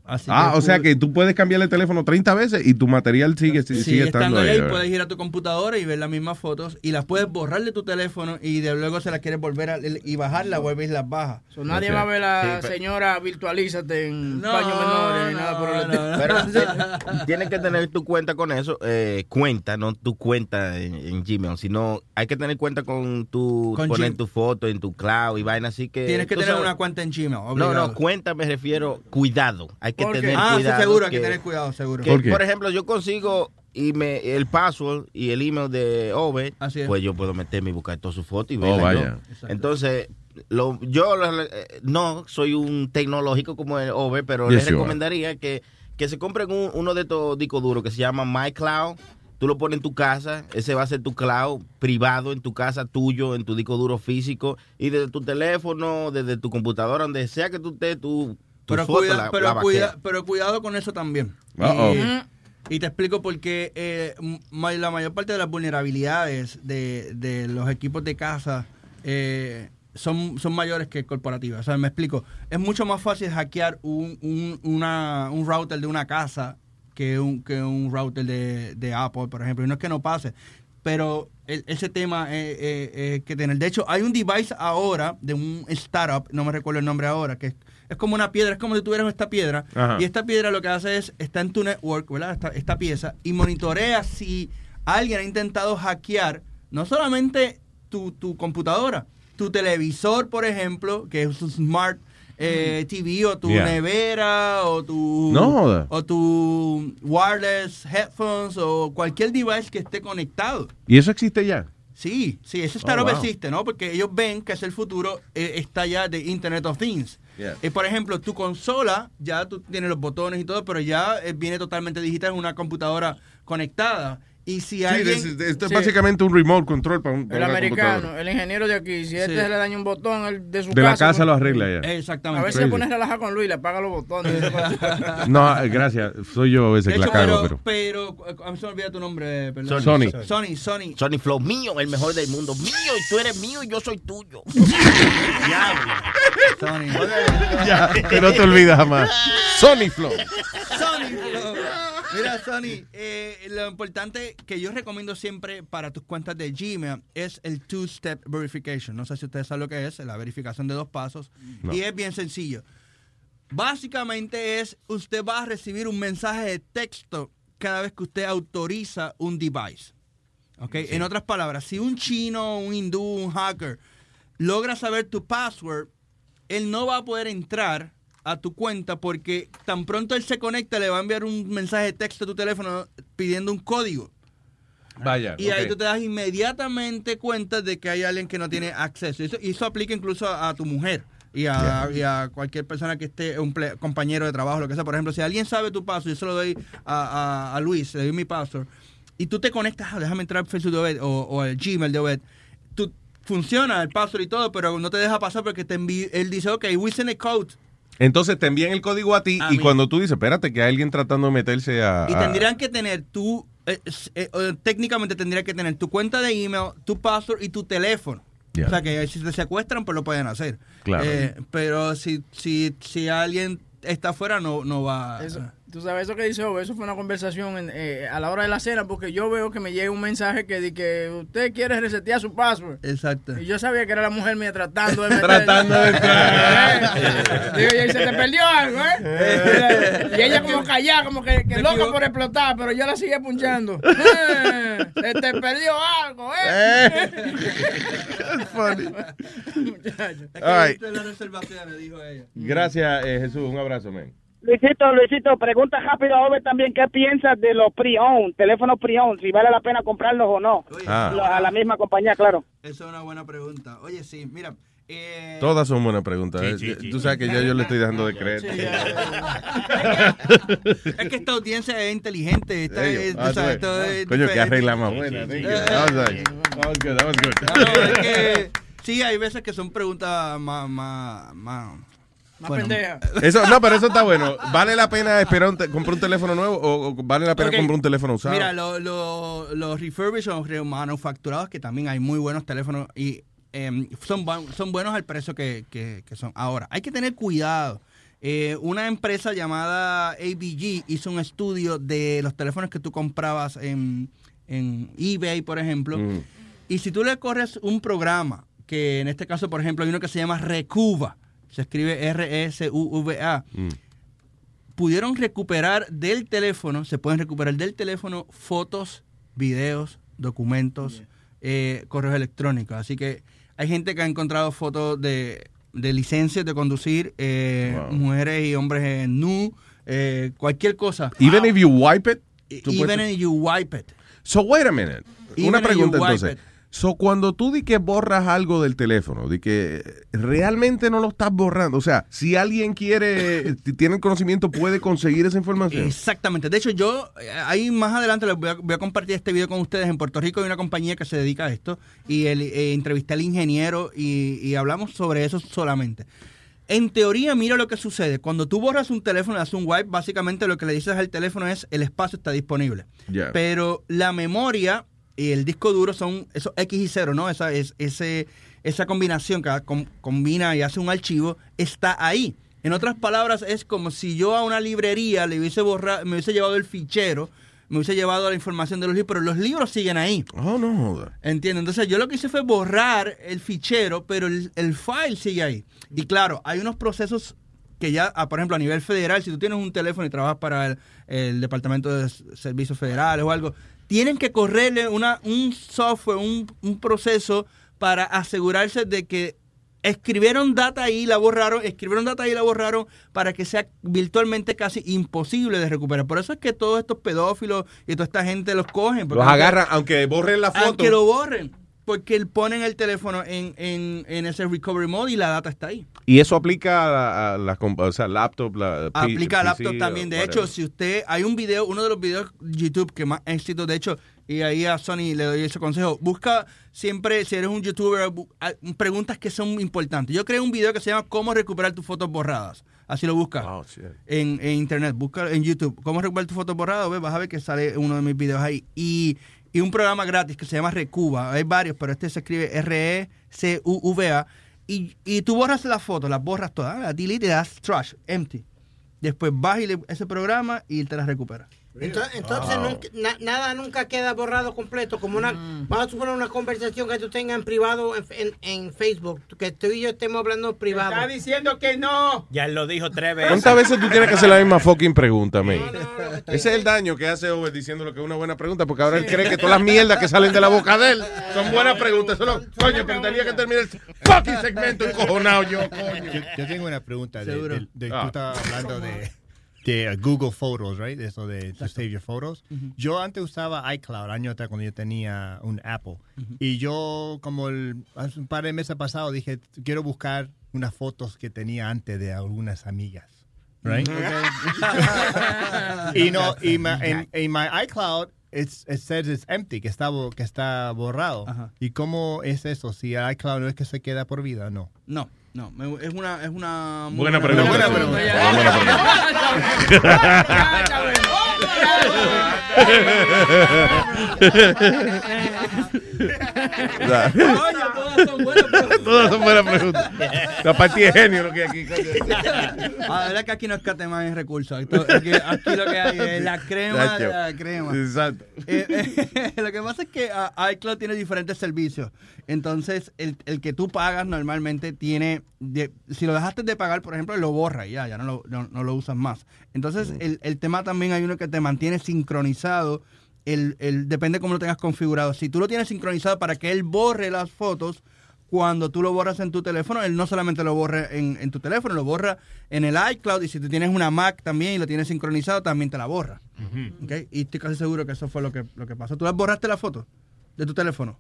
Así Ah, que o sea que tú puedes cambiar el teléfono 30 veces y tu material sigue, sigue, Sigue estando estando ahí. puedes ir a tu computadora y ver las mismas fotos y las puedes borrar de tu teléfono y de luego se las quieres volver a y bajarlas, vuelves y las bajas. So, nadie va a ver la Sí, pe- señora virtualízate en No, paños menores ni nada por el no, no. Pero ti- tienes que tener tu cuenta con eso, eh, cuenta, no tu cuenta en, en Gmail, sino hay que tener cuenta con tu, Con poner Gmail. tu foto en tu cloud y vaina así que... Tienes que tener sabes- una cuenta en Gmail. No, obligado. no, cuenta me refiero cuidado. Hay que ¿Por qué? tener Ah, sí, cuidado. seguro, hay que tener cuidado, seguro. que, ¿Por ejemplo, yo consigo y me, el password y el email de Ove, Así es. pues yo puedo meterme y buscar todas sus fotos y Oh, yo. vaya. Entonces, lo, yo eh, no soy un tecnológico como el Ove, pero Yes, are. recomendaría que, que se compren un- uno de estos discos duros que se llama MyCloud. Tú lo pones en tu casa, ese va a ser tu cloud privado en tu casa, tuyo, en tu disco duro físico, y desde tu teléfono, desde tu computadora, donde sea que tú estés, tu, tu Pero, foto cuida- la, pero, la cuida- pero cuidado con eso también. Y, y te explico por qué eh, la mayor parte de las vulnerabilidades de, de los equipos de casa eh, son, son mayores que corporativas. O sea, me explico. Es mucho más fácil hackear un, un, una- un router de una casa que un, que un router de, de Apple, por ejemplo. Y no es que no pase. pero el- ese tema eh, eh, eh, que tener. De hecho, hay un device ahora de un startup, no me recuerdo el nombre ahora, que es, es como una piedra, es como si tuvieras esta piedra. Ajá. Y esta piedra lo que hace es, está en tu network, ¿verdad? Esta, esta pieza, y monitorea si alguien ha intentado hackear no solamente tu, tu computadora, tu televisor, por ejemplo, que es un smart eh, TV, o tu Yeah. nevera, o tu, No o tu wireless headphones, o cualquier device que esté conectado. ¿Y eso existe ya? Sí, sí, ese Oh, startup wow. existe, ¿no? Porque ellos ven que es el futuro, eh, está ya de Internet of Things. Yeah. Eh, por ejemplo, tu consola, ya tú tienes los botones y todo, pero ya viene totalmente digital, es una computadora conectada. Y si Sí, alguien... es- esto es Sí. básicamente un remote control para, un, El para americano, el ingeniero de aquí, si este Sí. se le daña un botón el de su De la casa. casa pues- lo arregla ya. Exactamente. A veces se pone a relajar con Luis y le apaga los botones. No, eh, gracias. Soy yo a veces De que la cago, pero, pero... pero, a mí se me olvida tu nombre, perdón. Sony. Sony, Sony. Sony Flow, mío, el mejor del mundo. Mío, y tú eres mío y yo soy tuyo. Sony. Ya, que no te olvidas jamás. Sony Flow. Sony Flow. Mira, Sony, eh, lo importante que yo recomiendo siempre para tus cuentas de Gmail es el two-step verification. No sé si ustedes saben lo que es, la verificación de dos pasos. No. Y es bien sencillo. Básicamente es, usted va a recibir un mensaje de texto cada vez que usted autoriza un device. ¿Ok? En otras palabras, si un chino, un hindú, un hacker logra saber tu password, él no va a poder entrar a tu cuenta porque tan pronto él se conecta le va a enviar un mensaje de texto a tu teléfono pidiendo un código. Vaya. Y ahí tú te das inmediatamente cuenta de que hay alguien que no tiene acceso. Y eso, aplica incluso a, a tu mujer y a, y a cualquier persona que esté, un ple- compañero de trabajo, lo que sea. Por ejemplo, si alguien sabe tu password, yo se lo doy a, a- a Luis, le doy mi password, y tú te conectas, ah, déjame entrar al Facebook de Obed o, o al Gmail de Obed, tú, funciona el password y todo, pero no te deja pasar porque te envi- él dice, ok, we send a code. Entonces te envían el código a ti A y mí. cuando tú dices, espérate, que hay alguien tratando de meterse a... Y a- tendrían que tener tu, eh, eh, eh, técnicamente tendría que tener tu cuenta de email, tu password y tu teléfono. Ya. O sea que si te secuestran, pues lo pueden hacer. Claro. Eh, pero si, si, si alguien está afuera, no, no va. Eso, tú sabes eso que dice Ove, eso fue una conversación en, eh, a la hora de la cena porque yo veo que me llega un mensaje que dice que usted quiere resetear su password. Exacto. Y yo sabía que era la mujer mía tratando de meter- Tratando de- Digo, y se te perdió algo, ¿eh? y ella como callada, como que, que loca por explotar, pero yo la seguía punchando. Eh, Se te perdió algo, ¿eh? Muchacho. All right. Gracias, eh, Jesús. Un abrazo, man. Luisito, Luisito, pregunta rápido a Ove también qué piensas de los pre-owned, teléfonos pre-owned, si vale la pena comprarlos o no. Ah. A la misma compañía, claro. Esa es una buena pregunta. Oye, sí, mira. eh, Todas son buenas preguntas. Sí, eh. sí, sí. Tú sabes que ya yo le estoy dejando de creer. es que esta audiencia es inteligente. Esta es, Ah, sabes, esto es Coño, qué arregla más buena. thank you. That was like- that was good, that was good. No, es que sí, hay veces que son preguntas más, más Más bueno. Eso, no, pero eso está bueno. ¿Vale la pena esperar un comprar un teléfono nuevo o, o vale la pena comprar un teléfono usado? Mira, lo- lo- los refurbished o remanufacturados, que también hay muy buenos teléfonos y em, son, son buenos al precio que, que- que son. Ahora, hay que tener cuidado. Eh, una empresa llamada ABG hizo un estudio de los teléfonos que tú comprabas en, en eBay, por ejemplo. Mm. Y si tú le corres un programa, que en este caso, por ejemplo, hay uno que se llama Recuva, se escribe E R-E-S-U-V-A, Mm. pudieron recuperar del teléfono, se pueden recuperar del teléfono fotos, videos, documentos, eh, correos electrónicos. Así que hay gente que ha encontrado fotos de, de licencias de conducir, eh, Wow. mujeres y hombres en nu, eh, cualquier cosa. Even if you wipe it. tú Even puedes- if you wipe it. So, wait a minute. Even Una pregunta entonces. it. So, cuando tú di que borras algo del teléfono, di que realmente no lo estás borrando. O sea, si alguien quiere, tiene el conocimiento, puede conseguir esa información. Exactamente. De hecho, yo eh, ahí más adelante les voy a, voy a compartir este video con ustedes. En Puerto Rico hay una compañía que se dedica a esto y el, eh, entrevisté al ingeniero y, y hablamos sobre eso solamente. En teoría, mira lo que sucede. Cuando tú borras un teléfono y haces un wipe, básicamente lo que le dices al teléfono es el espacio está disponible. Ya. Pero la memoria y el disco duro son esos X y 0, ¿no? Esa, es, ese, esa combinación que com- combina y hace un archivo está ahí. En otras palabras, es como si yo a una librería le hubiese borrado, me hubiese llevado el fichero me hubiese llevado la información de los libros, pero los libros siguen ahí. Oh, no. Entiendo. Entonces yo lo que hice fue borrar el fichero, pero el, el file sigue ahí. Y claro, hay unos procesos que ya, ah, por ejemplo, a nivel federal, si tú tienes un teléfono y trabajas para el, el Departamento de Servicios Federales o algo, tienen que correrle una, un software, un, un proceso para asegurarse de que escribieron data ahí y la borraron, escribieron data ahí y la borraron para que sea virtualmente casi imposible de recuperar. Por eso es que todos estos pedófilos y toda esta gente los cogen. Los agarran, aunque borren la foto. aunque lo borren. Porque él ponen el teléfono en, en, en ese recovery mode y la data está ahí. Y eso aplica a la, a la o sea, laptop, la Aplica PC, laptop también. De o hecho, whatever. si usted, hay un video, uno de los videos YouTube que más éxito, de hecho, y ahí a Sony le doy ese consejo, busca siempre, si eres un YouTuber, a- preguntas que son importantes. Yo creé un video que se llama Cómo recuperar tus fotos borradas. Así lo busca Oh, en, en internet, busca en YouTube. ¿Cómo recuperar tus fotos borradas? Vas a ver que sale uno de mis videos ahí. Y, y un programa gratis que se llama Recuba. Hay varios, pero este se escribe R-E-C-U-V-A. Y, y tú borras las fotos, las borras todas, las delete y das trash, empty. Después vas y le- ese programa y te las recupera. Entonces, entonces Wow. nunca- na- nada nunca queda borrado completo. Como una, vamos a suponer una conversación que tú tengas en privado en, en- en Facebook, que tú y yo estemos hablando privado. Está diciendo que no. Ya él lo dijo tres veces. ¿Cuántas veces tú tienes que hacer la misma fucking pregunta, man? Ese es el daño que hace Over diciendo lo que es una buena pregunta, porque ahora él cree que todas las mierdas que salen de la boca de él son buenas preguntas. Solo, coño, pero tenía que terminar el fucking segmento encojonado yo, coño. Yo, yo tengo una pregunta. De, de- de- Ah. Tú estabas hablando de, de uh, Google Photos, right? De eso de to save your photos. Yo antes usaba iCloud, años atrás, cuando yo tenía un Apple. Y yo, como el, hace un par de meses pasado, dije, quiero buscar unas fotos que tenía antes de algunas amigas. Right? y no, y en, en my iCloud, it's, it says it's empty, que está, que está borrado. ¿Y cómo es eso? Si iCloud no es que se queda por vida, no. No, no, me- es una, es una Buena pregunta. buena Buena Coño, todas son buenas preguntas. Todas son buenas preguntas. La partida de genio lo que hay aquí, coño. Ah, la verdad que aquí no es más en recursos. Aquí, aquí lo que hay es la crema de la crema. Exacto. Eh, eh, lo que pasa es que ah, iCloud tiene diferentes servicios. Entonces, el, el que tú pagas normalmente tiene. de- si lo dejaste de pagar, por ejemplo, lo borra y ya, ya no lo, no, no lo usas más. Entonces, el, el tema también hay uno que te mantiene sincronizado. El, el, depende cómo lo tengas configurado. Si tú lo tienes sincronizado para que él borre las fotos, cuando tú lo borras en tu teléfono, él no solamente lo borra en, en tu teléfono, lo borra en el iCloud y si tú tienes una Mac también y lo tienes sincronizado, también te la borra. ¿ok? Y estoy casi seguro que eso fue lo que, lo que pasó. ¿Tú borraste la foto de tu teléfono?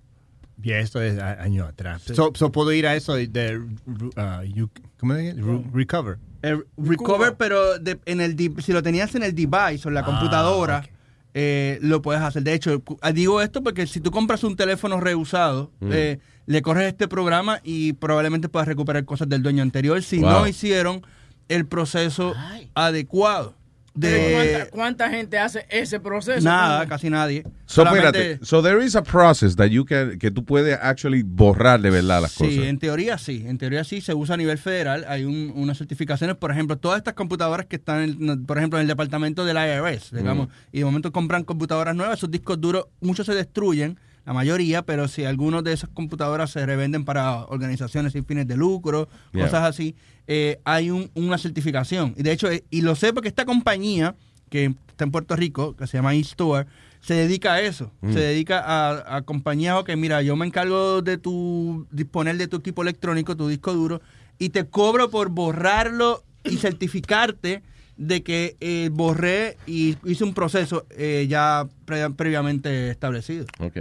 Ya, esto es a- años atrás. Sí. So, so puedo ir a eso de, uh, you- ¿cómo se? Re- recover. El recover, pero de- en el si lo tenías en el device o en la Ah, computadora, eh, lo puedes hacer. De hecho, ah, digo esto porque si tú compras un teléfono reusado, Mm. eh, le corres este programa y probablemente puedas recuperar cosas del dueño anterior si Wow. no hicieron el proceso adecuado. De ¿cuánta, cuánta gente hace ese proceso? nada, casi nadie. So, Solamente- espérate. So, there is a process that you can, que tú puedes actually borrar de verdad las Sí, cosas. en teoría sí, en teoría sí, se usa a nivel federal, hay un- unas certificaciones, por ejemplo, todas estas computadoras que están, en- por ejemplo, en el departamento del IRS, digamos, Mm. y de momento compran computadoras nuevas, esos discos duros, muchos se destruyen, la mayoría, pero si algunos de esas computadoras se revenden para organizaciones sin fines de lucro, Yeah. cosas así, eh, hay un- una certificación. Y de hecho, eh, y lo sé porque esta compañía, que está en Puerto Rico, que se llama eStore, se dedica a eso. Mm. Se dedica a, a compañías que, mira, yo me encargo de tu disponer de tu equipo electrónico, tu disco duro, y te cobro por borrarlo y certificarte de que eh, borré y hice un proceso eh, ya pre- previamente establecido. Ok.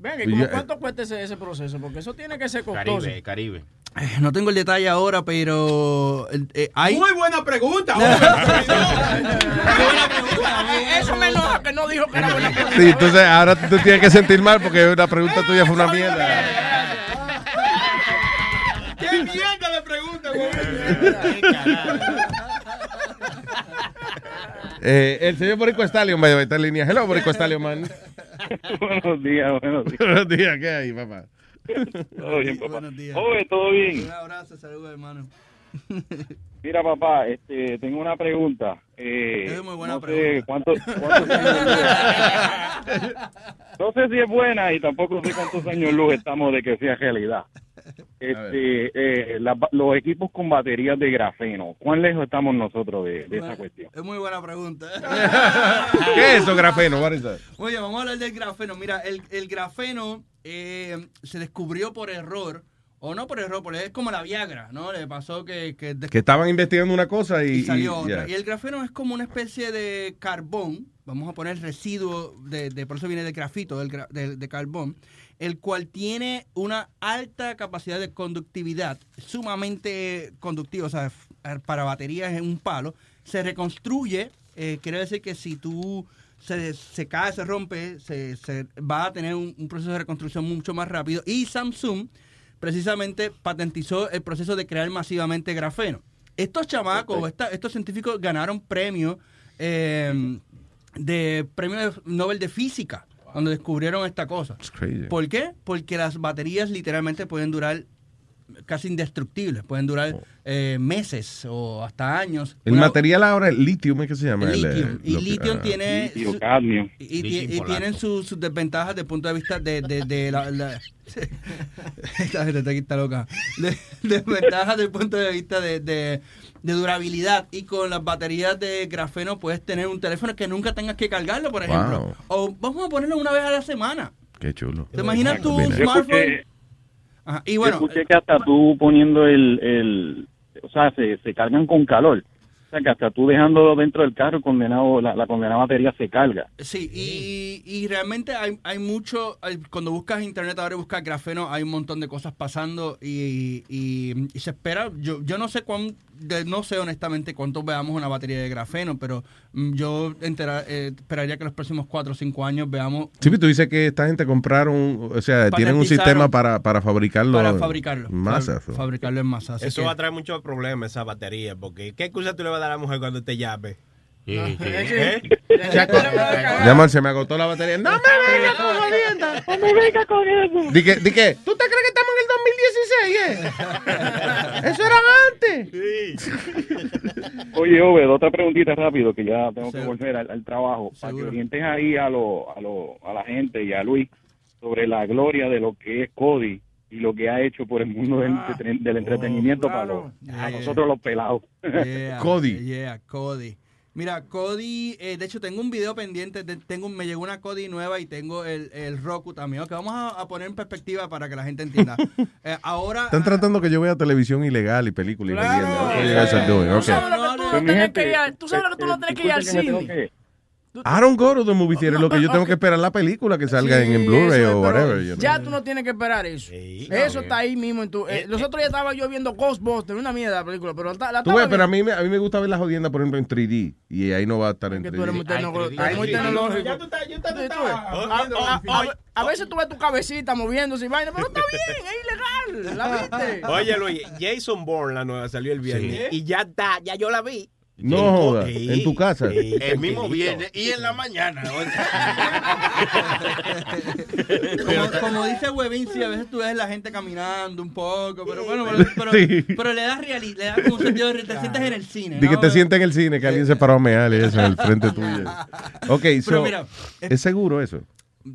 Venga, ¿y cómo cuánto cuesta ese, ese proceso? Porque eso tiene que ser costoso. Caribe, Caribe. Eh, No tengo el detalle ahora, pero eh, hay... Muy buena pregunta. Eso me enoja que no dijo que era buena pregunta. Sí, entonces ahora tú te tienes que sentir mal porque una pregunta tuya fue una mierda. ¿Qué mierda de pregunta, Eh, el señor Borico Stallion vaya está en línea. Hello, Borico Stallion, man. buenos días, buenos días. Buenos días, ¿qué hay, papá? Todo bien, papá. Buenos días. Oye, todo bien. Un abrazo, saludos, hermano. Mira, papá, este, tengo una pregunta. Eh, Es muy buena no sé pregunta. cuántos- cuántos años luz- no sé si es buena y tampoco sé cuántos años luz estamos de que sea realidad. Este, eh, la- los equipos con baterías de grafeno, ¿cuán lejos estamos nosotros de, de esa cuestión? Es muy buena pregunta. ¿Qué es eso, grafeno? What is that? Oye, vamos a hablar del grafeno. Mira, el, el grafeno eh, se descubrió por error, o no por error, porque es como la Viagra, ¿no? Le pasó que, que Que estaban investigando una cosa y, y salió y- otra. yeah. Y el grafeno es como una especie de carbón, vamos a poner residuo, de, de- por eso viene del grafito, del, gra- del- de carbón, el cual tiene una alta capacidad de conductividad, sumamente conductivo, o sea, f- para baterías es un palo, se reconstruye, eh, quiere decir que si tú se, se cae, se rompe, se, se va a tener un, un proceso de reconstrucción mucho más rápido. Y Samsung precisamente patentizó el proceso de crear masivamente grafeno. Estos chamacos, esta- estos científicos ganaron premios eh, de premio Nobel de física cuando descubrieron esta cosa. crazy. ¿Por qué? Porque las baterías literalmente pueden durar casi indestructibles, pueden durar eh, meses o hasta años. El Una- material ahora es litio, ¿qué se llama? el El, eh, litio. Y litio ah. tiene. Litio, su- cadmio. Y, y- Litio y polaco. tienen sus desventajas desde el punto de vista de, de, de la. la- Esta gente está aquí está loca. De- desventajas desde el punto de vista de, de- de durabilidad. Y con las baterías de grafeno puedes tener un teléfono que nunca tengas que cargarlo, por ejemplo. Wow. O vamos a ponerlo una vez a la semana. Qué chulo. ¿Te imaginas tu. Yo smartphone? Ajá, Y yo bueno, escuché que hasta tú poniendo el, el o sea, se, se cargan con calor. O sea, que hasta tú dejándolo dentro del carro, condenado, la, la condenada batería se carga. Sí, y, y realmente hay, hay mucho, hay- cuando buscas internet ahora y buscas grafeno, hay un montón de cosas pasando y, y- y se espera, yo, yo no sé cuán, de- no sé honestamente cuánto veamos una batería de grafeno, pero mm, yo entera- eh, esperaría que los próximos 4 o 5 años veamos Sí, pero tú dices que esta gente compraron, o sea, tienen un sistema para, para fabricarlo. para fabricarlo. en Masa. Fa- fabricarlo en masa. así Eso que- va a traer muchos problemas, esa batería, porque ¿qué excusa tú le vas a dar a la mujer cuando te llame? ¿Eh? Llama, se me agotó la batería. No me venga con jodienda. No me venga con eso. Di que, di que, ¿tú te crees que estamos en el 2016, eh? Eso era antes. Oye, Obed, otra preguntita rápido, que ya tengo que volver al, al trabajo. Para que orientes ahí a, lo, a, lo, a la gente y a Luis sobre la gloria de lo que es Cody y lo que ha hecho por el mundo del, entreten- del entretenimiento para, los- para Yeah. nosotros los pelados. Yeah, Cody. Yeah, Cody. Mira, Cody, eh, de hecho tengo un video pendiente, de- tengo me llegó una Cody nueva y tengo el, el Roku también, que vamos a, a poner en perspectiva para que la gente entienda. Eh, ahora, Están tratando que yo vea televisión ilegal y películas y Claro. you guys are doing. Tú Okay. sabes lo que tú no tienes que ir al- tú sabes lo que tú no tienes que ir al cine. I don't go to the movie theater. Lo que yo tengo que esperar la película que salga en, en Blu-ray o whatever. you know. Ya tú no tienes que esperar eso. eso está ahí mismo en tu. eh, los otros días estaba yo viendo Ghostbusters, una mierda la película, pero la, la Tú ves, pero a mí, me- a mí me gusta ver la jodienda, por ejemplo, en 3D. Y ahí no va a estar en Que 3D. tú eres muy, tecno- Ay, muy 3D. tecnológico. A veces tú ves tu cabecita moviéndose y vaina, pero está bien, es ilegal. ¿La viste? Oye, Luis, Jason Bourne, la nueva, salió el viernes. Y ya está, ya yo la vi. No joda, Sí. en tu casa. Sí, El mismo viernes y en la mañana. como, como dice Webin, sí, a veces tú ves la gente caminando un poco, pero bueno, pero, pero, Sí. pero le das reali- le das como un sentido de te sientes en el cine. Di que ¿no? te sientes en el cine, que alguien se paró a mear y eso en el frente tuyo. Ok, so, mira, ¿es seguro eso?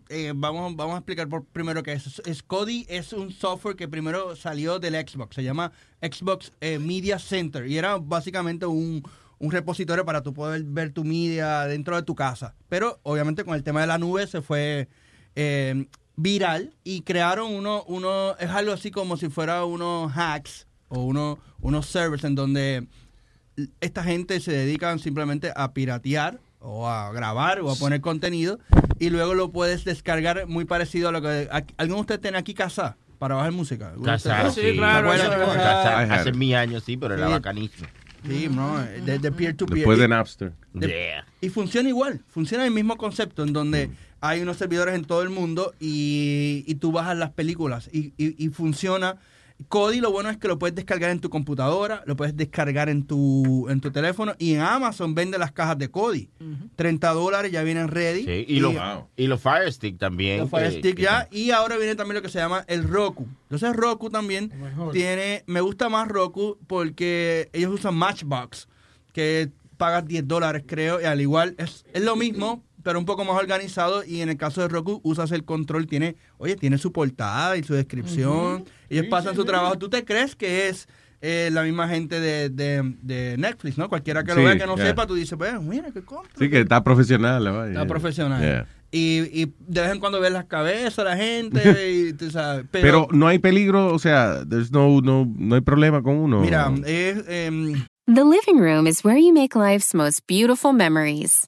eh, vamos, vamos a explicar por primero qué es. Kodi es un software que primero salió del Xbox. Se llama Xbox eh, Media Center. Y era básicamente un, un repositorio para tú poder ver tu media dentro de tu casa. Pero obviamente con el tema de la nube se fue eh, viral y crearon uno, uno, es algo así como si fuera unos hacks o uno, unos servers en donde esta gente se dedican simplemente a piratear o a grabar o a poner contenido y luego lo puedes descargar muy parecido a lo que a- alguno de ustedes tiene aquí casa para bajar música. ¿Alguno de Casar, ustedes? sí. Casar. Hace mil años, sí, pero era Sí. bacanísimo. Sí, no, de, de peer to peer. Después de Y- Napster. de- Yeah. Y funciona igual, funciona el mismo concepto en donde hay unos servidores en todo el mundo y, y tú bajas las películas y, y- y funciona. Kodi lo bueno es que lo puedes descargar en tu computadora, lo puedes descargar en tu, en tu teléfono y en Amazon vende las cajas de Kodi. 30 dólares ya vienen ready. Sí, y, los, y los Fire Stick también. Los Fire Stick que- ya. Y ahora viene también lo que se llama el Roku. Entonces Roku también tiene, me gusta más Roku porque ellos usan Matchbox, que pagas 10 dólares creo, y al igual es, es lo mismo, pero un poco más organizado. Y en el caso de Roku usas el control, tiene, oye, tiene su portada y su descripción. Ellos Sí, pasan sí, su sí. trabajo. ¿Tú te crees que es... eh, la misma gente de, de, de Netflix, ¿no? Cualquiera que Sí, lo vea que no yeah. sepa, tú dices, pues, mira, qué compra. Sí, que está profesional. Está profesional. Yeah. Y, y de vez en cuando ves las cabezas de la gente y tú sabes. Pero, Pero, no hay peligro, o sea, there's no, no, no hay problema con uno. mira, es, em, The living room is where you make life's most beautiful memories.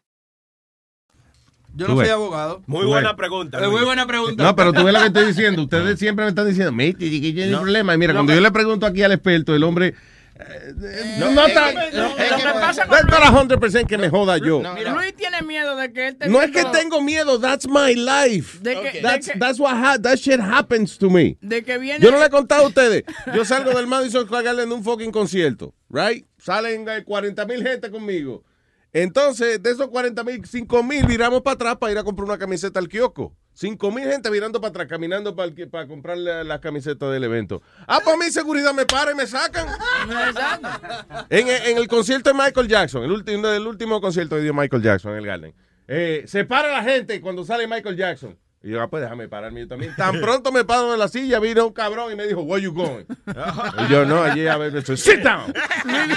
Yo no soy abogado. Muy buena pregunta. Muy buena pregunta. No, pero tú ves lo que estoy diciendo. Ustedes siempre me están diciendo, mate, que tiene No. problema. Y mira, cuando yo le pregunto aquí al experto, el hombre. eh, no, no está. Lo que pasa con That's not a 100% que me joda yo. No, Mira, Luis tiene miedo de que él te No es que tengo miedo, that's my life. De que- de That's, que- that's what ha- that shit happens to me. de que viene Yo no le he contado a ustedes. Yo salgo del Madison Square Garden en un fucking concierto, right? Salen 40 mil gente conmigo. Entonces, de esos 40 mil, 5 mil viramos para atrás para ir a comprar una camiseta al kiosco. 5 mil gente virando para atrás, caminando para, el para comprar la, la camiseta del evento. Ah, pues a mí seguridad me para y me sacan. En, en el concierto de Michael Jackson, el último, el último concierto dio Michael Jackson en el Garden. Eh, se para la gente cuando sale Michael Jackson. Y yo, ah, pues déjame pararme yo también. Tan pronto me paro de la silla, vino un cabrón y me dijo, where you going? y yo, no, allí a ver, eso, sit down. Luis viene,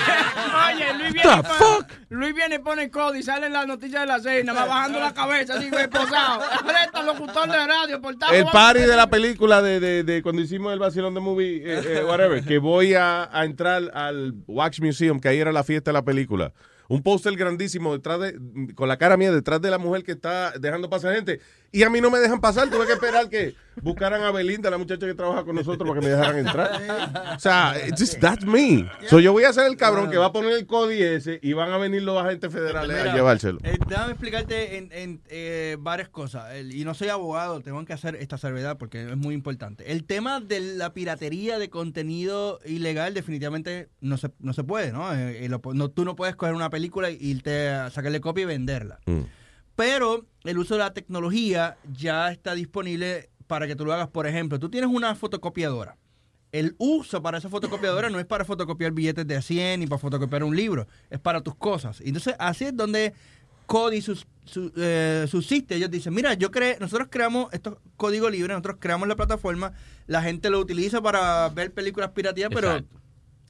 oye, Luis The viene, pone- fuck? Luis viene y pone código y sale en la noticia de la seis, nada más bajando la cabeza, así, güey, posado. Presta, locutor de radio, por tanto, El party de la película de, de, de cuando hicimos el vacilón de movie, eh, eh, whatever, que voy a, a entrar al Wax Museum, que ahí era la fiesta de la película. Un póster grandísimo detrás de, con la cara mía detrás de la mujer que está dejando pasar gente. Y a mí no me dejan pasar. Tuve que esperar que buscaran a Belinda, la muchacha que trabaja con nosotros, para que me dejaran entrar. O sea, it's just, that's me. So yo voy a ser el cabrón que va a poner el código ese y van a venir los agentes federales a Mira, llevárselo. eh, déjame explicarte en, en, eh, varias cosas. El- y no soy abogado, tengo que hacer esta salvedad porque es muy importante. El tema de la piratería de contenido ilegal definitivamente no se, no se puede, ¿no? Eh, lo no- Tú no puedes coger una película y irte a sacarle copia y venderla. Mm. Pero el uso de la tecnología ya está disponible para que tú lo hagas. Por ejemplo, tú tienes una fotocopiadora. El uso para esa fotocopiadora no es para fotocopiar billetes de 100 ni para fotocopiar un libro, es para tus cosas. Entonces, así es donde Cody sus, su- eh, subsiste. Ellos dicen, mira, yo cre nosotros creamos estos códigos libres, nosotros creamos la plataforma, la gente lo utiliza para ver películas piratías, pero, Exacto.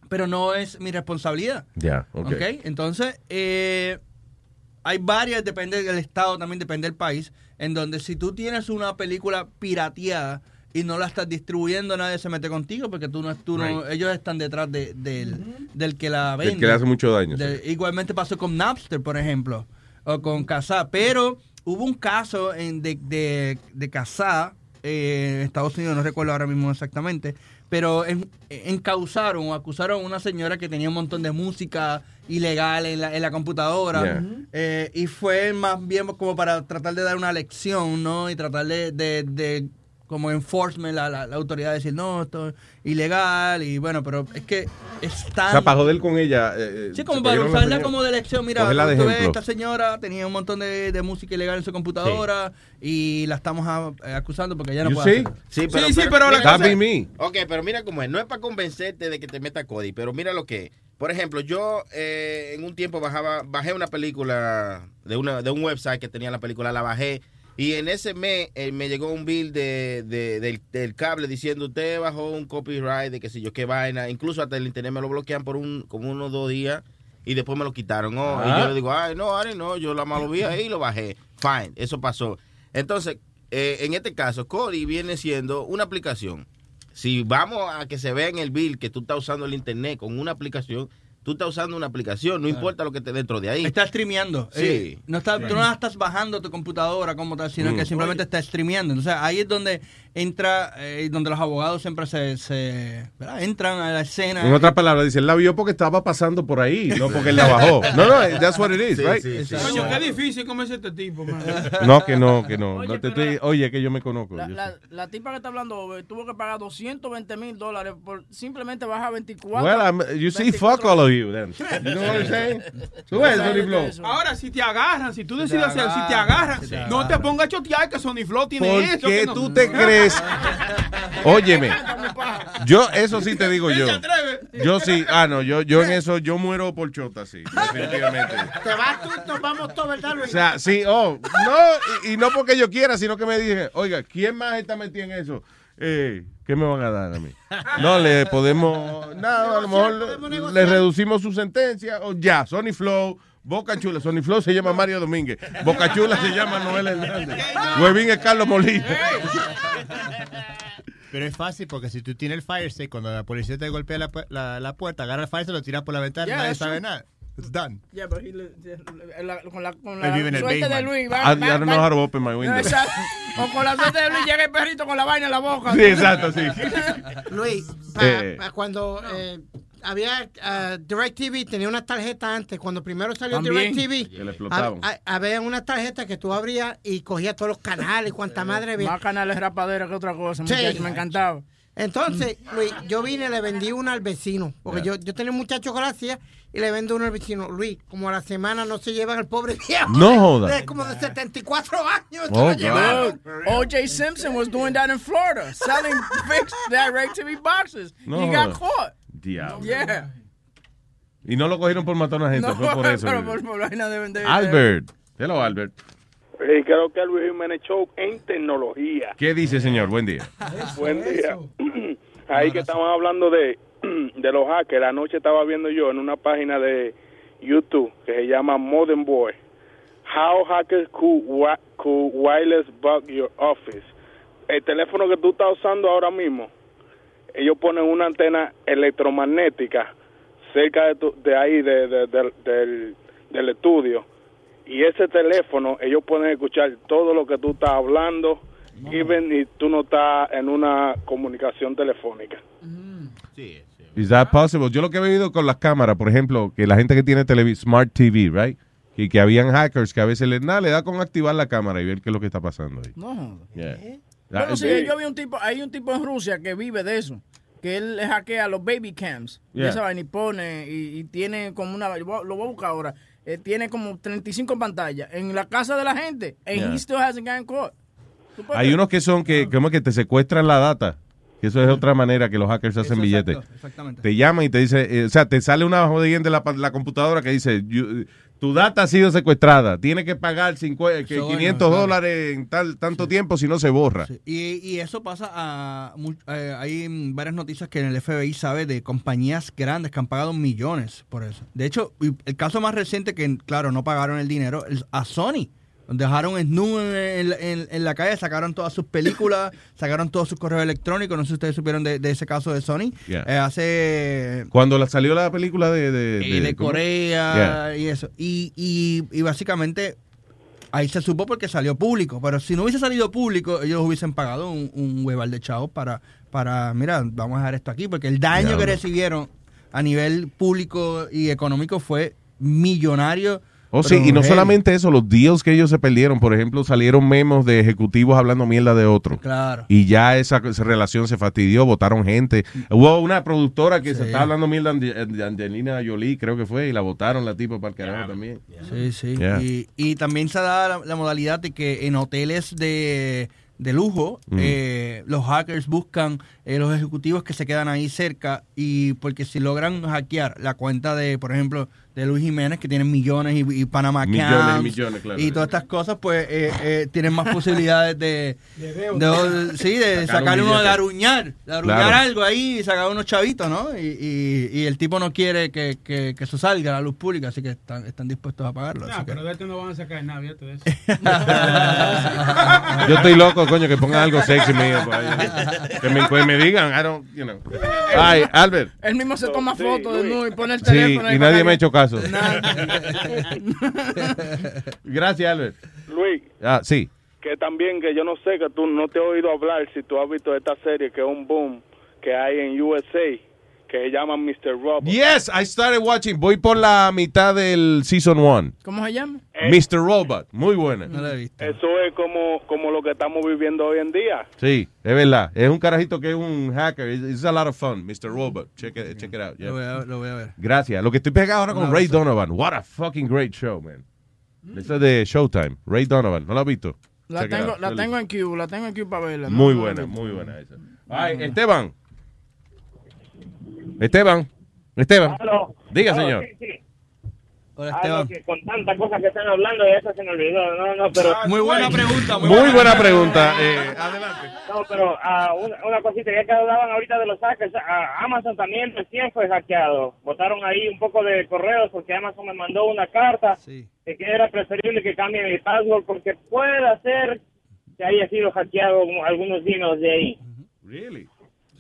pero no es mi responsabilidad. Ya, ok. ¿Ok? Entonces, eh, hay varias, depende del estado, también depende del país, en donde si tú tienes una película pirateada y no la estás distribuyendo, nadie se mete contigo porque tú no, tú no ellos están detrás de- del, del que la Del vende. que le hace mucho daño, De- Igualmente pasó con Napster, por ejemplo, o con Kazaa, pero hubo un caso en, de, de, de Kazaa eh, en Estados Unidos, no recuerdo ahora mismo exactamente, pero en- encausaron o acusaron a una señora que tenía un montón de música ilegal en la, en la computadora Yeah. eh, y fue más bien como para tratar de dar una lección, ¿no? Y tratar de, de- de como enforcement, la, la, la autoridad decir, no, esto es ilegal y bueno, pero es que es tan... O sea, para joder con ella. eh, Sí, se como para la usarla como de lección. Mira, de tú ves, esta señora tenía un montón de, de música ilegal en su computadora y la estamos a- eh, acusando porque ella no You puede see? hacerlo. Sí, pero, sí, sí, pero la mira, cosa- me. Ok, pero mira cómo es. No es para convencerte de que te meta Cody, pero mira lo que es. Por ejemplo, yo eh, en un tiempo bajaba, bajé una película de, una, de un website que tenía la película, la bajé. Y en ese mes eh, me llegó un bill de, de- del, del cable diciendo usted bajó un copyright de que sé yo qué vaina. Incluso hasta el internet me lo bloquean por un como unos dos días y después me lo quitaron. Oh, Y Ah. yo le digo, ay, no, Ari, no, yo la malo vi ahí y lo bajé. Fine, eso pasó. Entonces, eh, en este caso, Cody viene siendo una aplicación. Si vamos a que se vea en el bill que tú estás usando el internet con una aplicación, tú estás usando una aplicación, no importa lo que esté dentro de ahí. Está streameando. Sí. Eh, no está, Tú no estás bajando tu computadora como tal, sino Mm. que simplemente está streameando. Entonces ahí es donde entra, eh, donde los abogados siempre se, se- entran a la escena. En otras palabras, dice, él la vio porque estaba pasando por ahí, no porque él la bajó. No, no, that's what it is, Sí, right? sí, sí. Coño, qué difícil comerse este tipo, man. No, que no, que no. no te estoy- oye, que yo me conozco. La, yo la, la tipa que está hablando eh, tuvo que pagar 220 mil dólares por simplemente bajar 24. Well, I'm- you see, fuck all of you then. You know what I'm saying? Tú ves, Sony Flow. Ahora, si te agarran, si tú decides hacer, si te agarran, no te pongas a chotear que Sony Flow tiene ¿Por eso. qué que no- tú te crees? Óyeme, yo eso sí te digo yo. Yo sí, ah no, yo, yo en eso, yo muero por chota, sí, definitivamente. Te vas tú, nos vamos todos, ¿verdad, O Luis? sea, sí, oh, no, y, y no porque yo quiera, sino que me dije, oiga, ¿quién más está metido en eso? Eh, ¿Qué me van a dar a mí? No, le podemos, nada, a lo mejor le, le reducimos su sentencia, o ya, Sony Flow, Boca Chula, Sony Flow se llama Mario Domínguez, Boca Chula se llama Noel Hernández, Huevín es Carlos Molina. Pero es fácil porque si tú tienes el fire stick, cuando la policía te golpea la, la, la puerta, agarra el fire lo tiras por la ventana Yeah, y nadie sabe true. nada. It's done. Yeah, but he la- con la, con la suerte de. Luis. I, I don't know how to open my No, window. exacto. O con la suerte de Luis llega el perrito con la vaina en la boca. Sí, exacto, sí. Luis, pa- Eh. pa- cuando eh, había uh, DirecTV, tenía una tarjeta antes, cuando primero salió También. DirecTV, Que le explotaban. hab- ha- había una tarjeta que tú abrías y cogías todos los canales, cuánta madre había. Más canales rapadera que otra cosa, Sí. muchacho, me encantaba. Entonces, Luis, yo vine y le vendí una al vecino. Porque yo, yo tenía un muchacho que lo hacía y le vendo uno al vecino. Luis, como a la semana no se llevan al pobre viejo. No joda. De como de 74 años. se Oh, lo llevaron. Dude, O.J. Simpson was doing that in Florida, selling fixed direct TV boxes. No He got caught. Diablo. Yeah. Y no lo cogieron por matar a una gente, No, fue por eso. pero por, por vaina de vender. Albert. Hello, Albert. Y creo que Luis Jiménez Show en tecnología. ¿Qué dice, señor? Buen día. Buen día. Ahí que estaban hablando de, de los hackers. Anoche estaba viendo yo en una página de YouTube que se llama Modern Boy. How hackers could, could wireless bug your office. El teléfono que tú estás usando ahora mismo, ellos ponen una antena electromagnética cerca de, tu- de ahí, de, de- del, del estudio. Y ese teléfono, ellos pueden escuchar todo lo que tú estás hablando, even y tú no estás en una comunicación telefónica. Is that possible? Yo lo que he vivido con las cámaras, por ejemplo, que la gente que tiene televi- Smart TV, right? Y que habían hackers que a veces le, nada, le da con activar la cámara y ver qué es lo que está pasando ahí. No. Yeah. Bueno, Ah, sí, sí. yo vi un tipo, hay un tipo en Rusia que vive de eso, que él le hackea los baby cams, y Yeah. esa vaina y pone, y, y tiene como una, lo voy a buscar ahora, eh, tiene como 35 pantallas en la casa de la gente, and Yeah. he still hasn't gotten caught. ¿Tú puedes Hay unos que son que, como que te secuestran la data. Que eso es otra manera que los hackers hacen billetes. exactamente. Te llaman y te dice, eh, o sea, te sale una jodienda en la, la computadora que dice, "You- tu data ha sido secuestrada, tiene que pagar cincu- que Eso, 500 bueno, claro. dólares en tal tanto tiempo si no se borra. Y, y eso pasa a... eh, hay varias noticias que en el FBI sabe de compañías grandes que han pagado millones por eso. De hecho, el caso más reciente que, claro, no pagaron el dinero, es a Sony. Dejaron snu en, en- en la calle, sacaron todas sus películas, sacaron todos sus correos electrónicos. No sé si ustedes supieron de, de ese caso de Sony. Yeah. Eh, hace Cuando la, salió la película de... De, ¿cómo? Corea Yeah. y eso. Y, y, y básicamente ahí se supo porque salió público. Pero si no hubiese salido público, ellos hubiesen pagado un, un hueval de chavos para, para, mira, vamos a dejar esto aquí. Porque el daño que recibieron a nivel público y económico fue millonario. Oh, sí, pero y no solamente eso, los deals que ellos se perdieron, por ejemplo, salieron memos de ejecutivos hablando mierda de otro. Claro. Y ya esa, esa relación se fastidió, votaron gente. Hubo una productora que se estaba hablando mierda de Angelina Jolie, creo que fue, y la votaron la tipa para el carajo también. Sí, sí. Yeah. Y, y también se da la, la modalidad de que en hoteles de, de lujo, Mm. eh, los hackers buscan eh, los ejecutivos que se quedan ahí cerca y porque si logran hackear la cuenta de, por ejemplo, de Luis Jiménez, que tienen millones y, y Panama Millones y Camps millones, claro. y todas estas cosas, pues eh, eh, tienen más posibilidades de, de- sí, de Sacar un sacar uno de aruñar, de aruñar Claro. algo ahí y sacar unos chavitos, ¿no? Y, y, y el tipo no quiere que, que, que eso salga a la luz pública, así que están, están dispuestos a pagarlo. Que- pero de este no van a sacar nada, de eso. Yo estoy loco coño, que pongan algo sexy mío. Que me, que me digan, I don't, you know. Ay, Albert. Él mismo se toma fotos de y pone el Sí, teléfono. ahí y nadie me ha hecho caso. Gracias, Albert. Luis, Ah, sí. que también que yo no sé que tú no te he oído hablar si tú has visto esta serie que es un boom que hay en USA que se llama Mr. Robot. Yes, I started watching. Voy por la mitad del season one. ¿Cómo se llama? Mr. Robot. Muy buena. Eso es como, como lo que estamos viviendo hoy en día. Sí, es verdad. Es un carajito que es un hacker. It's, it's a lot of fun. Mr. Robot. Check it, check it out. yeah. Lo voy a, lo voy a ver. Gracias. Lo que estoy pegado ahora con Ray. Donovan. What a fucking great show, man. Eso es de Showtime. Ray Donovan. ¿No lo has visto? La tengo, la tengo en Q, la tengo en Q para verla. ¿no? Muy No, buena, muy buena esa. Ay, Esteban. Esteban. Esteban. Diga, señor. sí, sí. Hola, Algo que con tantas cosas que están hablando, de eso se me olvidó. No, no, pero. Muy buena pregunta. Muy buena pregunta. Eh, No, pero ah, una, una cosita, ya que hablaban ahorita de los hackers, ah, Amazon también recién fue hackeado. Votaron ahí un poco de correos porque Amazon me mandó una carta de que era preferible que cambie mi password porque puede ser que haya sido hackeado como algunos dinos de ahí. Really?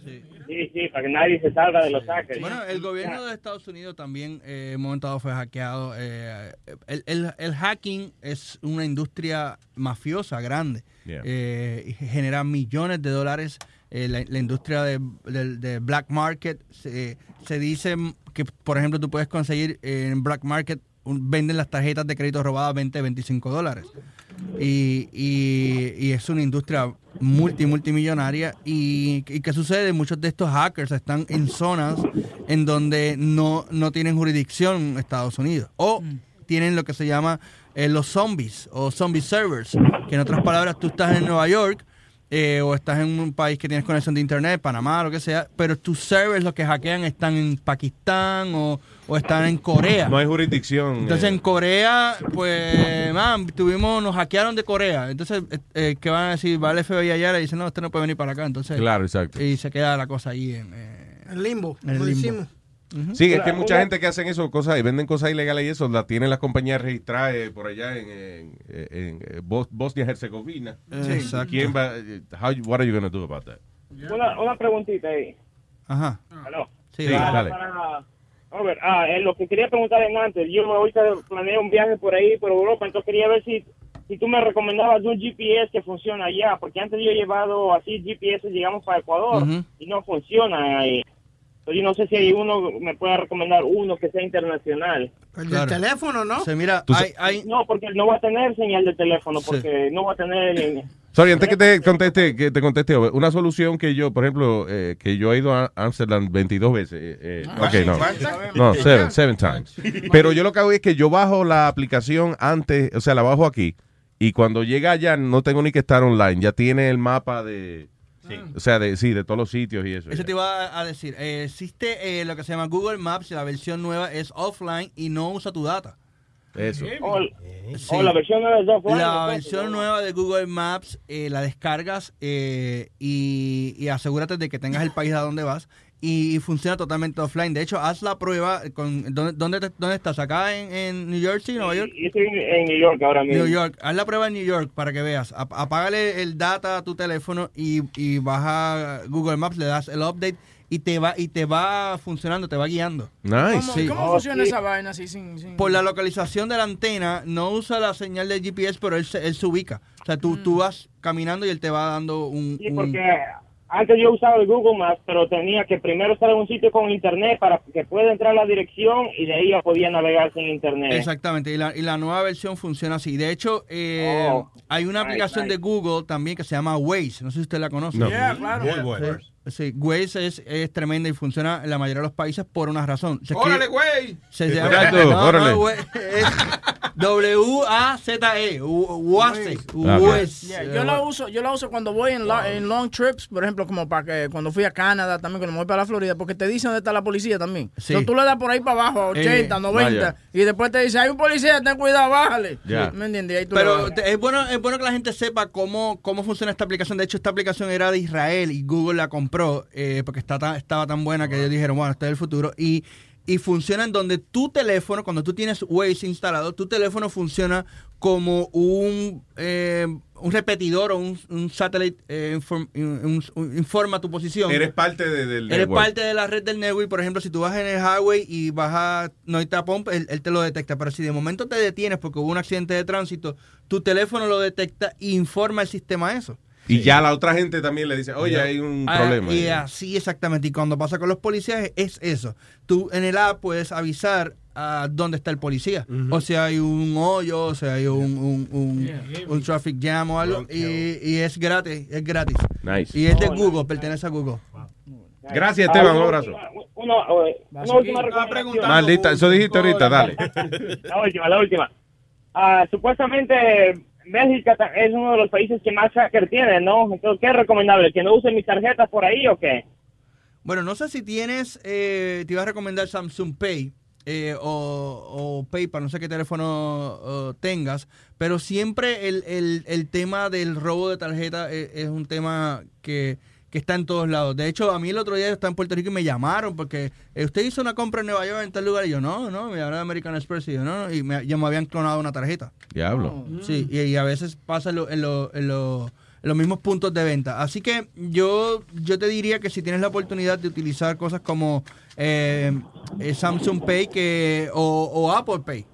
Sí, sí, para que nadie se salga de los hackers. Bueno, el gobierno de Estados Unidos también eh, en un momento dado fue hackeado. Eh, el, el- el hacking es una industria mafiosa grande. Yeah. Eh, genera millones de dólares. Eh, la, la industria de, del- de black market se, se dice que, por ejemplo, tú puedes conseguir en black market, un- venden las tarjetas de crédito robadas 20, 25 dólares. Y, y- y es una industria multi, multimillonaria. Y, y qué sucede? Muchos de estos hackers están en zonas en donde no, no tienen jurisdicción Estados Unidos. O tienen lo que se llama eh, los zombies o zombie servers. Que en otras palabras, tú estás en Nueva York eh, o estás en un país que tienes conexión de internet, Panamá, lo que sea, pero tus servers los que hackean están en Pakistán o, o están en Corea. No hay jurisdicción. Entonces eh. en Corea, pues, man, tuvimos, nos hackearon de Corea. Entonces, eh, eh, ¿qué van a decir? Va el FBI allá y dice, no, usted no puede venir para acá. Entonces, Claro, exacto. Y se queda la cosa ahí en, eh, El limbo. En el limbo. Sí, es que hay mucha gente que hacen eso, cosas y venden cosas ilegales y eso, la tienen las compañías registradas eh, por allá en, en, en, eh, Bos- Bosnia-Herzegovina. Sí. Exacto. ¿Quién va? eh, How, what are you going to do about that? Una, una preguntita ahí. Ajá. Aló. Sí, Para- dale. para- Robert, ah, eh, lo que quería preguntar en antes, yo ahorita planeé un viaje por ahí, por Europa, entonces quería ver si, si tú me recomendabas un GPS que funciona allá, porque antes yo he llevado así GPS, llegamos para Ecuador, y no funciona ahí. Yo no sé si hay uno, me puede recomendar uno que sea internacional. El del teléfono, ¿no? Se mira, hay, hay, No, porque no va a tener señal de teléfono, porque no va a tener... Sorry, antes que te conteste, que te conteste, una solución que yo, por ejemplo, eh, que yo he ido a Amsterdam 22 veces. eh, eh, Ah, ok, no. No, seven, seven times. Pero yo lo que hago es que yo bajo la aplicación antes, o sea, la bajo aquí, y cuando llega allá no tengo ni que estar online, ya tiene el mapa de... O sea, de, sí, de todos los sitios y eso. Eso te iba a- decir. Eh, existe eh, lo que se llama Google Maps y la versión nueva es offline y no usa tu data. Eso. O, Sí. o la versión nueva es offline, La versión nueva de Google Maps eh, la descargas eh, y, y asegúrate de que tengas el país a donde vas y, funciona totalmente offline. De hecho, haz la prueba con ¿dónde, dónde, dónde estás? ¿Acá en, en New Jersey, Nueva York? Yo estoy en New York ahora mismo. New York. Haz la prueba en New York para que veas. Ap- Apágale el data a tu teléfono y, y baja Google Maps, le das el update y te va y te va funcionando, te va guiando. Nice. ¿Cómo, Sí. cómo funciona esa vaina así sin, sin- Por la localización de la antena, no usa la señal de GPS, pero él se, él se ubica. O sea, tú, tú vas caminando y él te va dando un... Sí, un- porque antes yo usaba el Google Maps, pero tenía que primero estar en un sitio con internet para que pueda entrar la dirección y de ahí ya podía navegar sin internet. Exactamente, y la, y la nueva versión funciona así. De hecho, eh, Oh, hay una nice, aplicación nice. de Google también que se llama Waze. No sé si usted la conoce. No. Yeah, claro. Bueno. Sí, Waze es, es tremenda y funciona en la mayoría de los países por una razón. Se ¡Órale, güey! Se llama Exacto, no, órale. no, Waze, es W-A-Z-E. Waze. Ah, Waze. Yeah, yo la uso, yo la uso cuando voy en, lo- en long trips, por ejemplo, como para que cuando fui a Canadá, también cuando me voy para la Florida, porque te dicen dónde está la policía también. Sí. Entonces tú le das por ahí para abajo, a 80, Eh, 90, vaya. y después te dice, hay un policía, ten cuidado, bájale. Ya. ¿Me entiendes? Ahí tú Pero es bueno, es bueno que la gente sepa cómo, cómo funciona esta aplicación. De hecho, esta aplicación era de Israel y Google la compró eh, porque está tan- estaba tan buena que ellos dijeron, bueno, este es el futuro. Y y funcionan donde tu teléfono, cuando tú tienes Waze instalado, tu teléfono funciona como un, eh, un repetidor o un, un satellite eh, inform- un- un- informa tu posición. Eres parte de- del Eres network. parte de la red del network. Por ejemplo, si tú vas en el highway y vas a no hay tapón, él, él te lo detecta. Pero si de momento te detienes porque hubo un accidente de tránsito, tu teléfono lo detecta e informa el sistema eso. Y ya la otra gente también le dice, oye, hay un Ah, problema. Y así exactamente. Y cuando pasa con los policías es eso. Tú en el app puedes avisar a dónde está el policía. O si hay un hoyo, o si hay un, un, un, un traffic jam o algo. Y, y es gratis, es gratis. Nice. Y es de Google, pertenece a Google. Gracias, Esteban, un abrazo. Una, una última recomendación. Maldita, eso dijiste ahorita, dale. La última, la última. Ah, supuestamente México es uno de los países que más hacker tiene, ¿no? Entonces, ¿qué es recomendable? ¿Que no usen mis tarjetas por ahí o qué? Bueno, no sé si tienes, eh, te iba a recomendar Samsung Pay eh, o, PayPal, no sé qué teléfono tengas, pero siempre el, el- el tema del robo de tarjeta eh, es, un tema que, que está en todos lados. De hecho, a mí el otro día estaba en Puerto Rico y me llamaron porque eh, usted hizo una compra en Nueva York en tal lugar y yo, no, no, me llamaron de American Express y yo, no, no, y me, ya me habían clonado una tarjeta. Diablo. Sí, y, y a veces pasa en, lo- en lo- en lo- en los mismos puntos de venta. Así que yo, yo te diría que si tienes la oportunidad de utilizar cosas como eh, eh, Samsung Pay que, o, o Apple Pay.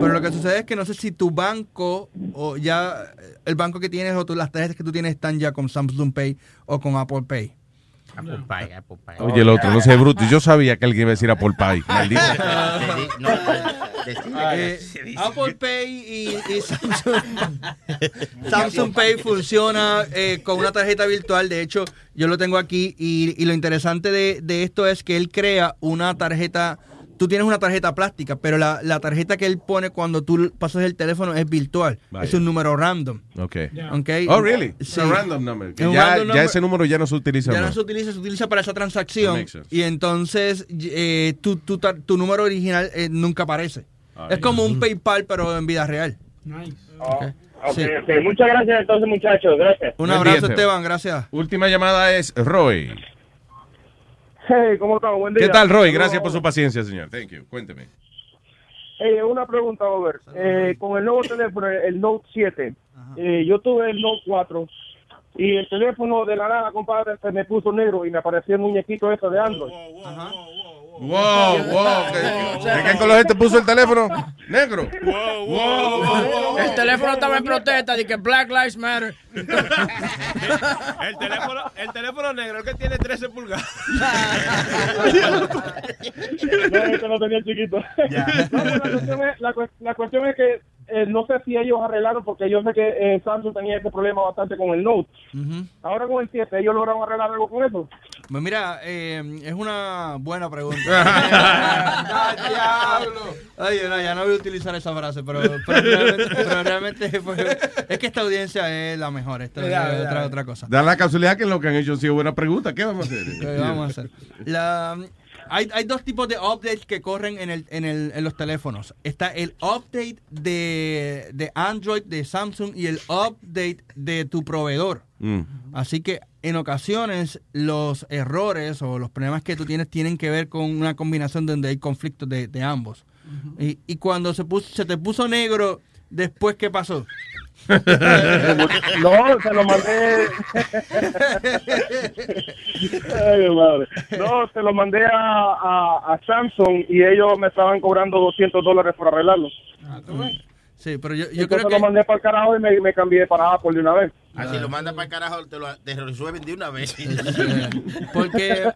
Pero lo que sucede es que no sé si tu banco o ya eh, el banco que tienes o tú- las tarjetas que tú tienes están ya con Samsung Pay o con Apple Pay. Apple Pie, Apple Pie. Oye, el otro, no sé, bruto. Yo sabía que alguien iba a decir Apple Pie. Maldito. Eh, Apple Pay y, y Samsung, Samsung Pay funciona eh, con una tarjeta virtual. De hecho, yo lo tengo aquí y, y lo interesante de, de esto es que él crea una tarjeta. Tú tienes una tarjeta plástica, pero la, la tarjeta que él pone cuando tú pasas el teléfono es virtual. Vaya. Es un número random. Ok. Ok. Oh, really? Sí. A random number. Que ya, random ya number. ese número ya no se utiliza Ya no se utiliza, se utiliza para esa transacción. Y entonces eh, tu, tu, tu número original eh, nunca aparece. Es como un PayPal, pero en vida real. Ok, Sí. ok. Muchas gracias entonces, muchachos. Gracias. Un Buen abrazo, día, Esteban, gracias. Última llamada es Roy. Hey, ¿cómo estamos? Buen día. ¿Qué tal, Roy? Gracias por su paciencia, señor. Thank you. Cuénteme. Eh, una pregunta, Robert. Eh, con el nuevo teléfono, el Note 7, eh, yo tuve el Note 4 y el teléfono de la nada, compadre, se me puso negro y me apareció el muñequito ese de Android. Wow, wow. ¿De ¿De qué color te puso el teléfono? Negro. El teléfono estaba en protesta de que Black Lives Matter. El teléfono, el teléfono negro, el que tiene 13 pulgadas. No, este lo tenía chiquito. No, pero la, cuestión es, la, cu- la cuestión es que eh, no sé si ellos arreglaron, porque yo sé que eh, Samsung tenía ese problema bastante con el Note. Ahora con el 7, ¿ellos lograron arreglar algo con eso? Pues mira, eh, es una buena pregunta. ¡Ah, diablo! Ay, no, ya no voy a utilizar esa frase, pero, pero realmente, pero realmente, pues, es que esta audiencia es la mejor. Esta Ya, es ya. otra, otra cosa. Da la casualidad que lo que han hecho han sido buenas preguntas. ¿Qué vamos a hacer? ¿Qué vamos a hacer? La- hay, hay dos tipos de updates que corren en, el, en, el, en los teléfonos. Está el update de, de Android, de Samsung, y el update de tu proveedor. Mm. Así que en ocasiones los errores o los problemas que tú tienes tienen que ver con una combinación donde hay conflictos de, de ambos. y, y cuando se, puso, se te puso negro, después, ¿qué pasó? No, se lo mandé. No, se lo mandé a, a, Samsung y ellos me estaban cobrando 200 dólares por arreglarlo. Sí, pero yo, yo Entonces creo que... lo mandé para el carajo y me, me cambié para Apple de una vez. Así lo manda para el carajo, te lo te resuelven de una vez. Porque,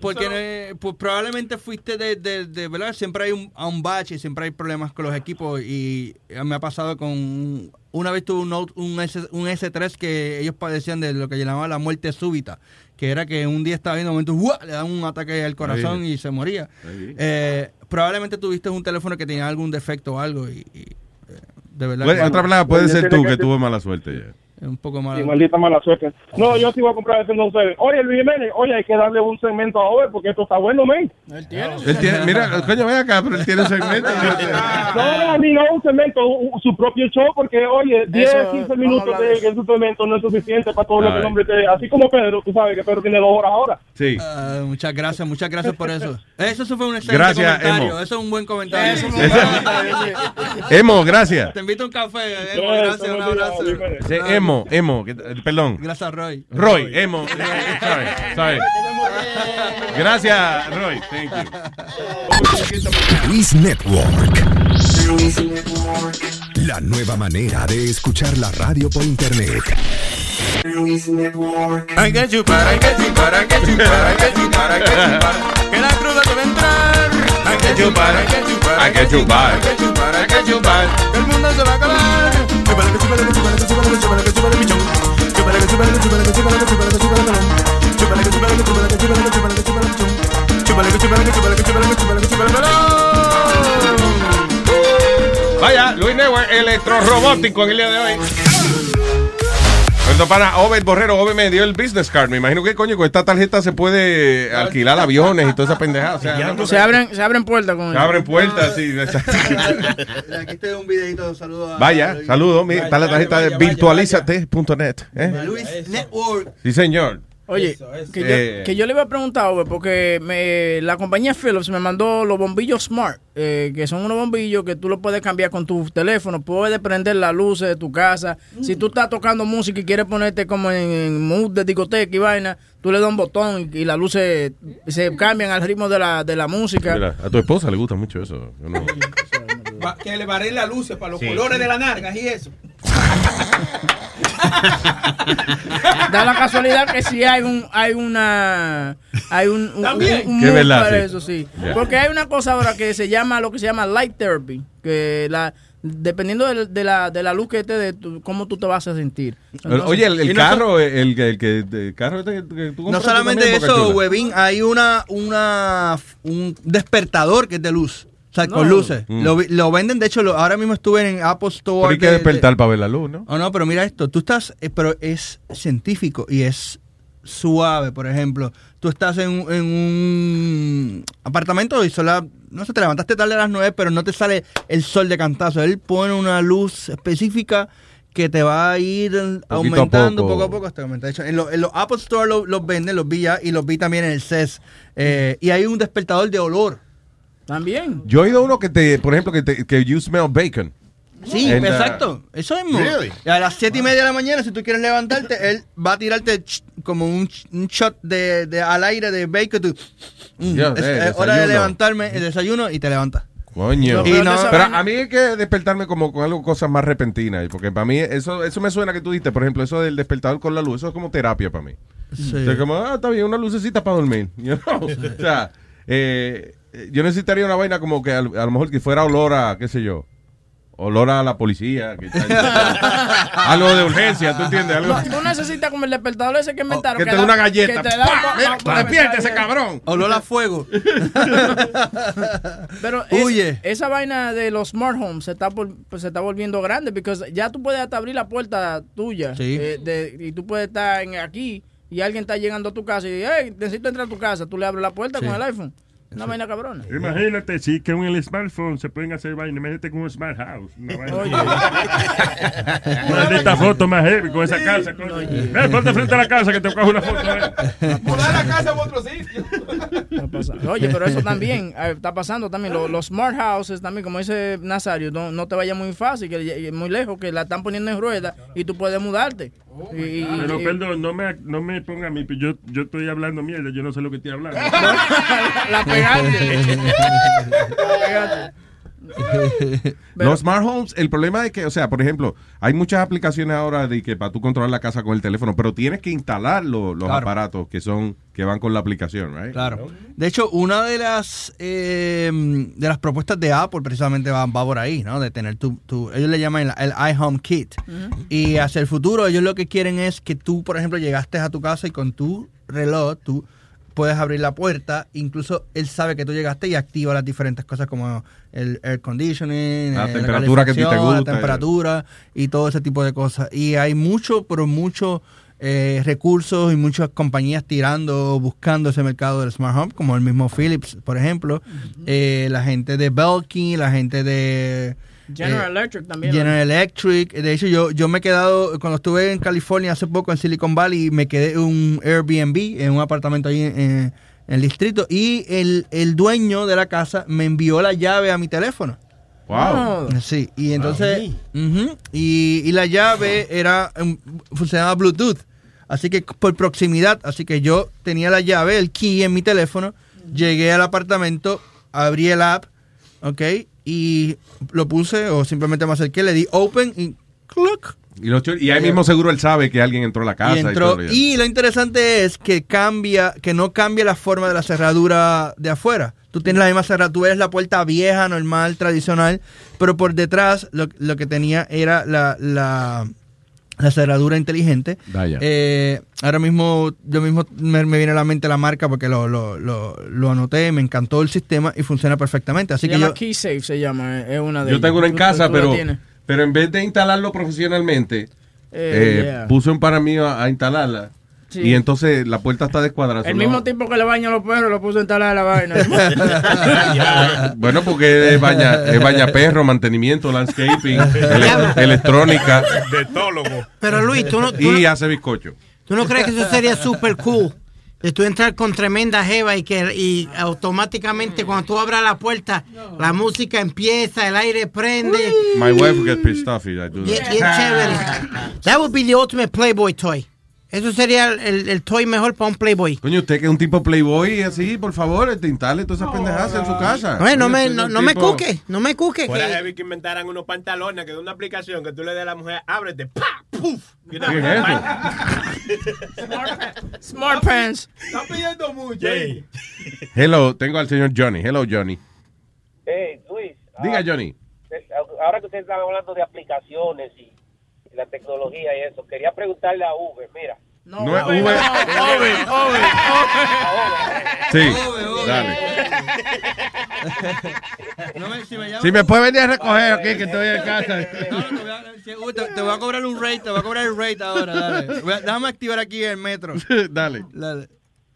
porque eh, pues probablemente fuiste de, de, de- ¿verdad? Siempre hay un, a un bache, siempre hay problemas con los equipos y me ha pasado con, una vez tuve un, Note- un, S, un S3 que ellos padecían de lo que llamaban la muerte súbita, que era que un día estaba viendo un momento, ¡guau! le dan un ataque al corazón Ahí. y se moría. Eh, probablemente tuviste un teléfono que tenía algún defecto o algo y, y, de verdad. Bueno, otra palabra, puede Pues, ser tú que que tuvo mala suerte ya. Un poco más. Sí, maldita mala suerte. No, yo sí voy a comprar ese no sé. Oye, Luis Jiménez, oye, hay que darle un segmento a Over porque esto está bueno, men. Él tiene. Él tiene, mira, coño, ven acá, pero él tiene segmento. No, no, a mí no un segmento, un- su propio show, porque, oye, 10, Eso, 15 vamos a minutos de de, su segmento no es suficiente para todo lo que el hombre te... Así como Pedro, tú sabes que Pedro tiene dos horas ahora. Sí. Ah, muchas gracias, muchas gracias por eso. Eso fue un excelente Gracias, comentario. Emo. Eso es un buen comentario. Eso es un buen comentario, Emo, gracias. Te invito a un café, Emo. Gracias, un abrazo. Sí, emo, emo, que- eh, perdón. Gracias, Roy. Roy, emo. Sorry, sorry. Gracias, Roy. Thank you. Luis Network. La nueva manera de escuchar la radio por internet. Hay que chupar, hay que chupar, hay que chupar, hay que chupar, hay que chupar. Que la cruda debe entrar. Hay que chupar, hay que chupar, Hay que chupar. hay que chupar, hay que chupar. Que el mundo se va a acabar. Vaya, Luis Network electrorobótico en el día de hoy. Cuando para Obed Borrero, Obed me dio el business card. Me imagino que coño con esta tarjeta se puede alquilar aviones y toda esa pendejada. O sea, no, Se abren, se abren puertas con se abren puertas, sí. Aquí te doy un videito, saludos a Vaya, saludos. mira, Está la tarjeta de virtualizate.net. ¿eh? Luis Network. Sí, señor. Oye, que, Eh. yo, que yo le iba a preguntar, Ove, porque me, la compañía Philips me mandó los bombillos Smart, eh, que son unos bombillos que tú los puedes cambiar con tu teléfono, puedes prender las luces de tu casa. Si tú estás tocando música y quieres ponerte como en, en mood de discoteca y vaina, tú le das un botón y, y las luces se cambian al ritmo de la, de la música. Mira, a tu esposa le gusta mucho eso. Yo no- Va- Que le barren las luces para los Sí. colores de las nargas y eso. Da la casualidad que sí hay un hay una hay un, un, También. un es mood verdad, para sí. eso sí porque hay una cosa ahora que se llama lo que se llama light therapy que la dependiendo de, de la de la luz que te dé cómo tú te vas a sentir Entonces- Oye, el, el Y no carro, el, el, que el carro este que, tú No solamente eso. Webin, hay una, una, un despertador que es de luz. O sea, No. con luces. Mm. Lo, lo venden, de hecho, lo- ahora mismo estuve en Apple Store. Pero hay que de- de- despertar para ver la luz, ¿no? Oh, no, pero mira esto, tú estás, eh, pero es científico y es suave, por ejemplo. Tú estás en, un- en un apartamento y sola, no sé, te levantaste tarde a las 9, pero no te sale el sol de cantazo. Él pone una luz específica que te va a ir aumentando poco. poco a poco hasta que aumenta. De hecho, en, lo- en los Apple Store lo- los venden, los vi ya y los vi también en el CES. Eh, y hay un despertador de olor. También. Yo he oído uno que te, por ejemplo, que, te, que you smell bacon. Sí, And, uh, exacto. Eso mismo. Really? A las siete y media de la mañana, si tú quieres levantarte, él va a tirarte como un, shot de, de- al aire de bacon. Tú, mm, es, eh, es hora de levantarme, el desayuno y te levantas. Coño. Y no- pero a mí hay que despertarme como con algo, cosas más repentinas. Porque para mí, eso eso me suena que tú diste, por ejemplo, eso del despertador con la luz, eso es como terapia para mí. Sí. O sea, como, ah, está bien, una lucecita para dormir. You know? O sea, eh, yo necesitaría una vaina como que a, a lo mejor que fuera olor a, qué sé yo, olor a la policía. que está- algo de urgencia, ¿tú entiendes? Algo, No, tú necesitas como el despertador ese que inventaron que te da- dé una galleta. que te pa- cabrón. Olor a fuego. Pero es- Huye. esa vaina de los smart homes se está, pues, se está volviendo grande porque ya tú puedes hasta abrir la puerta tuya Sí. eh, de- y tú puedes estar en aquí y alguien está llegando a tu casa y hey, necesito entrar a tu casa, tú le abres la puerta Sí. con el iPhone. Una vaina cabrona. Imagínate, sí, que con el smartphone se pueden hacer vainas. Imagínate con un smart house. Una vaina. Oye. Una de estas fotos más heavy con esa casa. Ven, ponte frente a la casa que te cojo una foto. ven. Mudar la casa a otro sitio. Está pasando. Oye, pero eso también eh, está pasando también. Los, los smart houses también, como dice Nazario, no, no te vayas muy fácil, que muy lejos, que la están poniendo en rueda y tú puedes mudarte. Y- y- Pero y- perdón, no me, no me ponga a mí, yo, yo estoy hablando mierda, yo no sé lo que estoy hablando. la pegaste. La pegaste. Los smart homes, el problema es que, o sea, por ejemplo, hay muchas aplicaciones ahora de que para tú controlar la casa con el teléfono, pero tienes que instalar lo- los Claro. aparatos que son que van con la aplicación, right? Claro. De hecho, una de las eh, de las propuestas de Apple precisamente va, va por ahí, ¿no? De tener tu, tu- ellos le llaman el, el iHome Kit. Y hacia el futuro ellos lo que quieren es que tú, por ejemplo, llegaste a tu casa y con tu reloj tú puedes abrir la puerta, incluso él sabe que tú llegaste y activa las diferentes cosas como el air conditioning, La eh, temperatura que a ti te gusta. la temperatura y todo ese tipo de cosas. Y hay mucho, pero mucho eh, recursos y muchas compañías tirando, buscando ese mercado del smart home, como el mismo Philips, por ejemplo, Eh, la gente de Belkin, la gente de General eh, Electric también. General Electric. De hecho, yo, yo me he quedado, cuando estuve en California hace poco, en Silicon Valley, me quedé en un Airbnb, en un apartamento ahí en, en el distrito, y el, el dueño de la casa me envió la llave a mi teléfono. Wow. Sí, y entonces, y, y la llave era, um, funcionaba Bluetooth, así que por proximidad, así que yo tenía la llave, el key en mi teléfono, llegué al apartamento, abrí el app, ok, y lo puse o simplemente me acerqué, le di open y cluck, Y, lo ch- y ahí mismo seguro él sabe que alguien entró a la casa. y y entró. todo, ya. Y lo interesante es que cambia, que no cambia la forma de la cerradura de afuera. Tú tienes la misma cerradura, tú ves la puerta vieja, normal, tradicional, pero por detrás lo, lo que tenía era la, la, la cerradura inteligente. Vaya. Eh, ahora mismo, yo mismo me, me viene a la mente la marca porque lo, lo, lo, lo anoté, me encantó el sistema y funciona perfectamente. Así se que llama yo... KeySafe, se llama. Es una de Yo ellas. tengo uno en casa, pero, pero en vez de instalarlo profesionalmente, Eh, eh, yeah. puse un para mí a, a instalarla. Sí. Y entonces la puerta está descuadrada. El ¿no? mismo tipo que le baña a los perros lo puso a instalar la vaina. Bueno, porque es baña, es baña perro, mantenimiento, landscaping, ele- electrónica. Detólogo. Pero Luis, tú no, tú, Y no, hace bizcocho. tú no crees que eso sería súper cool. De tú entrar con tremenda jeva y que y automáticamente cuando tú abras la puerta, la música empieza, el aire prende. My wife will get pissed off if I do that. chévere. That would be the ultimate Playboy toy. Eso sería el, el- toy mejor para un Playboy. Coño, usted que es un tipo playboy así, por favor, te instale todas esas pendejadas en su casa. Oye, no me, no, no me cuque, no me cuque. Fuera que- heavy que inventaran unos pantalones que de una aplicación que tú le des a la mujer, ábrete, ¡pa! ¡puf! Y una- ¿Qué es eso? Smart pants. Están pidiendo mucho. Hello, tengo al señor Johnny. Hello, Johnny. Hey, Luis. Diga, ah, Johnny. eh, ahora que ustedes están hablando de aplicaciones y la tecnología y eso, quería preguntarle a Uber, mira. No es Uber. Sí, dale. No me- si me llamas- Si me puede venir a recoger aquí, que estoy en casa. No, no, te, voy a, si- uy, te- te voy a cobrar un rate, te voy a cobrar el rate ahora, dale. Voy a- déjame activar aquí el metro. Dale. Dale.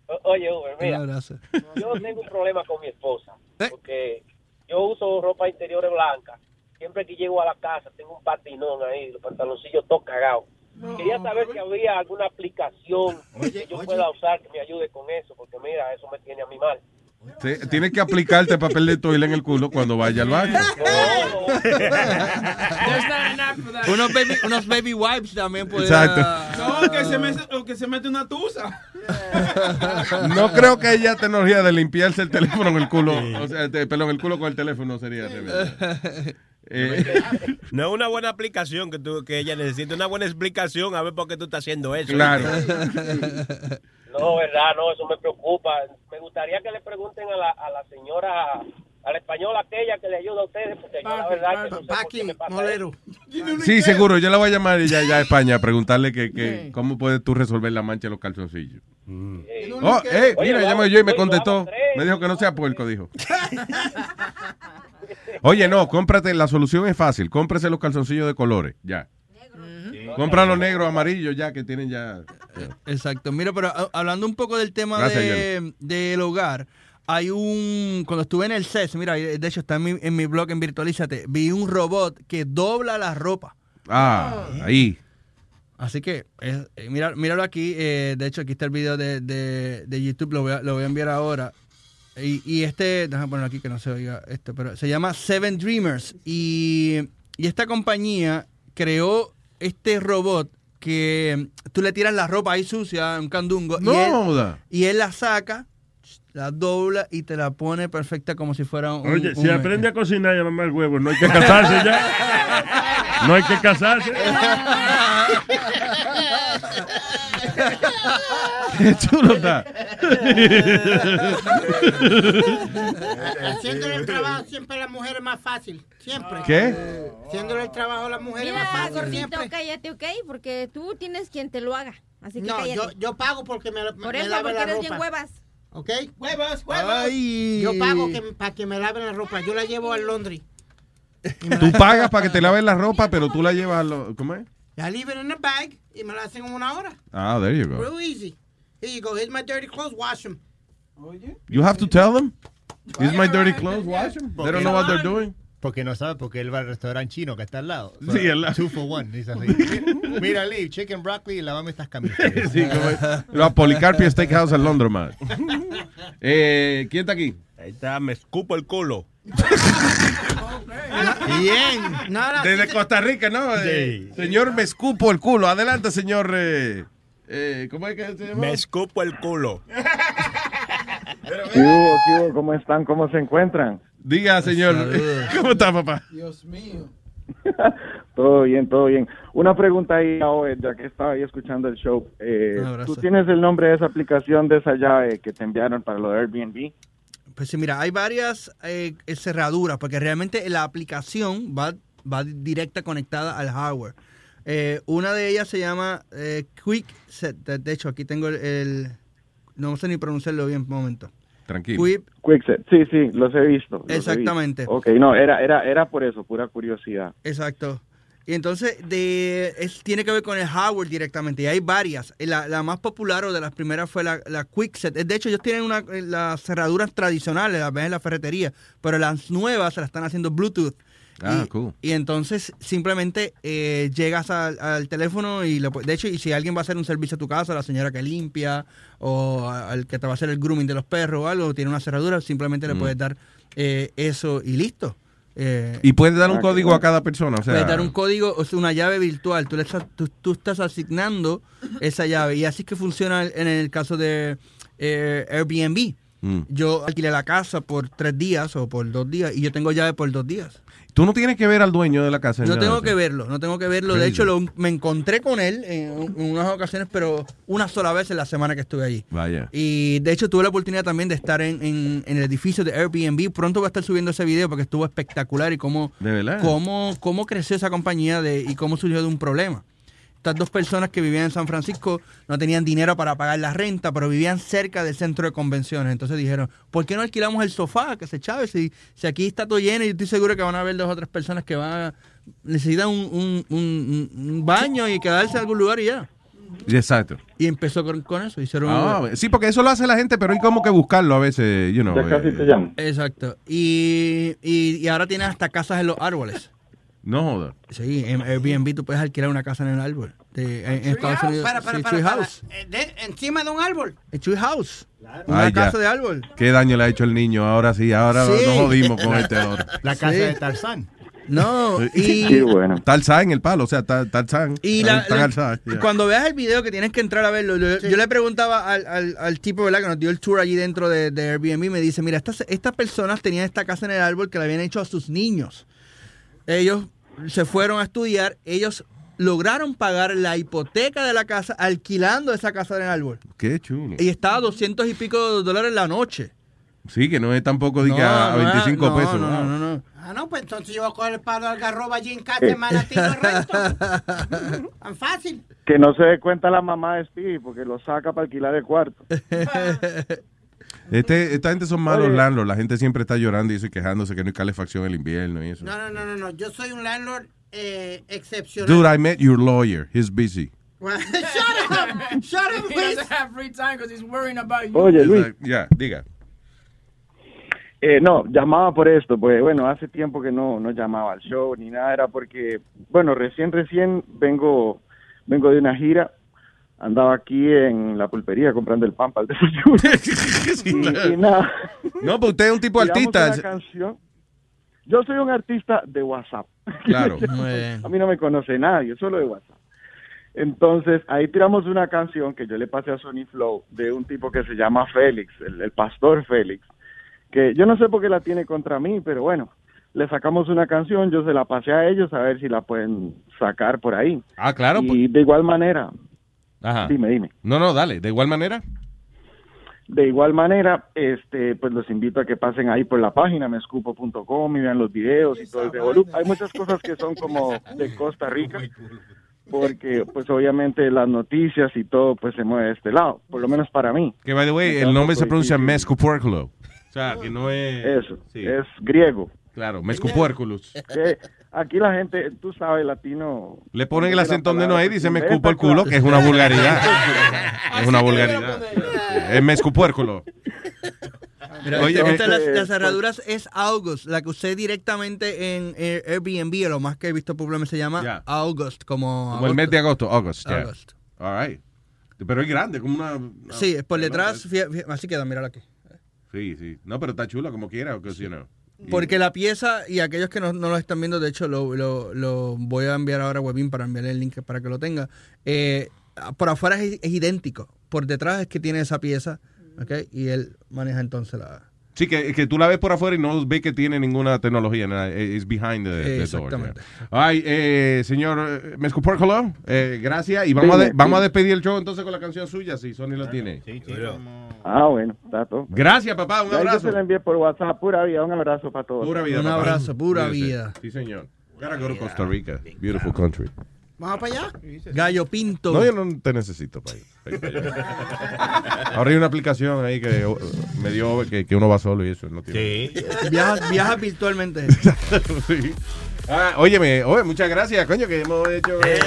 O- Oye, Uber, mira. Un abrazo. Yo tengo un problema con mi esposa. ¿Eh? Porque yo uso ropa interior blanca. Siempre que llego a la casa tengo un patinón ahí, los pantaloncillos todos cagados. Quería saber si había alguna aplicación que yo pueda usar que me ayude con eso, porque mira, eso me tiene a mí mal. Sí, tienes que aplicarte papel de toile en el culo cuando vaya al baño. Unos baby, unos baby wipes también pueden. Exacto. No, que se, mete, o que se mete una tusa. No creo que haya tecnología de limpiarse el teléfono en el culo. O sea, te- perdón, el culo con el teléfono sería. Eh, No es una buena aplicación que, tú, que ella necesita, una buena explicación a ver por qué tú estás haciendo eso. Claro. No, verdad, no, eso me preocupa. Me gustaría que le pregunten a la, a la señora, a la española aquella que le ayuda a ustedes, porque yo la verdad que no sé me pasa eso. sí, seguro. Yo la voy a llamar ya, ya a España a preguntarle que, que cómo puedes tú resolver la mancha de los calzoncillos. Oh, eh, mira, llamó yo y me contestó. Me dijo que no sea puerco, dijo. Oye, no, cómprate, la solución es fácil. Cómprese los calzoncillos de colores, ya. Compra los negros, amarillos, ya, que tienen ya. Exacto. Mira, pero ah, hablando un poco del tema Gracias, de, del hogar, hay un. Cuando estuve en el CES, mira, de hecho está en mi, en mi blog en Virtualízate, vi un robot que dobla la ropa. Ah, ahí. Así que, es- eh, mira, míralo aquí. eh, de hecho, aquí está el video de, de- de YouTube, lo voy, a, lo voy a enviar ahora. Y, y este, déjame ponerlo aquí que no se oiga esto, pero se llama Seven Dreamers. Y, y esta compañía creó este robot que tú le tiras la ropa ahí sucia, un candungo, No y, él, y él la saca, la dobla y te la pone perfecta como si fuera un. Oye, un- si aprende a cocinar y a mamar huevo, no hay que casarse ya. No hay que casarse. Qué chulo está. Haciéndole el trabajo siempre a la mujer es más fácil. Siempre. ¿Qué? Haciéndole el trabajo a la mujer es más fácil. gordito, Siempre. cállate, ¿ok? Porque tú tienes quien te lo haga. Así que No, cállate. yo, yo pago porque me, Por me eso, lave porque la eres ropa. bien huevas. ¿Ok? Huevos, huevos. Yo pago que, para que me laven la ropa. Yo la llevo al laundry. Tú pagas para que te laven la ropa, pero tú la llevas a lo, ¿Cómo es? I leave it in a bag y me la hacen en una hora. Ah, there you go. Real easy. Here you go. Here's my dirty clothes. Wash them. You have to tell them. These my dirty clothes. Wash them. They don't know what they're doing. Porque no sabe, porque él va al restaurante chino que está al lado. Sí, al lado. Two for one. Dice así. Mira, mira, Lee, chicken broccoli y lavame estas camisas. Sí, como es. Lo Policarpia Steakhouse en Londres, man. Eh, ¿Quién está aquí? Ahí está, me escupo el culo. Bien. Desde Costa Rica, ¿no? Eh, señor, me escupo el culo. Adelante, señor. eh, eh, ¿Cómo es que se llama? Me escupo el culo. ¿Qué hubo, qué hubo? ¿Cómo están? ¿Cómo se encuentran? Diga, señor. ¿Cómo está, papá? Dios mío. Todo bien, todo bien. Una pregunta ahí, Oe, ya que estaba ahí escuchando el show. Eh. ¿Tú tienes el nombre de esa aplicación de esa llave que te enviaron para lo de Airbnb? Pues sí, mira, hay varias eh, cerraduras, porque realmente la aplicación va, va directa conectada al hardware. Eh, una de ellas se llama eh, Quick Set. De, de hecho, aquí tengo el, el- No sé ni pronunciarlo bien un momento. Tranquilo. Quick, Quickset. Sí, sí, los he visto. los he Exactamente. visto. Ok, no, era, era, era por eso, pura curiosidad. Exacto. Y entonces de, es- tiene que ver con el hardware directamente. Y hay varias. La, la más popular o de las primeras fue la, la Quickset. De hecho, ellos tienen una, las cerraduras tradicionales, las ves en la ferretería, pero las nuevas se las están haciendo Bluetooth. Ah, y, cool. y entonces simplemente eh, llegas al, al teléfono y lo de hecho y si alguien va a hacer un servicio a tu casa, la señora que limpia o al que te va a hacer el grooming de los perros o algo, tiene una cerradura, simplemente le Mm. puedes dar eh, eso y listo. Eh, Y puedes dar un código a cada persona. O sea, Puedes dar un código, o sea, una llave virtual. Tú, le estás, tú, tú estás asignando esa llave. Y así es que funciona en el caso de eh, Airbnb. Mm. Yo alquilé la casa por tres días o por dos días y yo tengo llave por dos días. Tú no tienes que ver al dueño de la casa. No tengo que verlo, no tengo que verlo. De hecho, lo- me encontré con él en, en unas ocasiones, pero una sola vez en la semana que estuve allí. Vaya. Y de hecho tuve la oportunidad también de estar en, en- en el edificio de Airbnb. Pronto voy a estar subiendo ese video porque estuvo espectacular y cómo, De cómo, cómo creció esa compañía de, y cómo surgió de un problema. Estas dos personas que vivían en San Francisco no tenían dinero para pagar la renta, pero vivían cerca del centro de convenciones. Entonces dijeron, ¿por qué no alquilamos el sofá? Que se chave, si, si aquí está todo lleno y yo estoy seguro que van a haber dos o tres personas que van a necesitan un, un- un- un baño y quedarse en algún lugar y ya. Exacto. Y empezó con, con eso. Hicieron Ah, sí, porque eso lo hace la gente, pero hay como que buscarlo a veces, you know. Ya casi eh, te. Exacto. Y, y, y ahora tienes hasta casas en los árboles. No joda. Sí, en Airbnb tú puedes alquilar una casa en el árbol. De- en, en Estados Unidos. Para, para, sí, para, tree para. house. Eh, de- encima de un árbol. El tree house. Una Ay, ya. casa de árbol. ¿Qué daño le ha hecho el niño? Ahora sí, ahora Sí. nos jodimos con este ahora. La casa Sí. de Tarzán. No, y, Qué bueno. Tarzán en el palo, o sea, Tar- Tarzán. y la- yeah. cuando veas el video que tienes que entrar a verlo, yo, yo le preguntaba al, al- al tipo ¿verdad? que nos dio el tour allí dentro de, de Airbnb, me dice, mira, estas, estas personas tenían esta casa en el árbol que la habían hecho a sus niños. Ellos se fueron a estudiar, ellos lograron pagar la hipoteca de la casa alquilando esa casa en el árbol. Qué chulo. Y estaba a 200 y pico de dólares la noche. Sí, que no es tampoco de que a, a No, no, 25 no, pesos. no, no, no, no. Ah, no, pues entonces yo voy a coger el palo de algarroba allí en casa, lo resto. Tan fácil. Que no se dé cuenta la mamá de Speedy porque lo saca para alquilar el cuarto. Este, esta gente son malos landlords. La gente siempre está llorando y eso y quejándose que no hay calefacción en el invierno y eso. No, no, no, no, no. Yo soy un landlord eh, excepcional. Dude, I met your lawyer. He's busy. Shut up! Shut up, He please! doesn't have free time because he's worrying about you. Oye, Luis. Ya, diga. Eh, no, llamaba por esto, pues bueno, hace tiempo que no, no llamaba al show ni nada, era porque, bueno, recién, recién vengo, vengo de una gira, andaba aquí en la pulpería comprando el pan para el desayuno. y, y nada. No, pues usted es un tipo artista. canción. Yo soy un artista de WhatsApp. Claro. A mí no me conoce nadie, solo de WhatsApp. Entonces, ahí tiramos una canción que yo le pasé a Sony Flow de un tipo que se llama Félix, el, el pastor Félix, que yo no sé por qué la tiene contra mí, pero bueno, le sacamos una canción, yo se la pasé a ellos a ver si la pueden sacar por ahí. Ah, claro. Y de igual manera, Ajá. dime, dime. No, no, dale. De igual manera. De igual manera, este, pues los invito a que pasen ahí por la página mescupo.com y vean los videos y todo el revolú. Hay muchas cosas que son como de Costa Rica. porque pues obviamente las noticias y todo pues se mueve de este lado, por lo menos para mí. Que, by the way, el nombre se pronuncia Mescopuerculo. O sea, que no es... Eso, es griego. Claro, Mescopuerculus. Que aquí la gente, tú sabes, latino... Le ponen el acento donde no hay y dice me escupo el culo, que es una vulgaridad. es una vulgaridad. Es me escupo el culo. Mira, Oye, esta- eh, las, eh, las cerraduras es August, la que usé directamente en eh, Airbnb, o lo más que he visto probablemente se llama August, como, Como el mes de agosto, August. yeah. August. All right. Pero es grande, como una... una- Sí, es por detrás, así queda, míralo aquí. Sí, sí. No, pero está chula como quiera, o que si no. Porque la pieza, y aquellos que no, no lo están viendo, de hecho lo, lo- lo voy a enviar ahora a Webin para enviarle el link para que lo tenga. Eh, por afuera es, es idéntico, por detrás es que tiene esa pieza, ¿ok? Y él maneja entonces la... Sí, que, que tú la ves por afuera y no ves que tiene ninguna tecnología. nada, Es behind the, the door. Exactamente. yeah. Ay, eh, señor eh, Mescopuerculo, eh, gracias. Y vamos, a, de- Dime, vamos a despedir el show entonces con la canción suya, si Sony la tiene. Ah, bueno, está todo. Gracias, papá. Un Ya abrazo. Yo se lo envié por WhatsApp, pura vida, un abrazo para todos. Pura vida. Un papá. abrazo, pura Cuídese. vida. Sí, señor. Gotta go to Costa Rica. Beautiful country. ¿Vamos para allá? Gallo Pinto. No, yo no te necesito para ir. Ahora hay una aplicación ahí que oh, me dio que, que uno va solo y eso. No tiene. Viaja, viaja virtualmente. Sí. Ah, óyeme, oye, muchas gracias, coño, que hemos hecho eh,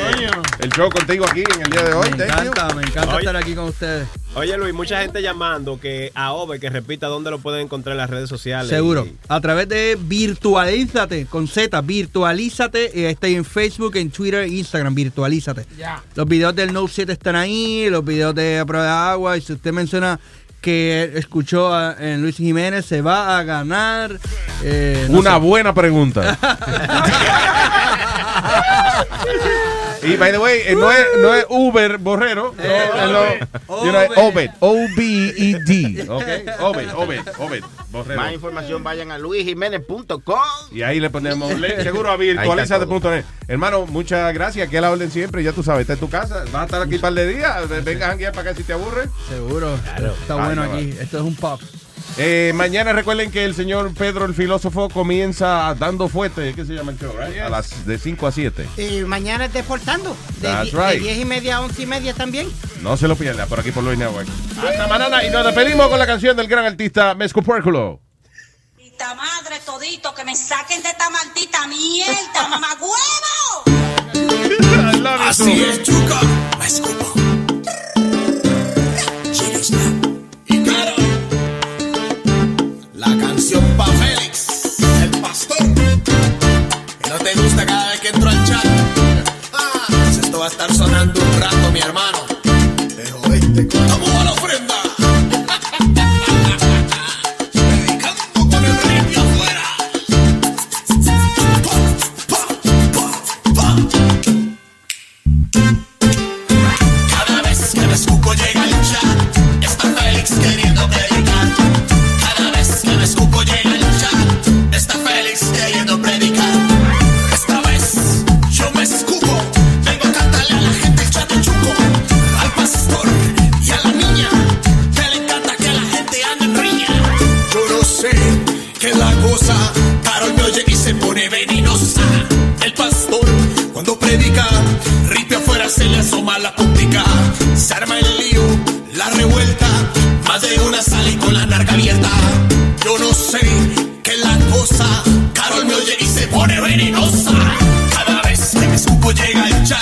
el show contigo aquí en el día de hoy. Me you. encanta, me encanta Oye. estar aquí con ustedes. Oye, Luis, mucha gente llamando que a Ove que repita dónde lo pueden encontrar en las redes sociales. Seguro. Y- A través de Virtualízate, con Z, Virtualízate. eh, Está ahí en Facebook, en Twitter, Instagram, Virtualízate. Ya. Los videos del Note 7 están ahí, los videos de A Prueba de Agua. Y si usted menciona que escuchó a en Luis Jiménez, se va a ganar. eh, no Una sé. buena pregunta. y by the way, eh, no, es, no es Uber Borrero, no, es lo- you know, es Obed, O-B-E-D, ok, Obed, Obed, Obed, Borrero. Más información vayan a luisjiménez.com. Y ahí le ponemos le- seguro a virtualizate.net. Hermano, muchas gracias. Que a la orden siempre. Ya tú sabes, está en tu casa. Vas a estar aquí un par de días. Venga a para acá si te aburre. Seguro. Está Ay, bueno no, aquí. Esto es un pop. Eh, mañana recuerden que el señor Pedro el filósofo comienza dando fuerte. ¿Qué se llama el show? right? A las de 5 a 7. Y mañana es deportando. De, That's right. de 10 y media a 11 y media también. No se lo pierda por aquí por Luis Network. Hasta mañana y nos despedimos con la canción del gran artista Mesco Puérculo. Maldita madre todito, que me saquen de esta maldita mierda, mamá huevo. Así es, Chuca. Te gusta cada vez que entro al chat. Ah, esto va a estar sonando un rato, mi hermano. Se arma el lío, la revuelta, más de una sale con la narca abierta. Yo no sé qué es la cosa, Carol me oye y se pone venenosa. Cada vez que me escupo llega el chat,